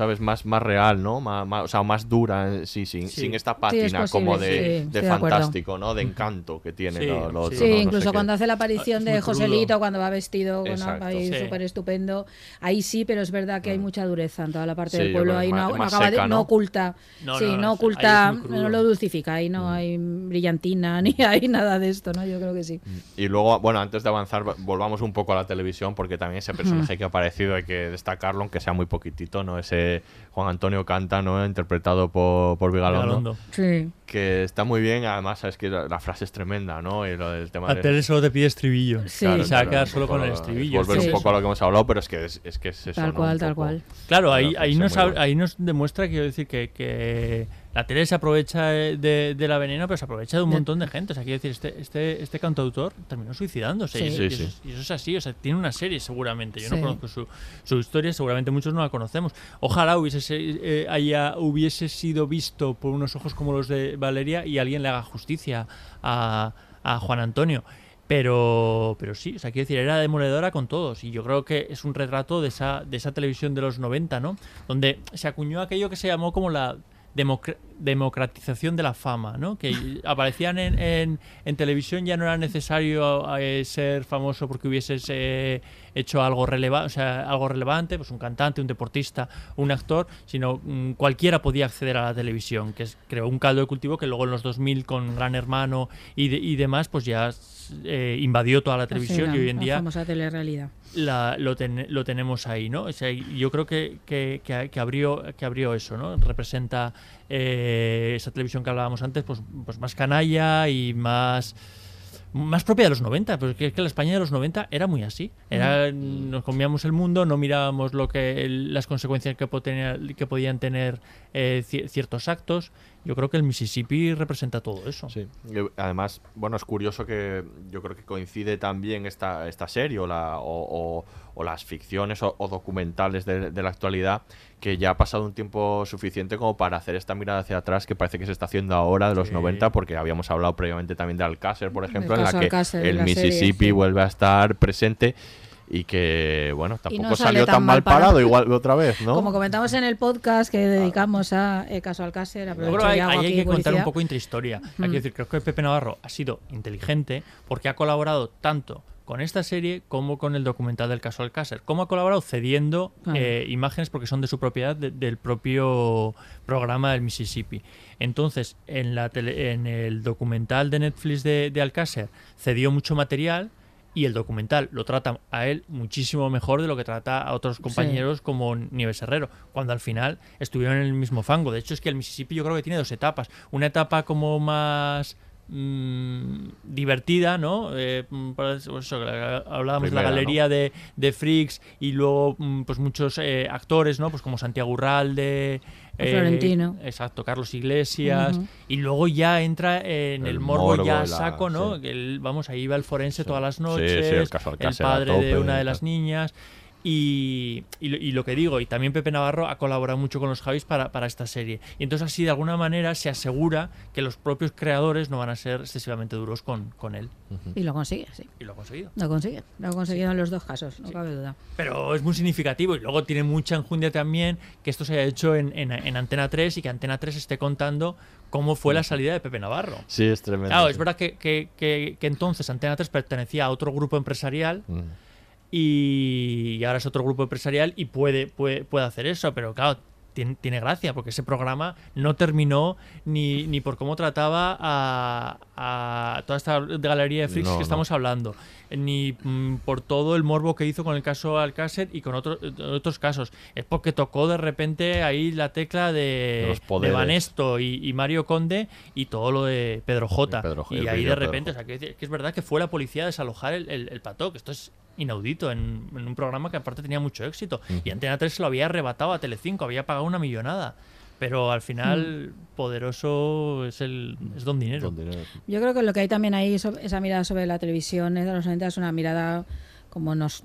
A: sabes, más más real, ¿no? Más, más- o sea, más dura, eh, sí, sin,
C: Sí.
A: sin esta
B: Sí, es
A: pátina como
B: sí,
A: de, de
B: de
A: fantástico, ¿no? De encanto que tiene
C: Sí,
A: lo, lo
C: sí.
A: otro,
B: Sí,
A: ¿no? No sé
B: incluso
A: qué.
B: cuando hace la aparición
C: Ah,
B: de
C: crudo.
B: Joselito, cuando va vestido con
A: Exacto.
B: ahí súper estupendo, ahí sí, pero es verdad que hay mucha dureza en toda la parte
A: Mm. Sí,
B: del pueblo, ahí no,
A: más-
B: no
A: más
B: acaba de-
A: seca,
B: no
A: ¿no?
B: oculta,
C: No,
B: sí,
C: no,
B: oculta, no lo dulcifica, ahí no hay brillantina ni hay nada de esto, ¿no? Yo creo que sí.
A: Y luego, bueno, antes de avanzar, va- volvamos un poco a la televisión, porque también ese personaje que ha aparecido hay que destacarlo, aunque sea muy poquitito, ¿no? Ese Juan Antonio Canta, ¿no? Interpretado por, por Vigalondo.
B: Sí.
A: Que está muy bien, además, sabes que la, la frase es tremenda, ¿no? Y lo del tema
C: La
A: de...
C: tele solo te pide estribillo.
B: Sí.
C: y se va a
A: claro,
C: quedar
A: un
C: solo
A: poco
C: con el
A: lo-
C: estribillo.
A: Volver
C: es
A: un poco a lo que hemos hablado, pero es que es, es que es eso,
B: Tal
A: ¿no?
B: cual,
A: Un
B: tal
A: poco.
B: cual.
C: Claro, ahí, ahí, nos, ahí nos demuestra, quiero decir, que, que la tele se aprovecha eh, de, de la veneno, pero se aprovecha de un montón de gente. O sea, quiero decir, este, este, este cantautor terminó suicidándose.
B: Sí.
C: Y,
A: Sí,
C: y
A: sí.
C: Eso, es- y eso es así, o sea, tiene una serie seguramente. Yo no conozco su, su historia, seguramente muchos no la conocemos. Ojalá hubiese, se- eh, haya, hubiese sido visto por unos ojos como los de Valeria y alguien le haga justicia a, a Juan Antonio. Pero, pero sí, o sea, quiero decir, era demoledora con todos. Y yo creo que es un retrato de esa, de esa televisión de los 90, ¿no? Donde se acuñó aquello que se llamó como la Democrat. Democratización de la fama, ¿no? Que aparecían en, en, en televisión, ya no era necesario eh, ser famoso porque hubieses eh, hecho algo, releva o sea, algo relevante, pues un cantante, un deportista, un actor, sino mm, cualquiera podía acceder a la televisión, que es, creó un caldo de cultivo que luego en los 2000 con Gran Hermano y, de- y demás, pues ya eh, invadió toda la televisión y hoy en
B: la
C: día
B: famosa telerealidad.
C: la- lo, ten- lo tenemos ahí, ¿no? O sea, yo creo que, que, que, que abrió, que abrió eso, ¿no? Representa eh, esa televisión que hablábamos antes, pues, pues más canalla y más más propia de los 90, porque es que la España de los 90 era muy así. Era, nos comíamos el mundo, no mirábamos lo que las consecuencias que, podían tener eh, ci- ciertos actos. Yo creo que el Mississippi representa todo eso.
A: Sí. Y, Además, bueno, es curioso que yo creo que coincide también esta, esta serie o, la, o, o- o las ficciones o, o documentales de, de la actualidad que ya ha pasado un tiempo suficiente como para hacer esta mirada hacia atrás que parece que se está haciendo ahora de los
C: Sí.
A: 90 porque habíamos hablado previamente también de Alcácer, por ejemplo, en la que
B: Alcácer,
A: el
B: la serie,
A: Mississippi
B: sí.
A: vuelve a estar presente y que, bueno, tampoco
B: no
A: salió
B: tan
A: tan
B: mal parado.
A: parado igual otra vez, ¿no?
B: Como comentamos en el podcast que dedicamos a eh, Caso Alcácer,
C: Yo
B: aprovecho
C: creo que ahí, hay que contar un poco intrahistoria. Hay
B: Mm.
C: que decir, creo que Pepe Navarro ha sido inteligente porque ha colaborado tanto con esta serie como con el documental del caso Alcácer. ¿Cómo ha colaborado? Cediendo eh, imágenes porque son de su propiedad de- del propio programa del Mississippi. Entonces, en, la tele- en el documental de Netflix de, de Alcácer cedió mucho material Y el documental lo trata a él muchísimo mejor de lo que trata a otros compañeros como Nieves Herrero, cuando al final estuvieron en el mismo fango. De hecho, es que el Mississippi yo creo que tiene dos etapas. Una etapa como más mm, divertida, ¿no? Eh, mm, hablábamos de la galería de, de freaks y luego mm, pues muchos eh, actores, ¿no? Pues como Santiago Urralde,
B: Florentino.
C: exacto, Carlos Iglesias, y luego ya entra en el,
A: El
C: morbo,
A: morbo,
C: ya
A: la-
C: saco, ¿no?
A: sí.
C: Que él, vamos, ahí va el forense todas las noches,
A: sí, el caso
C: padre de una de las niñas. Y, y lo- y lo que digo, y también Pepe Navarro ha colaborado mucho con los Javis para, para esta serie. Y entonces así de alguna manera se asegura que los propios creadores no van a ser excesivamente duros con, con él.
B: Y lo consigue, sí.
C: Y lo ha conseguido.
B: Lo consigue. Lo ha conseguido en los dos casos, no cabe duda.
C: Pero es muy significativo y luego tiene mucha enjundia también que esto se haya hecho en, en- en Antena 3 y que Antena 3 esté contando cómo fue la salida de Pepe Navarro.
A: Sí, es tremendo.
C: Claro, es verdad que, que- que- que entonces Antena 3 pertenecía a otro grupo empresarial. Y ahora es otro grupo empresarial y puede, puede, puede hacer eso, pero claro, tiene, tiene gracia porque ese programa no terminó ni, ni por cómo trataba a, a toda esta galería de freaks
A: No,
C: que
A: no.
C: estamos hablando, ni mm, por todo el morbo que hizo con el caso Alcácer y con otro- otros casos. Es porque tocó de repente ahí la tecla
A: De
C: de. Vanesto y, y Mario Conde y todo lo de Pedro J.
A: Pedro
C: y ahí de repente, o sea, que, que es verdad que fue la policía a desalojar el, el, el plató, que esto es inaudito en, en un programa que aparte tenía mucho éxito. Y. Antena 3 se lo había arrebatado a Telecinco, había pagado una millonada. Pero al final, poderoso es el es Don Dinero.
B: Yo creo que lo que hay también ahí, esa mirada sobre la televisión de los 90 es una mirada como nos,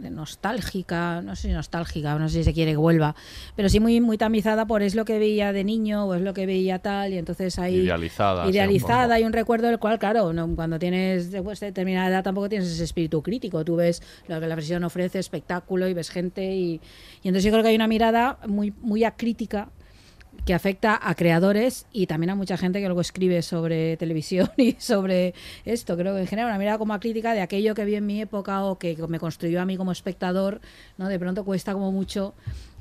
B: de nostálgica, no sé si nostálgica, no sé si se quiere que vuelva, pero sí muy muy tamizada por es lo que veía de niño o es lo que veía tal y entonces ahí
A: Idealizada, sí, un
B: idealizada y un recuerdo del cual claro, no, cuando tienes después de determinada edad tampoco tienes ese espíritu crítico, tú ves lo que la versión ofrece, espectáculo y ves gente y, y entonces yo creo que hay una mirada muy muy acrítica que afecta a creadores y también a mucha gente que luego escribe sobre televisión y sobre esto. Creo que en general una mirada como crítica de aquello que vi en mi época o que me construyó a mí como espectador, ¿no? De pronto cuesta como mucho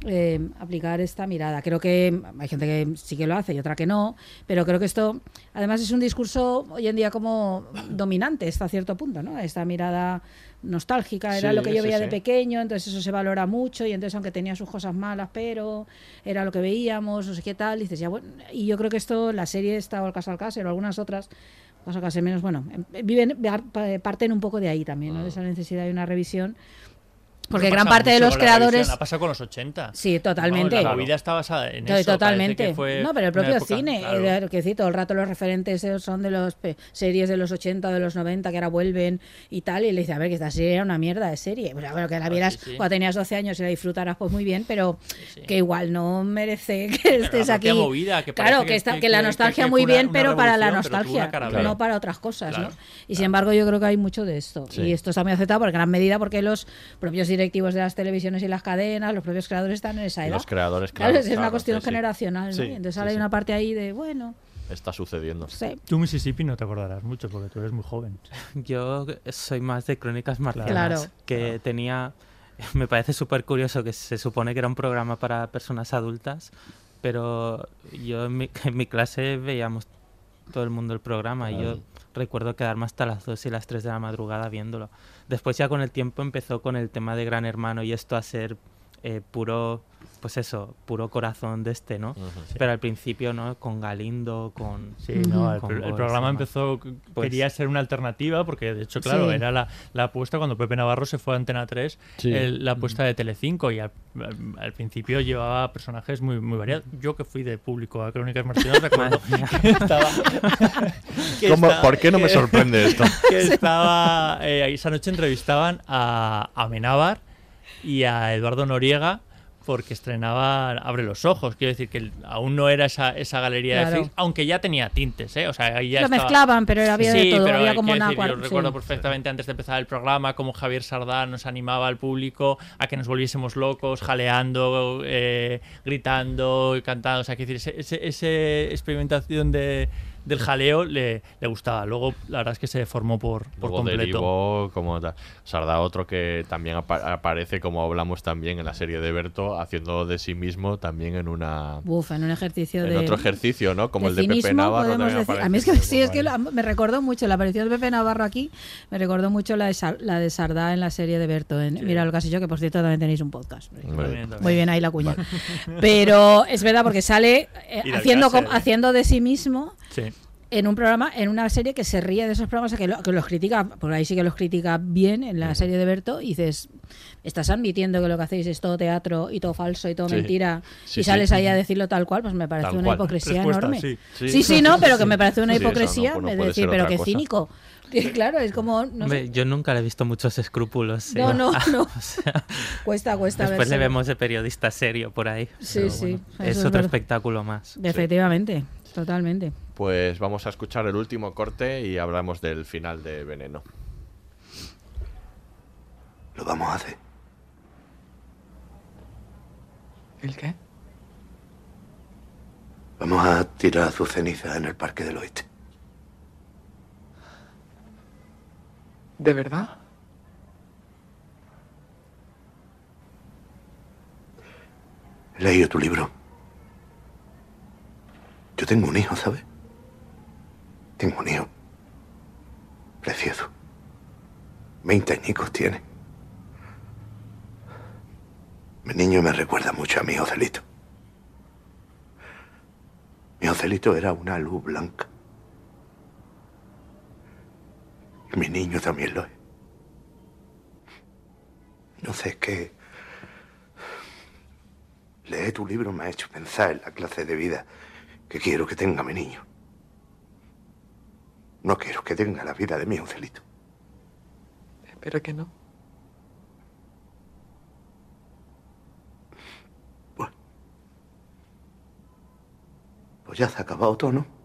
B: eh, aplicar esta mirada. Creo que hay gente que sí que lo hace y otra que no, pero creo que esto además es un discurso hoy en día como dominante hasta cierto punto, ¿no? Esta mirada nostálgica era
A: Sí,
B: lo que yo
A: sí,
B: veía
A: sí.
B: de pequeño, entonces eso se valora mucho y entonces aunque tenía sus cosas malas, pero era lo que veíamos, no sé qué tal, dices, ya bueno, y yo creo que esto, la serie esta o el caso Alcácer o algunas otras, caso Alcácer menos, bueno, em- viven, parten un poco de ahí también, ¿no? De esa necesidad de una revisión. Porque gran parte de los creadores...
C: Ha pasado con los 80.
B: Sí, totalmente.
C: Vamos, la movida está basada en eso.
B: Totalmente.
C: fue
B: no, pero el propio
C: época-
B: cine,
C: claro.
B: eh, que decir, todo el rato los referentes son de las series de los 80, de los 90, que ahora vuelven y tal, y le dice, a ver, que esta serie era una mierda de serie. Bueno, bueno, que la vieras
C: Ah, sí, sí.
B: cuando tenías 12 años y la disfrutaras, pues muy bien, pero que igual no merece que estés aquí.
C: movida, que
B: claro, que, está,
C: que-
B: que, la nostalgia
C: que
B: muy
C: una-
B: bien,
C: una
B: pero para la nostalgia, no para otras cosas,
C: Claro,
B: ¿no? Y sin embargo, yo creo que hay mucho de esto.
A: Sí.
B: Y esto está muy aceptado por gran medida porque los propios directivos de las televisiones y las cadenas, los propios creadores están en esa
A: Y
B: edad.
A: los creadores,
B: Claro,
A: claro,
B: es una
A: claro,
B: cuestión
A: sí,
B: generacional, ¿no?
A: Sí,
B: Y entonces
A: sí,
B: ahora hay
A: sí.
B: una parte ahí de, bueno,
A: Está sucediendo.
B: Sí.
C: Tú Mississippi no te acordarás mucho porque tú eres muy joven.
I: Yo soy más de Crónicas Marcianas,
C: Claro.
I: que tenía... Me parece súper curioso que se supone que era un programa para personas adultas, pero yo en mi, en mi clase veíamos todo el mundo el programa y yo. Recuerdo quedarme hasta las 2 y las 3 de la madrugada viéndolo. Después ya con el tiempo empezó con el tema de Gran Hermano y esto a ser eh, puro, pues eso, puro corazón de este, ¿no?
C: Sí.
I: Pero al principio, ¿no? Con Galindo, con...
C: Sí, no, el,
I: con
C: programa empezó,
I: Pues-
C: quería ser una alternativa, porque de hecho, claro,
I: Sí.
C: era la, la apuesta cuando Pepe Navarro se fue a Antena 3,
A: Sí.
C: el- la apuesta de Telecinco, y al, principio llevaba personajes muy, muy variados. Yo que fui de público a Crónicas Marcianas, recuerdo que estaba... que
A: ¿Cómo-
C: estaba-
A: por qué no me sorprende esto?
C: Que estaba... eh, ahí esa noche entrevistaban a, a Amenábar y a Eduardo Noriega, porque estrenaba Abre los Ojos. Quiero decir que aún no era esa, esa galería
B: Claro.
C: de aunque ya tenía tintes, ¿eh? O sea, ahí ya
B: Lo
C: estaba-
B: mezclaban, pero había de
C: Sí,
B: todo,
C: pero,
B: había
C: eh,
B: como una
C: decir, yo recuerdo perfectamente antes de empezar el programa cómo Javier Sardán nos animaba al público a que nos volviésemos locos, jaleando, eh, gritando y cantando. O sea, quiero decir, ese experimentación de, del jaleo le, le gustaba. Luego, la verdad es que se formó por, por
A: Luego
C: completo.
A: derivó como ta- Sarda otro que también apa- aparece, como hablamos también en la serie de Berto, haciendo de sí mismo también en una
B: Uf, en un ejercicio
A: en
B: de.
A: otro ejercicio, ¿no? Como el de
B: cinismo,
A: Pepe Navarro.
B: decir. A mí es que sí, es que lo- me recordó mucho la aparición de Pepe Navarro aquí, me recordó mucho la de, Sar- la de Sardá en la serie de Berto. En, Mira lo casi yo, que por cierto también tenéis un podcast.
A: Muy bien.
B: Muy bien ahí la cuña. Pero es verdad, porque sale eh, haciendo,
C: ¿eh?
B: haciendo de sí mismo
C: Sí.
B: en un programa, en una serie que se ríe de esos programas, que, lo- que los critica, por ahí sí que los critica bien en la serie de Berto, y dices, estás admitiendo que lo que hacéis es todo teatro y todo falso y todo
A: Sí.
B: mentira,
A: Sí,
B: y
A: sí.
B: sales ahí a decirlo tal cual, pues me parece
A: Tal
B: una
A: cual.
B: hipocresía
C: Respuesta,
B: enorme.
C: sí.
B: Sí.
A: Sí.
B: sí, no, pero que me parece una
A: Sí, eso no,
B: hipocresía
A: pues no
B: de
A: puede
B: decir, pero qué
A: cosa.
B: cínico. Claro, es como, no
I: Hombre,
B: sé,
I: yo nunca le he visto muchos escrúpulos.
B: No,
I: ¿eh?
B: no, no.
I: O sea,
B: cuesta, cuesta
I: Después le vemos de periodista serio por ahí.
B: Sí,
I: pero
B: sí,
I: bueno, es
B: es
I: otro
B: verdad.
I: espectáculo más.
B: Efectivamente, totalmente.
A: Pues vamos a escuchar el último corte y hablamos del final de Veneno.
H: Lo vamos a hacer.
S: ¿El qué?
H: Vamos a tirar sus cenizas en el Parque del Oeste.
S: ¿De verdad?
H: He leído tu libro. Yo tengo un hijo, ¿sabes? Tengo un hijo. Precioso. Veinte añicos tiene. Mi niño me recuerda mucho a mi Joselito. Mi Joselito era una luz blanca. Y mi niño también lo es. No sé, que leer tu libro me ha hecho pensar en la clase de vida que quiero que tenga mi niño. No quiero que tenga la vida de mi Joselito.
S: Espero que no.
H: Pues ya se ha acabado todo, ¿no?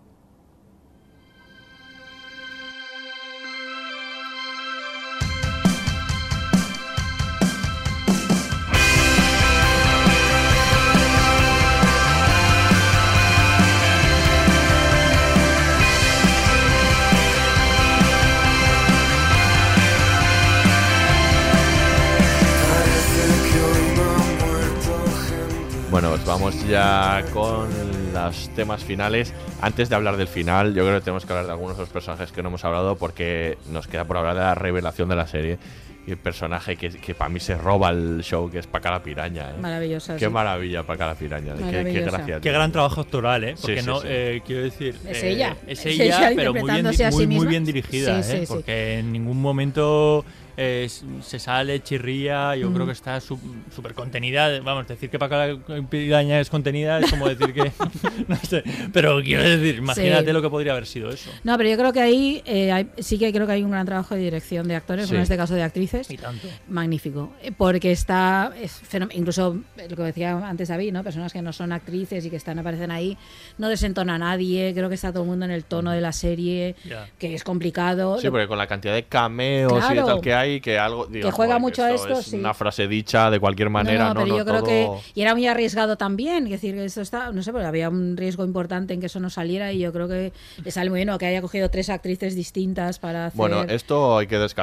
A: Ya con los temas finales. Antes de hablar del final, yo creo que tenemos que hablar de algunos de los personajes que no hemos hablado porque nos queda por hablar de la revelación de la serie. Y el personaje que, que para mí se roba el show, que es Paca la Piraña. ¿eh?
B: Maravillosa,
A: Qué
B: sí.
A: maravilla Paca la Piraña. Qué- Qué, gracia.
C: Qué gran trabajo actoral, ¿eh?
A: Sí,
C: Porque
A: sí,
C: no,
A: sí.
C: eh, quiero decir.
B: Es
C: eh,
B: ella.
C: Es
B: Es
C: ella, pero muy bien,
B: interpretándose a sí
C: muy, bien dirigida,
B: Sí,
C: ¿eh? Porque en ningún momento eh, se sale, chirría. Yo
B: Mm.
C: creo que está su- súper contenida. Vamos, decir que Paca la Piraña es contenida es como decir que. no sé. Pero quiero decir, imagínate
B: Sí.
C: lo que podría haber sido eso.
B: No, pero yo creo que ahí eh, hay- sí que creo que hay un gran trabajo de dirección de actores,
C: Sí.
B: en este caso de actrices.
C: Y tanto.
B: Magnífico. Eh, Porque está, es incluso eh, lo que decía antes David, ¿no? Personas que no son actrices y que están aparecen ahí, no desentona a nadie, creo que está todo el mundo en el tono de la serie, que es complicado.
A: Sí,
B: Lo-
A: porque con la cantidad de cameos y de tal que hay, que algo. digo,
B: juega
A: joder,
B: mucho a
A: esto
B: esto,
A: es
B: sí.
A: Una frase dicha de cualquier manera, no,
B: pero
A: no,
B: yo creo
A: todo-
B: que y era muy arriesgado también, es decir, que esto está, no sé, porque había un riesgo importante en que eso no saliera y yo creo que le sale muy bien o que haya cogido tres actrices distintas para hacer
A: Bueno, esto hay que des-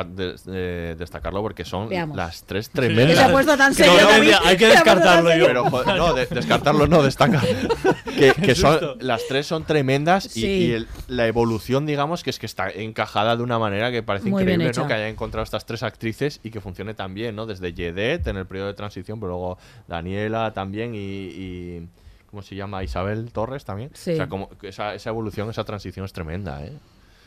A: eh, destacarlo porque son
B: Veamos.
A: las tres
B: Que
A: tremendas.
B: se ha puesto tan
A: Que
B: serio,
A: no, no, hay que descartarlo yo. Pero, joder, no, de- descartarlo no, destaca. que que son, las tres son tremendas y,
B: Sí.
A: y el- la evolución, digamos, que es que está encajada de una manera que parece
B: Muy
A: increíble, ¿no? Que haya encontrado estas tres actrices y que funcione tan bien, ¿no? Desde Yedet en el periodo de transición, pero luego Daniela también y. y- ¿Cómo se llama? Isabel Torres también.
B: Sí.
A: O sea, como esa, esa evolución, esa transición es tremenda, ¿eh?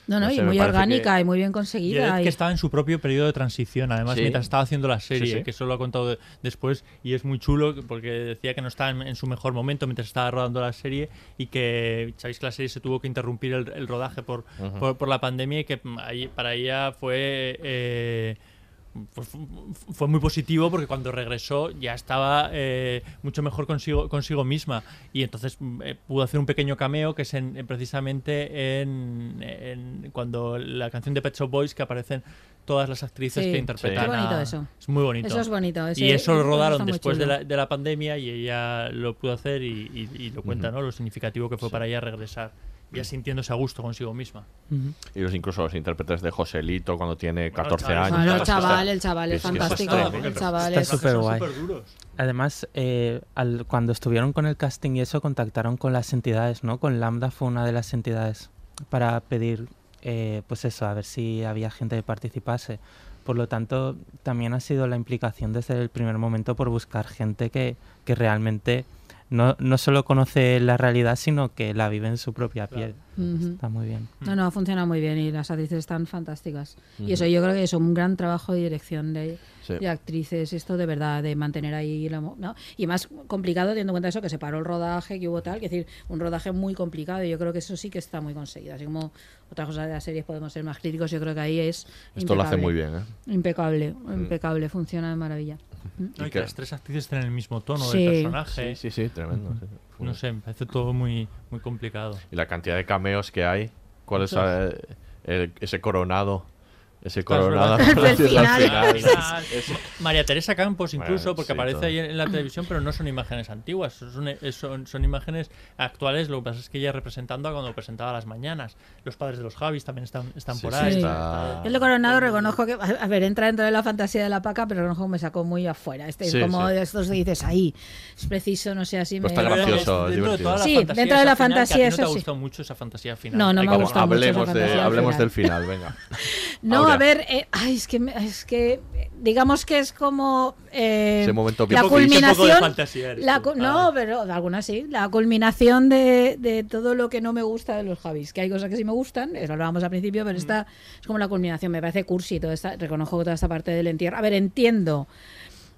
B: No, no,
A: No
B: y
A: sé,
B: muy orgánica
A: que-
B: y muy bien conseguida. Y-
C: que estaba en su propio periodo de transición, además,
A: Sí.
C: mientras estaba haciendo la serie,
A: Sí, sí.
C: que eso lo ha contado de- después, y es muy chulo porque decía que no estaba en, en su mejor momento mientras estaba rodando la serie y que, sabéis que la serie se tuvo que interrumpir el, el rodaje por, por, por la pandemia y que ahí- para ella fue... eh, pues fu- fu- fue muy positivo porque cuando regresó ya estaba eh, mucho mejor consigo, consigo misma y entonces eh, pudo hacer un pequeño cameo que es en, en- precisamente en, en- cuando la canción de Pet Shop Boys que aparecen todas las actrices
B: Sí.
C: que interpretan
B: Qué bonito eso.
C: es muy bonito
B: Eso es bonito, ese-
C: y eso lo rodaron después de la, de la pandemia y ella lo pudo hacer y, y- y lo cuenta. ¿no? lo significativo que fue para ella regresar ya sintiéndose a gusto consigo misma.
A: Y los incluso los intérpretes de Joselito cuando tiene 14
C: chaval,
A: años.
B: Bueno, el chaval, el chaval es
A: está
B: fantástico. El chaval
I: Está
B: es-
I: súper guay. Además, eh, al- cuando estuvieron con el casting y eso, contactaron con las entidades, ¿no? Con Lambda fue una de las entidades para pedir, eh, pues eso, a ver si había gente que participase. Por lo tanto, también ha sido la implicación desde el primer momento por buscar gente que, que realmente no, no solo conoce la realidad, sino que la vive en su propia piel. Está muy bien.
B: No, no, funciona muy bien y las actrices están fantásticas. Y eso yo creo que es un gran trabajo de dirección de,
A: Sí.
B: de actrices, esto de verdad, de mantener ahí la... mo- ¿no? Y más complicado teniendo en cuenta eso, que se paró el rodaje, que hubo tal, que es decir, un rodaje muy complicado y yo creo que eso sí que está muy conseguido. Así como otras cosas de las series podemos ser más críticos, yo creo que ahí es...
A: Esto lo hace muy bien, ¿eh?
B: Impecable, impecable, funciona de maravilla.
C: No, y que las tres actrices estén en el mismo tono
B: Sí.
C: del personaje.
A: Sí, sí, sí, tremendo. sí.
C: No sé, me parece todo muy, muy complicado.
A: Y la cantidad de cameos que hay. ¿Cuál es el- ese coronado? Ese
C: es
A: coronado.
C: final,
A: final.
C: María Teresa Campos incluso,
A: Bueno,
C: porque
A: sí,
C: aparece
A: todo.
C: ahí en la televisión, pero no son imágenes antiguas, son, son, son imágenes actuales, lo que pasa es que ella representando a cuando presentaba las mañanas. Los padres de los Javis también están, están por ahí.
B: Sí.
C: Está-
B: El de Coronado reconozco que, a ver, entra dentro de la fantasía de la paca, pero reconozco que me sacó muy afuera. Este
A: Sí,
B: es como
A: sí.
B: de estos dices ahí, es preciso, no sé, así
A: Pues
B: me...
A: está gracioso, es
C: Dentro de toda la
B: Sí,
C: fantasía
B: dentro de la
C: esa final, que a ti
B: fantasía,
C: no te
B: eso
C: ha
B: sí.
C: gustado mucho esa fantasía final.
B: No, no
C: Hay
B: me ha
C: que-
B: gustado mucho esa
A: hablemos de,
B: fantasía
A: hablemos del final, venga.
B: No. A ver, eh, ay, es que, es que digamos que es como eh,
A: momento
B: la culminación.
C: fantasía
B: la no, pero algunas sí. La culminación de, de todo lo que no me gusta de los Javis. Que hay cosas que sí me gustan, eso lo hablábamos al principio, pero esta es como la culminación. Me parece cursi toda esta, reconozco toda esta parte del entierro. A ver, entiendo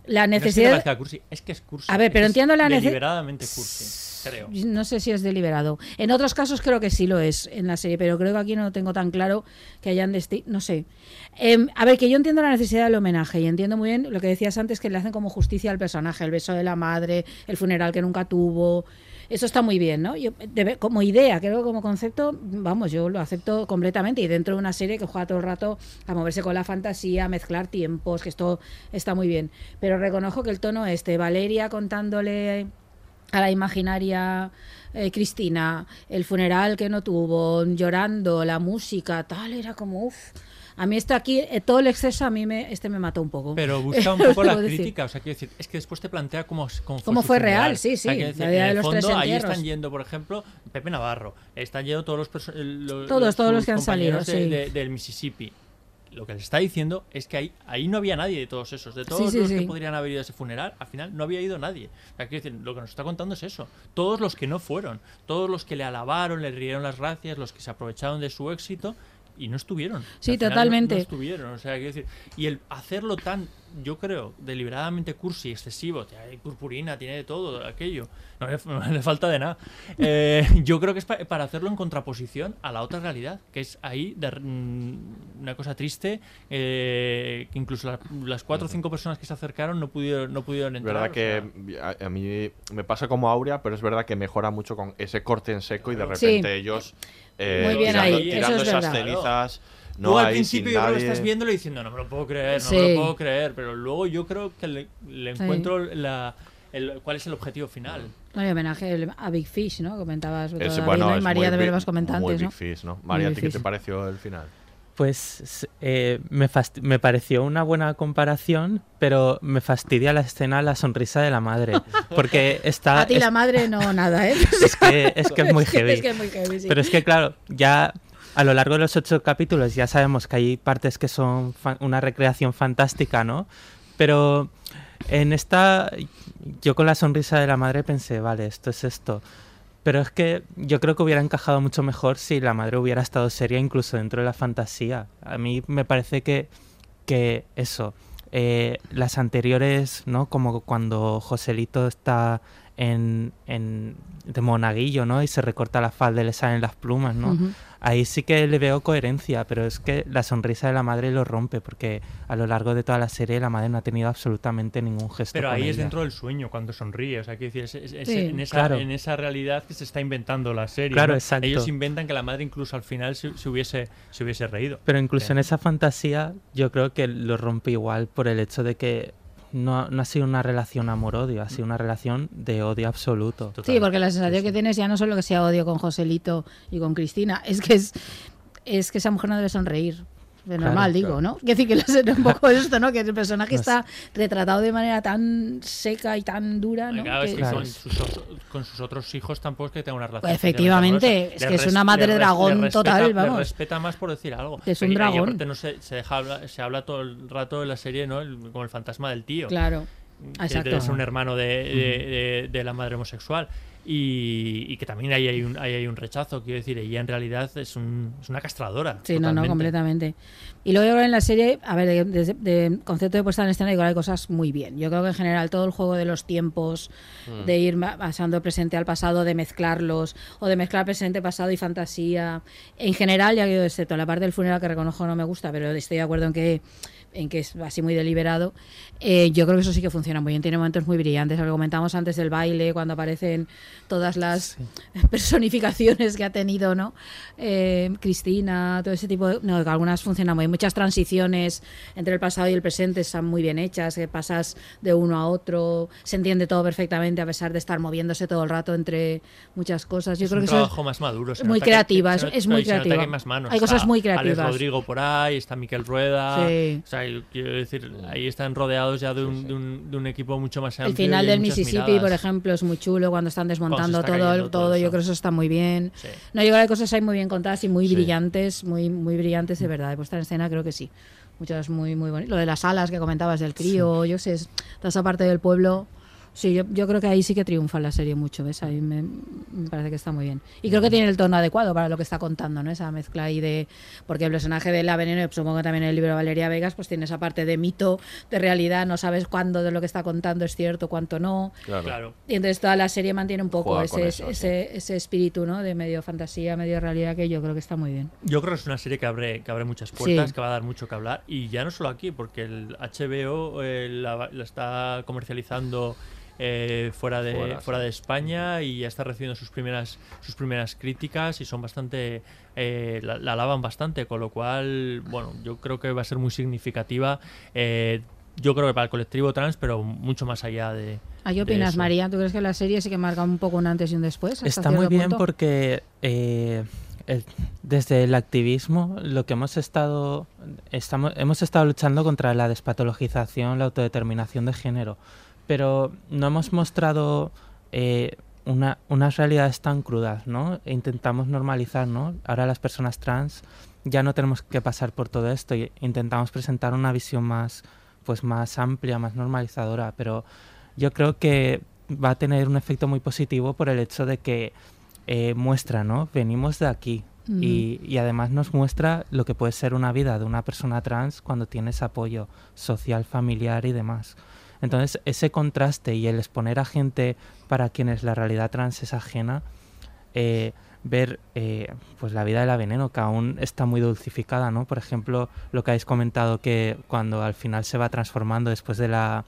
B: la
C: No es que
B: necesidad.
C: es que es cursi.
B: A ver, pero
C: es
B: entiendo la nece-
C: Deliberadamente cursi, creo.
B: No sé si es deliberado. En otros casos creo que sí lo es en la serie, pero creo que aquí no lo tengo tan claro que hayan desti no sé. Em, a ver, que yo entiendo la necesidad del homenaje y entiendo muy bien lo que decías antes que le hacen como justicia al personaje, el beso de la madre, el funeral que nunca tuvo. Eso está muy bien, ¿no? Yo, como idea, creo que como concepto, vamos, yo lo acepto completamente. Y dentro de una serie que juega todo el rato a moverse con la fantasía, a mezclar tiempos, que esto está muy bien. Pero reconozco que el tono este, Valeria contándole a la imaginaria eh, Cristina, el funeral que no tuvo, llorando, la música, tal, era como, uff. A mí esto aquí, eh, todo el exceso a mí me, este me mató un poco.
C: Pero busca un poco la crítica, o sea, quiero decir, es que después te plantea cómo, cómo fue,
B: Cómo fue real, sí,
C: O sea,
B: sí,
C: decir,
B: la
C: en
B: de
C: el
B: los tres
C: fondo, ahí están yendo, por ejemplo, Pepe Navarro, están yendo todos los, los
B: Todos, todos los que han salido,
C: de-
B: sí.
C: de- del Mississippi. Lo que les está diciendo es que ahí, ahí no había nadie de todos esos, de todos
B: Sí, sí,
C: los
B: sí.
C: que podrían haber ido a ese funeral, al final no había ido nadie. O sea, quiero decir, lo que nos está contando es eso. Todos los que no fueron, todos los que le alabaron, le rieron las gracias, los que se aprovecharon de su éxito y no estuvieron.
B: Sí,
C: no-
B: totalmente.
C: No, estuvieron, o sea, quiero decir, y el hacerlo tan, yo creo, deliberadamente cursi, excesivo, hay purpurina, tiene de todo, aquello, no le, no le falta de nada. Eh, yo creo que es pa- para hacerlo en contraposición a la otra realidad, que es ahí de, mm, una cosa triste, eh, que incluso la- las cuatro o cinco personas que se acercaron no pudieron, no pudieron
A: Es
C: entrar.
A: verdad que
C: sea,
A: a, a mí me pasa como Aurea, pero es verdad que mejora mucho con ese corte en seco y de
B: Sí.
A: repente ellos eh,
B: Muy bien
A: tirando,
B: ahí, eso
A: tirando
B: es
A: esas
B: verdad.
A: cenizas.
C: Tú
A: No
C: al
A: hay
C: principio yo creo que estás viéndolo y diciendo, no me lo puedo creer, no
B: Sí.
C: me lo puedo creer, pero luego yo creo que le, le
B: Sí.
C: encuentro la, el- cuál es el objetivo final.
B: No, y homenaje a Big Fish, ¿no? Comentabas
A: Es- bueno,
B: David, ¿no? y María de
A: big-
B: Verbas comentantes,
A: muy
B: ¿no?
A: Big Fish, ¿no? María, ¿a ti qué te pareció el final?
I: Pues eh, me, fasti- me pareció una buena comparación, pero me fastidia la escena la sonrisa de la madre. Porque está.
B: A ti
I: es-
B: la madre no nada, ¿eh?
I: es que, es que es muy heavy.
B: Es que es muy heavy, sí.
I: Pero es que, claro, ya a lo largo de los ocho capítulos ya sabemos que hay partes que son fa- una recreación fantástica, ¿no? Pero en esta, yo con la sonrisa de la madre pensé, vale, esto es esto. Pero es que yo creo que hubiera encajado mucho mejor si la madre hubiera estado seria incluso dentro de la fantasía. A mí me parece que, que eso, eh, las anteriores, ¿no? Como cuando Joselito está en, en de monaguillo, ¿no? Y se recorta la falda y le salen las plumas, ¿no? Ahí sí que le veo coherencia, pero es que la sonrisa de la madre lo rompe, porque a lo largo de toda la serie la madre no ha tenido absolutamente ningún gesto.
C: Pero
I: con
C: ahí es
I: ella.
C: dentro del sueño cuando sonríe, o sea, quiero decir, es, es- es
I: Sí.
C: en, esa,
I: Claro.
C: en esa realidad que se está inventando la serie.
I: Claro,
C: ¿no?
I: exacto.
C: Ellos inventan que la madre incluso al final se, se hubiese, se hubiese reído.
I: Pero incluso en esa fantasía yo creo que lo rompe igual por el hecho de que no, no ha sido una relación amor-odio, ha sido una relación de odio absoluto.
B: Sí, porque la sensación que tienes ya no solo que sea odio con Joselito y con Cristina, es que es, es que esa mujer no debe sonreír. De
I: Claro,
B: normal, digo,
I: claro.
B: ¿no? Quiero decir que la- un poco esto, ¿no? Que el personaje
I: No
B: está retratado de manera tan seca y tan dura, ¿no?
C: Claro, es
B: Que-
C: que con, sus, con sus otros hijos tampoco es que tenga una relación.
B: Pues efectivamente, es que es una madre dragón
C: le respeta-
B: total,
C: le
B: vamos.
C: respeta más por decir algo.
B: Es un
C: Y- y
B: dragón.
C: aparte no se, se, deja habla- se habla todo el rato en la serie, ¿no? El- como el fantasma del tío.
B: Claro.
C: Que
B: Exacto.
C: ser un hermano de, de- de- de la madre homosexual. Y, y que también ahí hay, un, ahí hay un rechazo, quiero decir, ella en realidad es, un, es una castradora.
B: Sí, no, no, completamente. Y luego en la serie, a ver, de, de- de concepto de puesta en escena, igual hay cosas muy bien. Yo creo que en general todo el juego de los tiempos,
T: Mm.
B: de ir pasando presente al pasado, de mezclarlos, o de mezclar presente, pasado y fantasía. En general, ya que excepto la parte del funeral que reconozco no me gusta, pero estoy de acuerdo en que en que es así muy deliberado, eh, yo creo que eso sí que funciona muy bien. Tiene momentos muy brillantes. Lo que comentamos antes del baile, cuando aparecen todas las personificaciones que ha tenido, ¿no? Eh, Cristina, todo ese tipo de... No, algunas funcionan muy bien. Muchas transiciones entre el pasado y el presente están muy bien hechas, que pasas de uno a otro, se entiende todo perfectamente a pesar de estar moviéndose todo el rato entre muchas cosas. Yo
C: es
B: creo
C: un
B: que eso es
C: trabajo más maduro.
B: muy creativa,
C: que
B: es, es muy creativa.
C: hay más manos.
B: Hay cosas muy
C: Alex
B: creativas.
C: Rodrigo por ahí, está Miquel Rueda.
B: Sí.
C: O sea, yo quiero decir, ahí están rodeados ya de un, de un, de un equipo mucho más amplio.
B: El final del Mississippi,
C: miradas.
B: por ejemplo, es muy chulo cuando están desmontando
C: está
B: todo,
C: todo
B: todo. Yo creo que eso está muy bien.
C: Sí.
B: No, yo creo que hay cosas ahí muy bien contadas y muy
C: Sí.
B: brillantes, muy muy brillantes de verdad. De puesta en escena creo que sí. Muchas muy muy bonitas. Lo de las alas que comentabas del crío, yo sé, toda esa parte del pueblo. Sí, yo, yo creo que ahí sí que triunfa la serie mucho, ¿ves? Ahí me, me parece que está muy bien. Y creo que tiene el tono adecuado para lo que está contando, ¿no? Esa mezcla ahí de... Porque el personaje de la veneno, y supongo que también en el libro de Valeria Vegas, pues tiene esa parte de mito, de realidad, no sabes cuándo de lo que está contando es cierto, cuánto no.
A: Claro.
C: Claro.
B: Y entonces toda la serie mantiene un poco ese,
A: eso,
B: ese, ese espíritu, ¿no? De medio fantasía, medio realidad, que yo creo que está muy bien.
C: Yo creo que es una serie que abre, que abre muchas puertas,
B: Sí.
C: que va a dar mucho que hablar. Y ya no solo aquí, porque el HBO eh, la, la está comercializando eh, fuera, de,
A: Fuera,
C: fuera,
A: sí.
C: de España y ya está recibiendo sus primeras, sus primeras críticas y son bastante. eh, la, la alaban bastante, con lo cual, bueno, yo creo que va a ser muy significativa. eh, yo creo que para el colectivo trans, pero mucho más allá de.
B: ¿A qué
C: de
B: opinas,
C: eso.
B: María? ¿Tú crees que la serie sí que marca un poco un antes y un después? hasta
I: Está muy bien
B: punto?
I: porque eh, el- desde el activismo lo que hemos estado estamos hemos estado luchando contra la despatologización, la autodeterminación de género, pero no hemos mostrado eh, una, unas realidades tan crudas, ¿no? E intentamos normalizar, ¿no? Ahora las personas trans ya no tenemos que pasar por todo esto y intentamos presentar una visión más pues más amplia, más normalizadora, pero yo creo que va a tener un efecto muy positivo por el hecho de que eh, muestra, ¿no? Venimos de aquí. Y, y además nos muestra lo que puede ser una vida de una persona trans cuando tienes apoyo social, familiar y demás. Entonces, ese contraste y el exponer a gente para quienes la realidad trans es ajena, eh, ver eh, pues la vida de la veneno, que aún está muy dulcificada, ¿no? Por ejemplo, lo que habéis comentado que cuando al final se va transformando después de la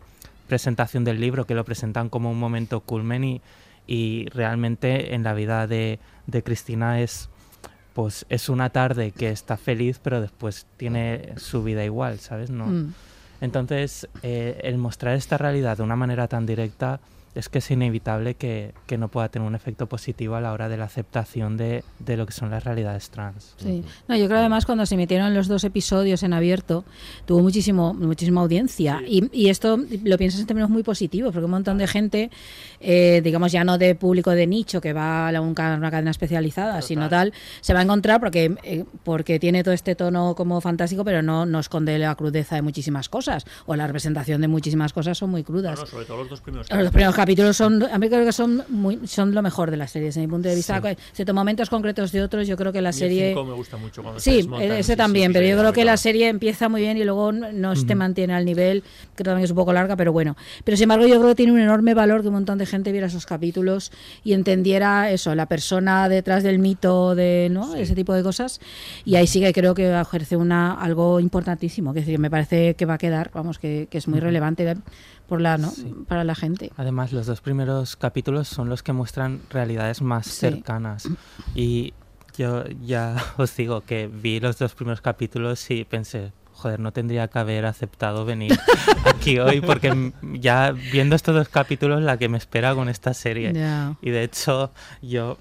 I: presentación del libro, que lo presentan como un momento culmen y, y realmente en la vida de, Cristina es pues es una tarde que está feliz pero después tiene su vida igual, ¿sabes? No.
B: Mm.
I: Entonces, eh, el mostrar esta realidad de una manera tan directa es que es inevitable que, que no pueda tener un efecto positivo a la hora de la aceptación de, de lo que son las realidades trans.
B: Sí. No, yo creo además cuando se emitieron los dos episodios en abierto tuvo muchísimo muchísima audiencia y, y esto lo piensas en términos muy positivos porque un montón de gente, eh, digamos ya no de público de nicho que va a un una cadena especializada, sino tal, se va a encontrar porque eh, porque tiene todo este tono como fantástico pero no, no esconde la crudeza de muchísimas cosas o la representación de muchísimas cosas son muy crudas.
C: no, sobre todo los dos primeros
B: Los primeros capítulos son, a mí creo que son muy, son lo mejor de la serie, desde mi punto de vista.
C: Sí.
B: Excepto momentos concretos de otros, yo creo que la serie.
C: me gusta mucho cuando se
B: sí,
C: en
B: ese también, pero yo creo que la serie empieza muy bien y luego no se
I: Ujú.
B: mantiene al nivel, que también es un poco larga, pero bueno. Pero sin embargo, yo creo que tiene un enorme valor que un montón de gente viera esos capítulos y entendiera eso, la persona detrás del mito, de ¿no? ese tipo de cosas. Y ahí sí que creo que ejerce una algo importantísimo, que es decir, me parece que va a quedar, vamos, que, que es muy
I: Ujú.
B: relevante por la, ¿no?
I: Sí.
B: para la gente.
I: Además, los dos primeros capítulos son los que muestran realidades más
B: Sí.
I: cercanas. Y yo ya os digo que vi los dos primeros capítulos y pensé, joder, no tendría que haber aceptado venir aquí hoy porque ya viendo estos dos capítulos la que me espera con esta serie.
B: Ya.
I: Y de hecho yo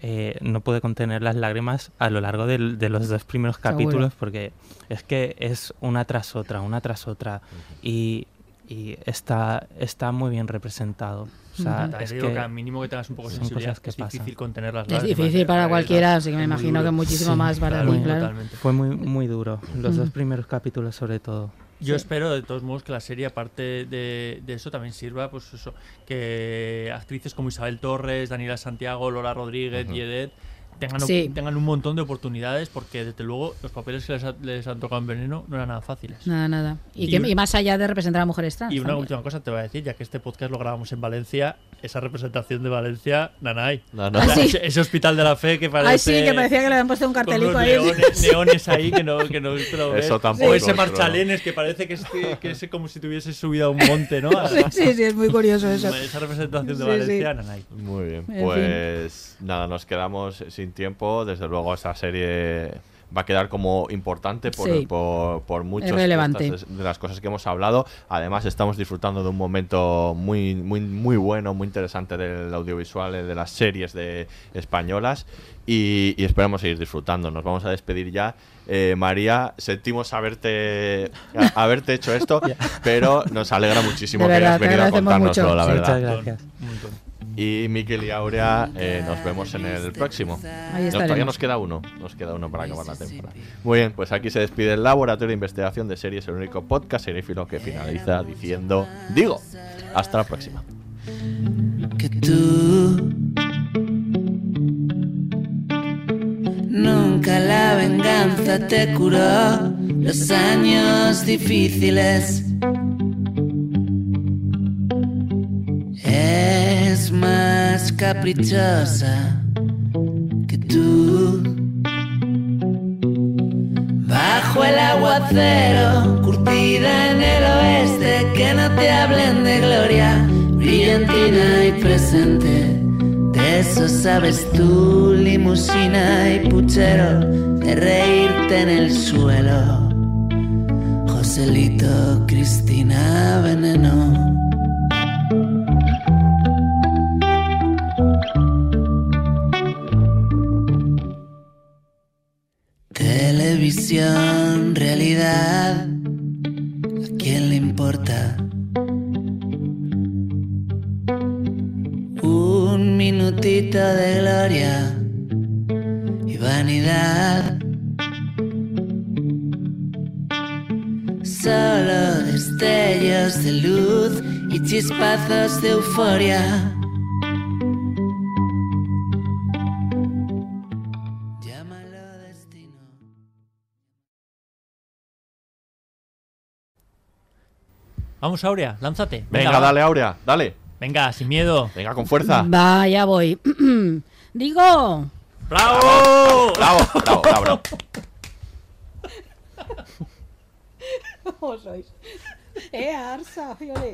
I: eh, no pude contener las lágrimas a lo largo del- de los dos primeros
B: Seguro.
I: capítulos porque es que es una tras otra, una tras otra. Y, y está, está muy bien representado. O sea, es
C: digo
I: que
C: que al mínimo que tengas un poco de sensibilidad
I: cosas que
C: es
I: pasan.
C: difícil contener las
B: Es
C: lágrimas.
B: difícil para
C: Es-
B: cualquiera, así que me
C: es
B: imagino que
C: duro.
B: muchísimo más para
C: claro,
B: ti, claro.
C: totalmente.
I: Fue muy, muy duro. Los dos
B: Ujú.
I: primeros capítulos sobre todo.
C: Yo espero de todos modos que la serie, aparte de, de eso, también sirva, pues eso, que actrices como Isabel Torres, Daniela Santiago, Lola Rodríguez,
A: Ujú.
C: Yedet tengan,
B: Sí.
C: tengan un montón de oportunidades, porque desde luego los papeles que les, ha- les han tocado en Veneno no eran nada fáciles.
B: Nada, nada. Y,
C: Y
B: que- y más allá de representar a mujeres trans.
C: Y una
B: también.
C: última cosa te voy a decir, ya que este podcast lo grabamos en Valencia, esa representación de Valencia, nanay.
A: Nanay.
C: O sea,
B: Ah, sí.
C: ese, ese hospital de la fe que parece...
B: Ay, sí, que parecía que le habían puesto un
C: con
B: cartelito ahí.
C: Neones, neones ahí que no, que no te lo ves.
A: Eso tampoco,
C: O ese marchalenes que parece que es, que es como si tuviese subido a un monte, ¿no?
B: Sí, sí, sí, es muy curioso eso.
C: Esa representación de
B: Sí,
C: Valencia,
B: sí.
C: nanay.
A: Muy bien,
B: En
A: pues nada, nos quedamos sin tiempo. Desde luego esta serie va a quedar como importante por,
B: Sí.
A: por, por muchas de las cosas que hemos hablado. Además estamos disfrutando de un momento muy, muy, muy bueno, muy interesante del audiovisual, eh, de las series de españolas y, y esperamos seguir disfrutando. Nos vamos a despedir ya. Eh, María, sentimos haberte, a- haberte hecho esto, pero nos alegra muchísimo
B: De
A: que
B: verdad,
A: hayas venido a contárnoslo,
B: mucho.
A: la
B: Sí.
A: verdad.
I: Muchas gracias.
A: Y Miquel y Aurea, eh, nos vemos en el próximo.
B: Ahí
A: No, todavía nos queda uno, nos queda uno para acabar la temporada. Muy bien, pues aquí se despide el Laboratorio de Investigación de Series, el único podcast serífilo que finaliza diciendo, digo, hasta la próxima.
U: que tú nunca la venganza te curó los años difíciles. Más caprichosa que tú. Bajo el aguacero, curtida en el oeste, que no te hablen de gloria, brillantina y presente. De eso sabes tú, limusina y puchero, de reírte en el suelo. Joselito, Cristina, veneno. Realidad, ¿a quién le importa? Un minutito de gloria y vanidad. Solo destellos de luz y chispazos de euforia.
C: Vamos, Aurea, lánzate.
A: Venga, dale, Aurea, dale.
C: Venga, sin miedo.
A: Venga, con fuerza.
B: Va, ya voy. Digo.
C: ¡Bravo!
A: Bravo, bravo, bravo, bravo.
B: ¿Cómo sois? Eh, Arsa, Fiole.